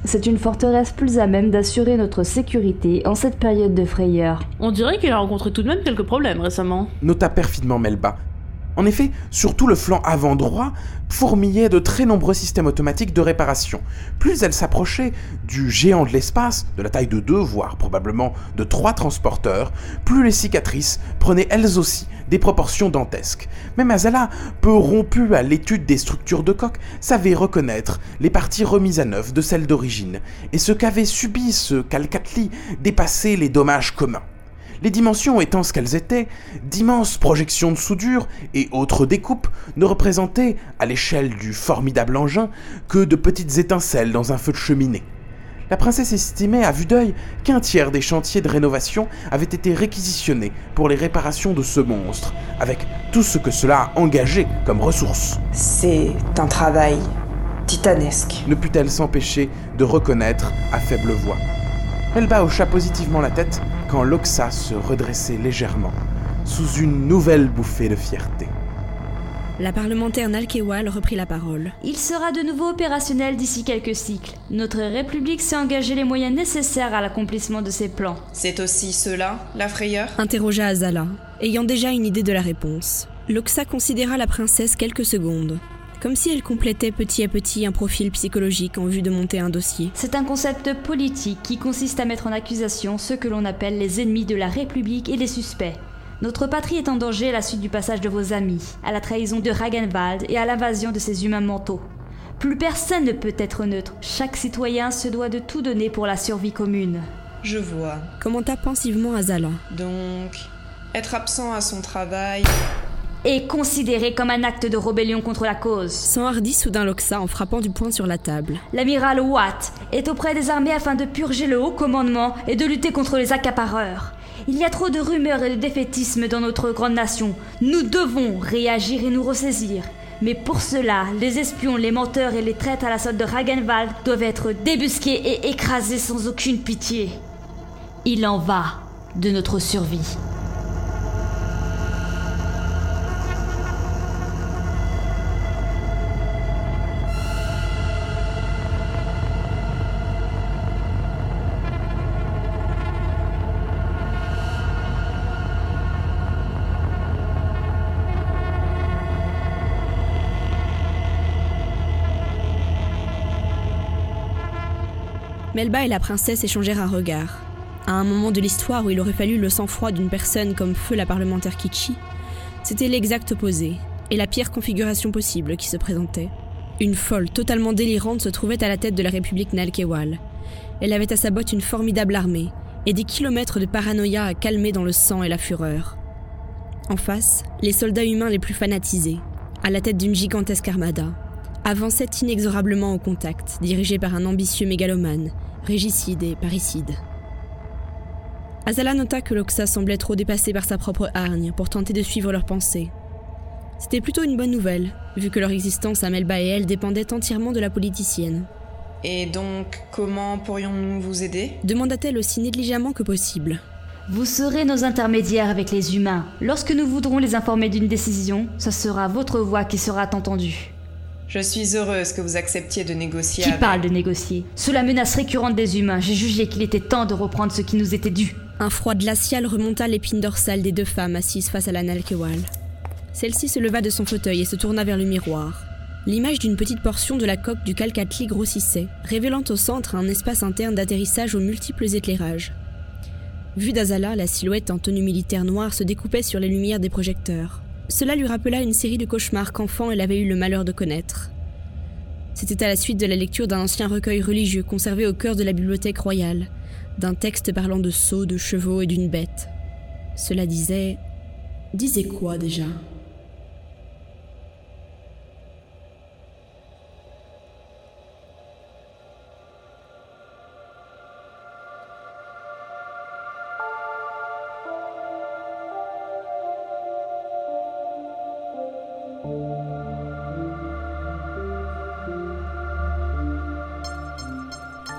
C'est une forteresse plus à même d'assurer notre sécurité en cette période de frayeur. On dirait qu'il a rencontré tout de même quelques problèmes récemment. nota perfidement Melba. En effet, sur tout le flanc avant droit, fourmillaient de très nombreux systèmes automatiques de réparation. Plus elle s'approchait du géant de l'espace, de la taille de deux, voire probablement de trois transporteurs, plus les cicatrices prenaient elles aussi des proportions dantesques. Même Azala, peu rompue à l'étude des structures de coque, savait reconnaître les parties remises à neuf de celles d'origine, et ce qu'avait subi ce Calcatli dépassait les dommages communs. Les dimensions étant ce qu'elles étaient, d'immenses projections de soudure et autres découpes ne représentaient, à l'échelle du formidable engin, que de petites étincelles dans un feu de cheminée. La princesse estimait à vue d'œil qu'un tiers des chantiers de rénovation avaient été réquisitionnés pour les réparations de ce monstre, avec tout ce que cela a engagé comme ressources. C'est un travail titanesque. Ne put-elle s'empêcher de reconnaître à faible voix. Elba hocha positivement la tête quand Loxa se redressait légèrement, sous une nouvelle bouffée de fierté. La parlementaire Nalkewal reprit la parole. Il sera de nouveau opérationnel d'ici quelques cycles. Notre République s'est engagé les moyens nécessaires à l'accomplissement de ses plans. C'est aussi cela, la frayeur? Interrogea Azala, ayant déjà une idée de la réponse. Loxa considéra la princesse quelques secondes. Comme si elle complétait petit à petit un profil psychologique en vue de monter un dossier. C'est un concept politique qui consiste à mettre en accusation ceux que l'on appelle les ennemis de la République et les suspects. Notre patrie est en danger à la suite du passage de vos amis, à la trahison de Ragenwald et à l'invasion de ses humains mentaux. Plus personne ne peut être neutre. Chaque citoyen se doit de tout donner pour la survie commune. Je vois. Commenta pensivement Azala. Donc, être absent à son travail. Est considéré comme un acte de rébellion contre la cause. S'enhardit soudain Loxa en frappant du poing sur la table. L'amiral Watt est auprès des armées afin de purger le haut commandement et de lutter contre les accapareurs. Il y a trop de rumeurs et de défaitisme dans notre grande nation. Nous devons réagir et nous ressaisir. Mais pour cela, les espions, les menteurs et les traîtres à la solde de Ragenwald doivent être débusqués et écrasés sans aucune pitié. Il en va de notre survie. Melba et la princesse échangèrent un regard. À un moment de l'histoire où il aurait fallu le sang-froid d'une personne comme Feu la parlementaire Kichi, c'était l'exact opposé, et la pire configuration possible qui se présentait. Une folle totalement délirante se trouvait à la tête de la République Nalkewal. Elle avait à sa botte une formidable armée, et des kilomètres de paranoïa à calmer dans le sang et la fureur. En face, les soldats humains les plus fanatisés, à la tête d'une gigantesque armada, avançaient inexorablement au contact, dirigés par un ambitieux mégalomane, régicide et parricide. Azala nota que Loxa semblait trop dépassé par sa propre hargne pour tenter de suivre leurs pensées. C'était plutôt une bonne nouvelle, vu que leur existence à Melba et elle dépendait entièrement de la politicienne. Et donc, comment pourrions-nous vous aider? Demanda-t-elle aussi négligemment que possible. Vous serez nos intermédiaires avec les humains. Lorsque nous voudrons les informer d'une décision, ce sera votre voix qui sera entendue. Je suis heureuse que vous acceptiez de négocier Qui avec... parle de négocier? Sous la menace récurrente des humains, j'ai jugé qu'il était temps de reprendre ce qui nous était dû. Un froid glacial remonta l'épine dorsale des deux femmes assises face à la Nalkewal. Celle-ci se leva de son fauteuil et se tourna vers le miroir. L'image d'une petite portion de la coque du Calcatli grossissait, révélant au centre un espace interne d'atterrissage aux multiples éclairages. Vue d'Azala, la silhouette en tenue militaire noire se découpait sur les lumières des projecteurs. Cela lui rappela une série de cauchemars qu'enfant elle avait eu le malheur de connaître. C'était à la suite de la lecture d'un ancien recueil religieux conservé au cœur de la bibliothèque royale, d'un texte parlant de sauts, de chevaux et d'une bête. Cela disait... Disait quoi déjà?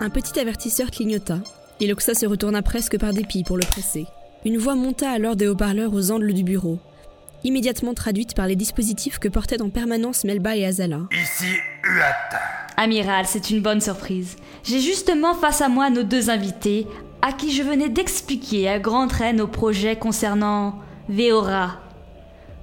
Un petit avertisseur clignota, et Loxa se retourna presque par dépit pour le presser. Une voix monta alors des haut-parleurs aux angles du bureau, immédiatement traduite par les dispositifs que portaient en permanence Melba et Azala. Ici, Uat. Amiral, c'est une bonne surprise. J'ai justement face à moi nos deux invités, à qui je venais d'expliquer à grande train nos projets concernant Veora.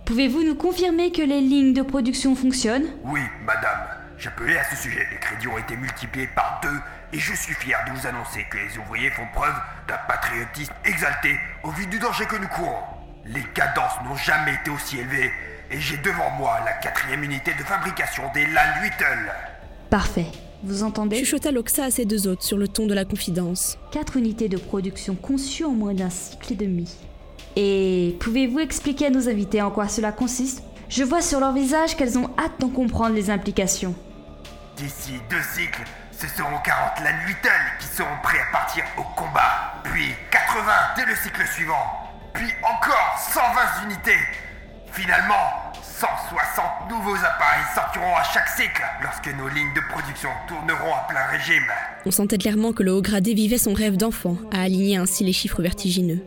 Pouvez-vous nous confirmer que les lignes de production fonctionnent? Oui, madame. J'appelais à ce sujet. Les crédits ont été multipliés par deux et je suis fier de vous annoncer que les ouvriers font preuve d'un patriotisme exalté au vu du danger que nous courons. Les cadences n'ont jamais été aussi élevées et j'ai devant moi la quatrième unité de fabrication des LAN Whittle. Parfait. Vous entendez? Chuchota Loxa à ses deux hôtes sur le ton de la confidence. Quatre unités de production conçues en moins d'un cycle et demi. Et pouvez-vous expliquer à nos invités en quoi cela consiste? Je vois sur leur visage qu'elles ont hâte d'en comprendre les implications. D'ici deux cycles, ce seront 40 LAN Whittle qui seront prêts à partir au combat. Puis 80 dès le cycle suivant. Puis encore 120 unités. Finalement, 160 nouveaux appareils sortiront à chaque cycle lorsque nos lignes de production tourneront à plein régime. On sentait clairement que le haut gradé vivait son rêve d'enfant, à aligner ainsi les chiffres vertigineux.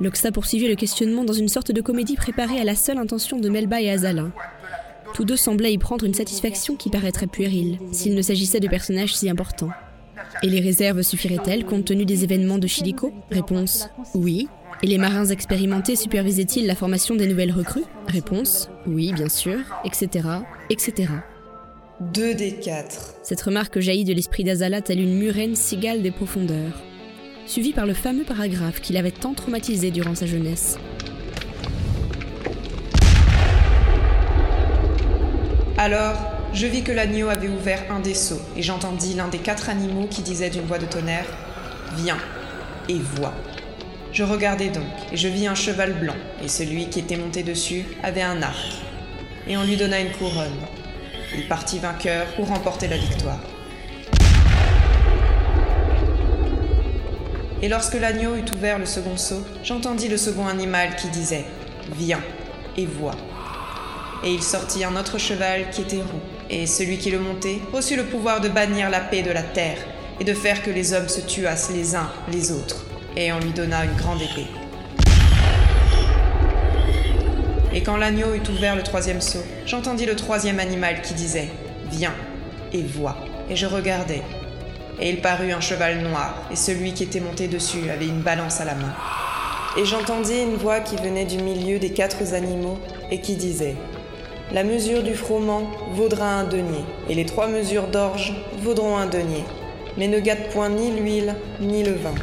Loxa poursuivait le questionnement dans une sorte de comédie préparée à la seule intention de Melba et Azala. Tous deux semblaient y prendre une satisfaction qui paraîtrait puérile, s'il ne s'agissait de personnages si importants. Et les réserves suffiraient-elles compte tenu des événements de Chilico Réponse oui. Et les marins expérimentés supervisaient-ils la formation des nouvelles recrues? Réponse oui, bien sûr, etc., etc. Deux des quatre. Cette remarque jaillit de l'esprit d'Azala telle une murène cigale des profondeurs, suivie par le fameux paragraphe qui l'avait tant traumatisé durant sa jeunesse. Alors, je vis que l'agneau avait ouvert un des seaux, et j'entendis l'un des quatre animaux qui disait d'une voix de tonnerre Viens et vois. Je regardai donc, et je vis un cheval blanc, et celui qui était monté dessus avait un arc, et on lui donna une couronne. Il partit vainqueur pour remporter la victoire. Et lorsque l'agneau eut ouvert le second seau, j'entendis le second animal qui disait Viens et vois. Et il sortit un autre cheval qui était roux, et celui qui le montait reçut le pouvoir de bannir la paix de la terre, et de faire que les hommes se tuassent les uns les autres, et on lui donna une grande épée. Et quand l'agneau eut ouvert le troisième seau, j'entendis le troisième animal qui disait Viens et vois. Et je regardai. Et il parut un cheval noir, et celui qui était monté dessus avait une balance à la main. Et j'entendis une voix qui venait du milieu des quatre animaux, et qui disait La mesure du froment vaudra un denier, et les trois mesures d'orge vaudront un denier, mais ne gâte point ni l'huile ni le vin.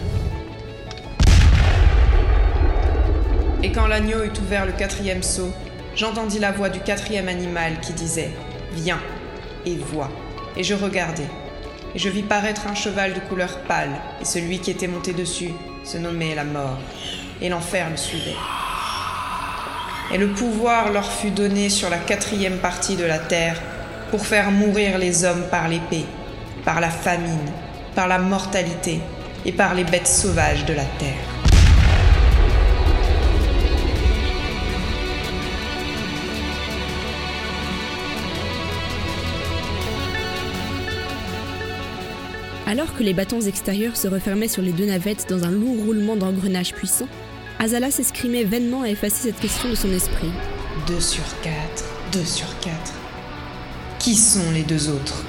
Et quand l'agneau eut ouvert le quatrième seau, j'entendis la voix du quatrième animal qui disait Viens et vois. Et je regardai, et je vis paraître un cheval de couleur pâle, et celui qui était monté dessus se nommait la mort, et l'enfer le suivait. Et le pouvoir leur fut donné sur la quatrième partie de la terre pour faire mourir les hommes par l'épée, par la famine, par la mortalité et par les bêtes sauvages de la terre. Alors que les bâtons extérieurs se refermaient sur les deux navettes dans un lourd roulement d'engrenage puissant, Azala s'escrimait vainement à effacer cette question de son esprit. Deux sur quatre, deux sur quatre. Qui sont les deux autres?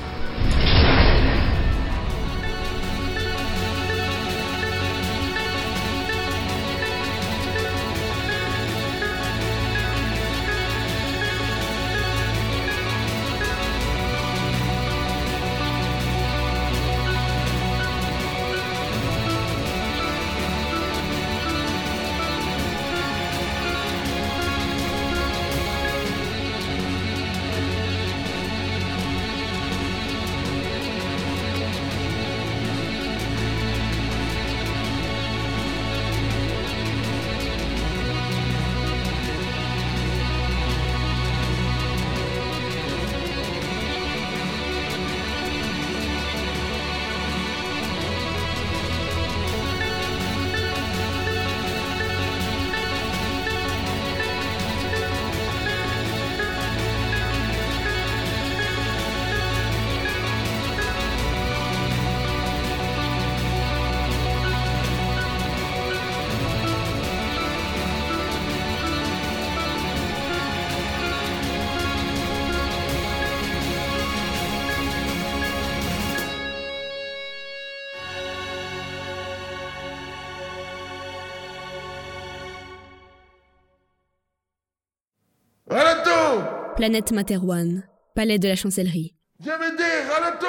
Planète Materwan, palais de la chancellerie. Viens m'aider, Ralato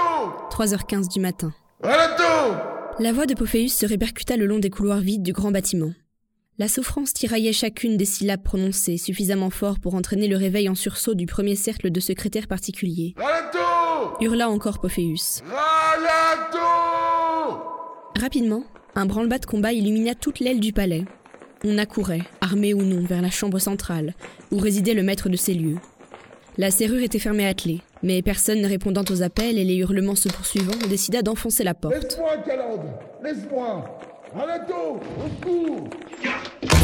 3h15 du matin. Ralato La voix de Pophéus se répercuta le long des couloirs vides du grand bâtiment. La souffrance tiraillait chacune des syllabes prononcées, suffisamment fort pour entraîner le réveil en sursaut du premier cercle de secrétaires particuliers. Ralato Hurla encore Pophéus. Ralato Rapidement, un branle-bas de combat illumina toute l'aile du palais. On accourait, armé ou non, vers la chambre centrale, où résidait le maître de ces lieux. La serrure était fermée à clé, mais personne ne répondant aux appels et les hurlements se poursuivant, décida d'enfoncer la porte. Laisse-moi, Laisse-moi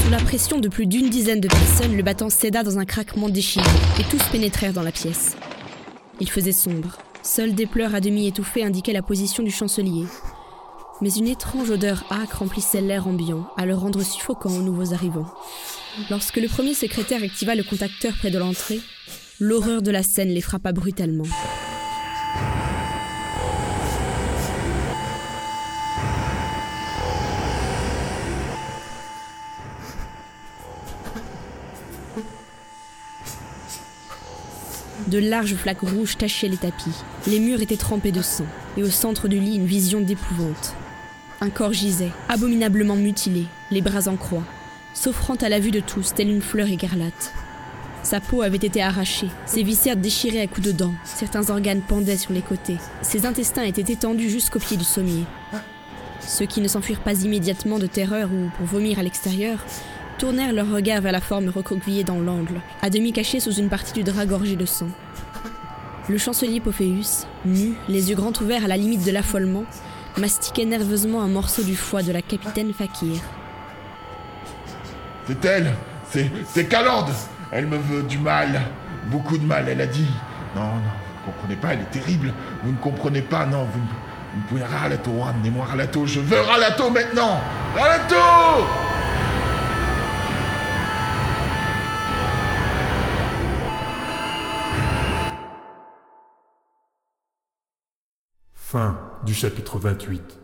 Sous la pression de plus d'une dizaine de personnes, le battant céda dans un craquement déchiré, et tous pénétrèrent dans la pièce. Il faisait sombre. Seuls des pleurs à demi étouffés indiquaient la position du chancelier. Mais une étrange odeur âcre remplissait l'air ambiant, à le rendre suffocant aux nouveaux arrivants. Lorsque le premier secrétaire activa le contacteur près de l'entrée, l'horreur de la scène les frappa brutalement. De larges flaques rouges tachaient les tapis. Les murs étaient trempés de sang, et au centre du lit, une vision d'épouvante. Un corps gisait, abominablement mutilé, les bras en croix, s'offrant à la vue de tous, telle une fleur écarlate. Sa peau avait été arrachée, ses viscères déchirés à coups de dents, certains organes pendaient sur les côtés, ses intestins étaient étendus jusqu'au pied du sommier. Ceux qui ne s'enfuirent pas immédiatement de terreur ou pour vomir à l'extérieur tournèrent leur regard vers la forme recroquevillée dans l'angle, à demi cachée sous une partie du drap gorgé de sang. Le chancelier Pophéus, nu, les yeux grands ouverts à la limite de l'affolement, mastiquait nerveusement un morceau du foie de la capitaine Fakir. C'est elle C'est. C'est Elle me veut du mal. Beaucoup de mal, elle a dit. Non, non, vous ne comprenez pas, elle est terrible. Vous ne comprenez pas, non, vous, vous ne pouvez Ralato, amenez-moi Ralato, je veux Ralato maintenant Ralato Fin du chapitre 28.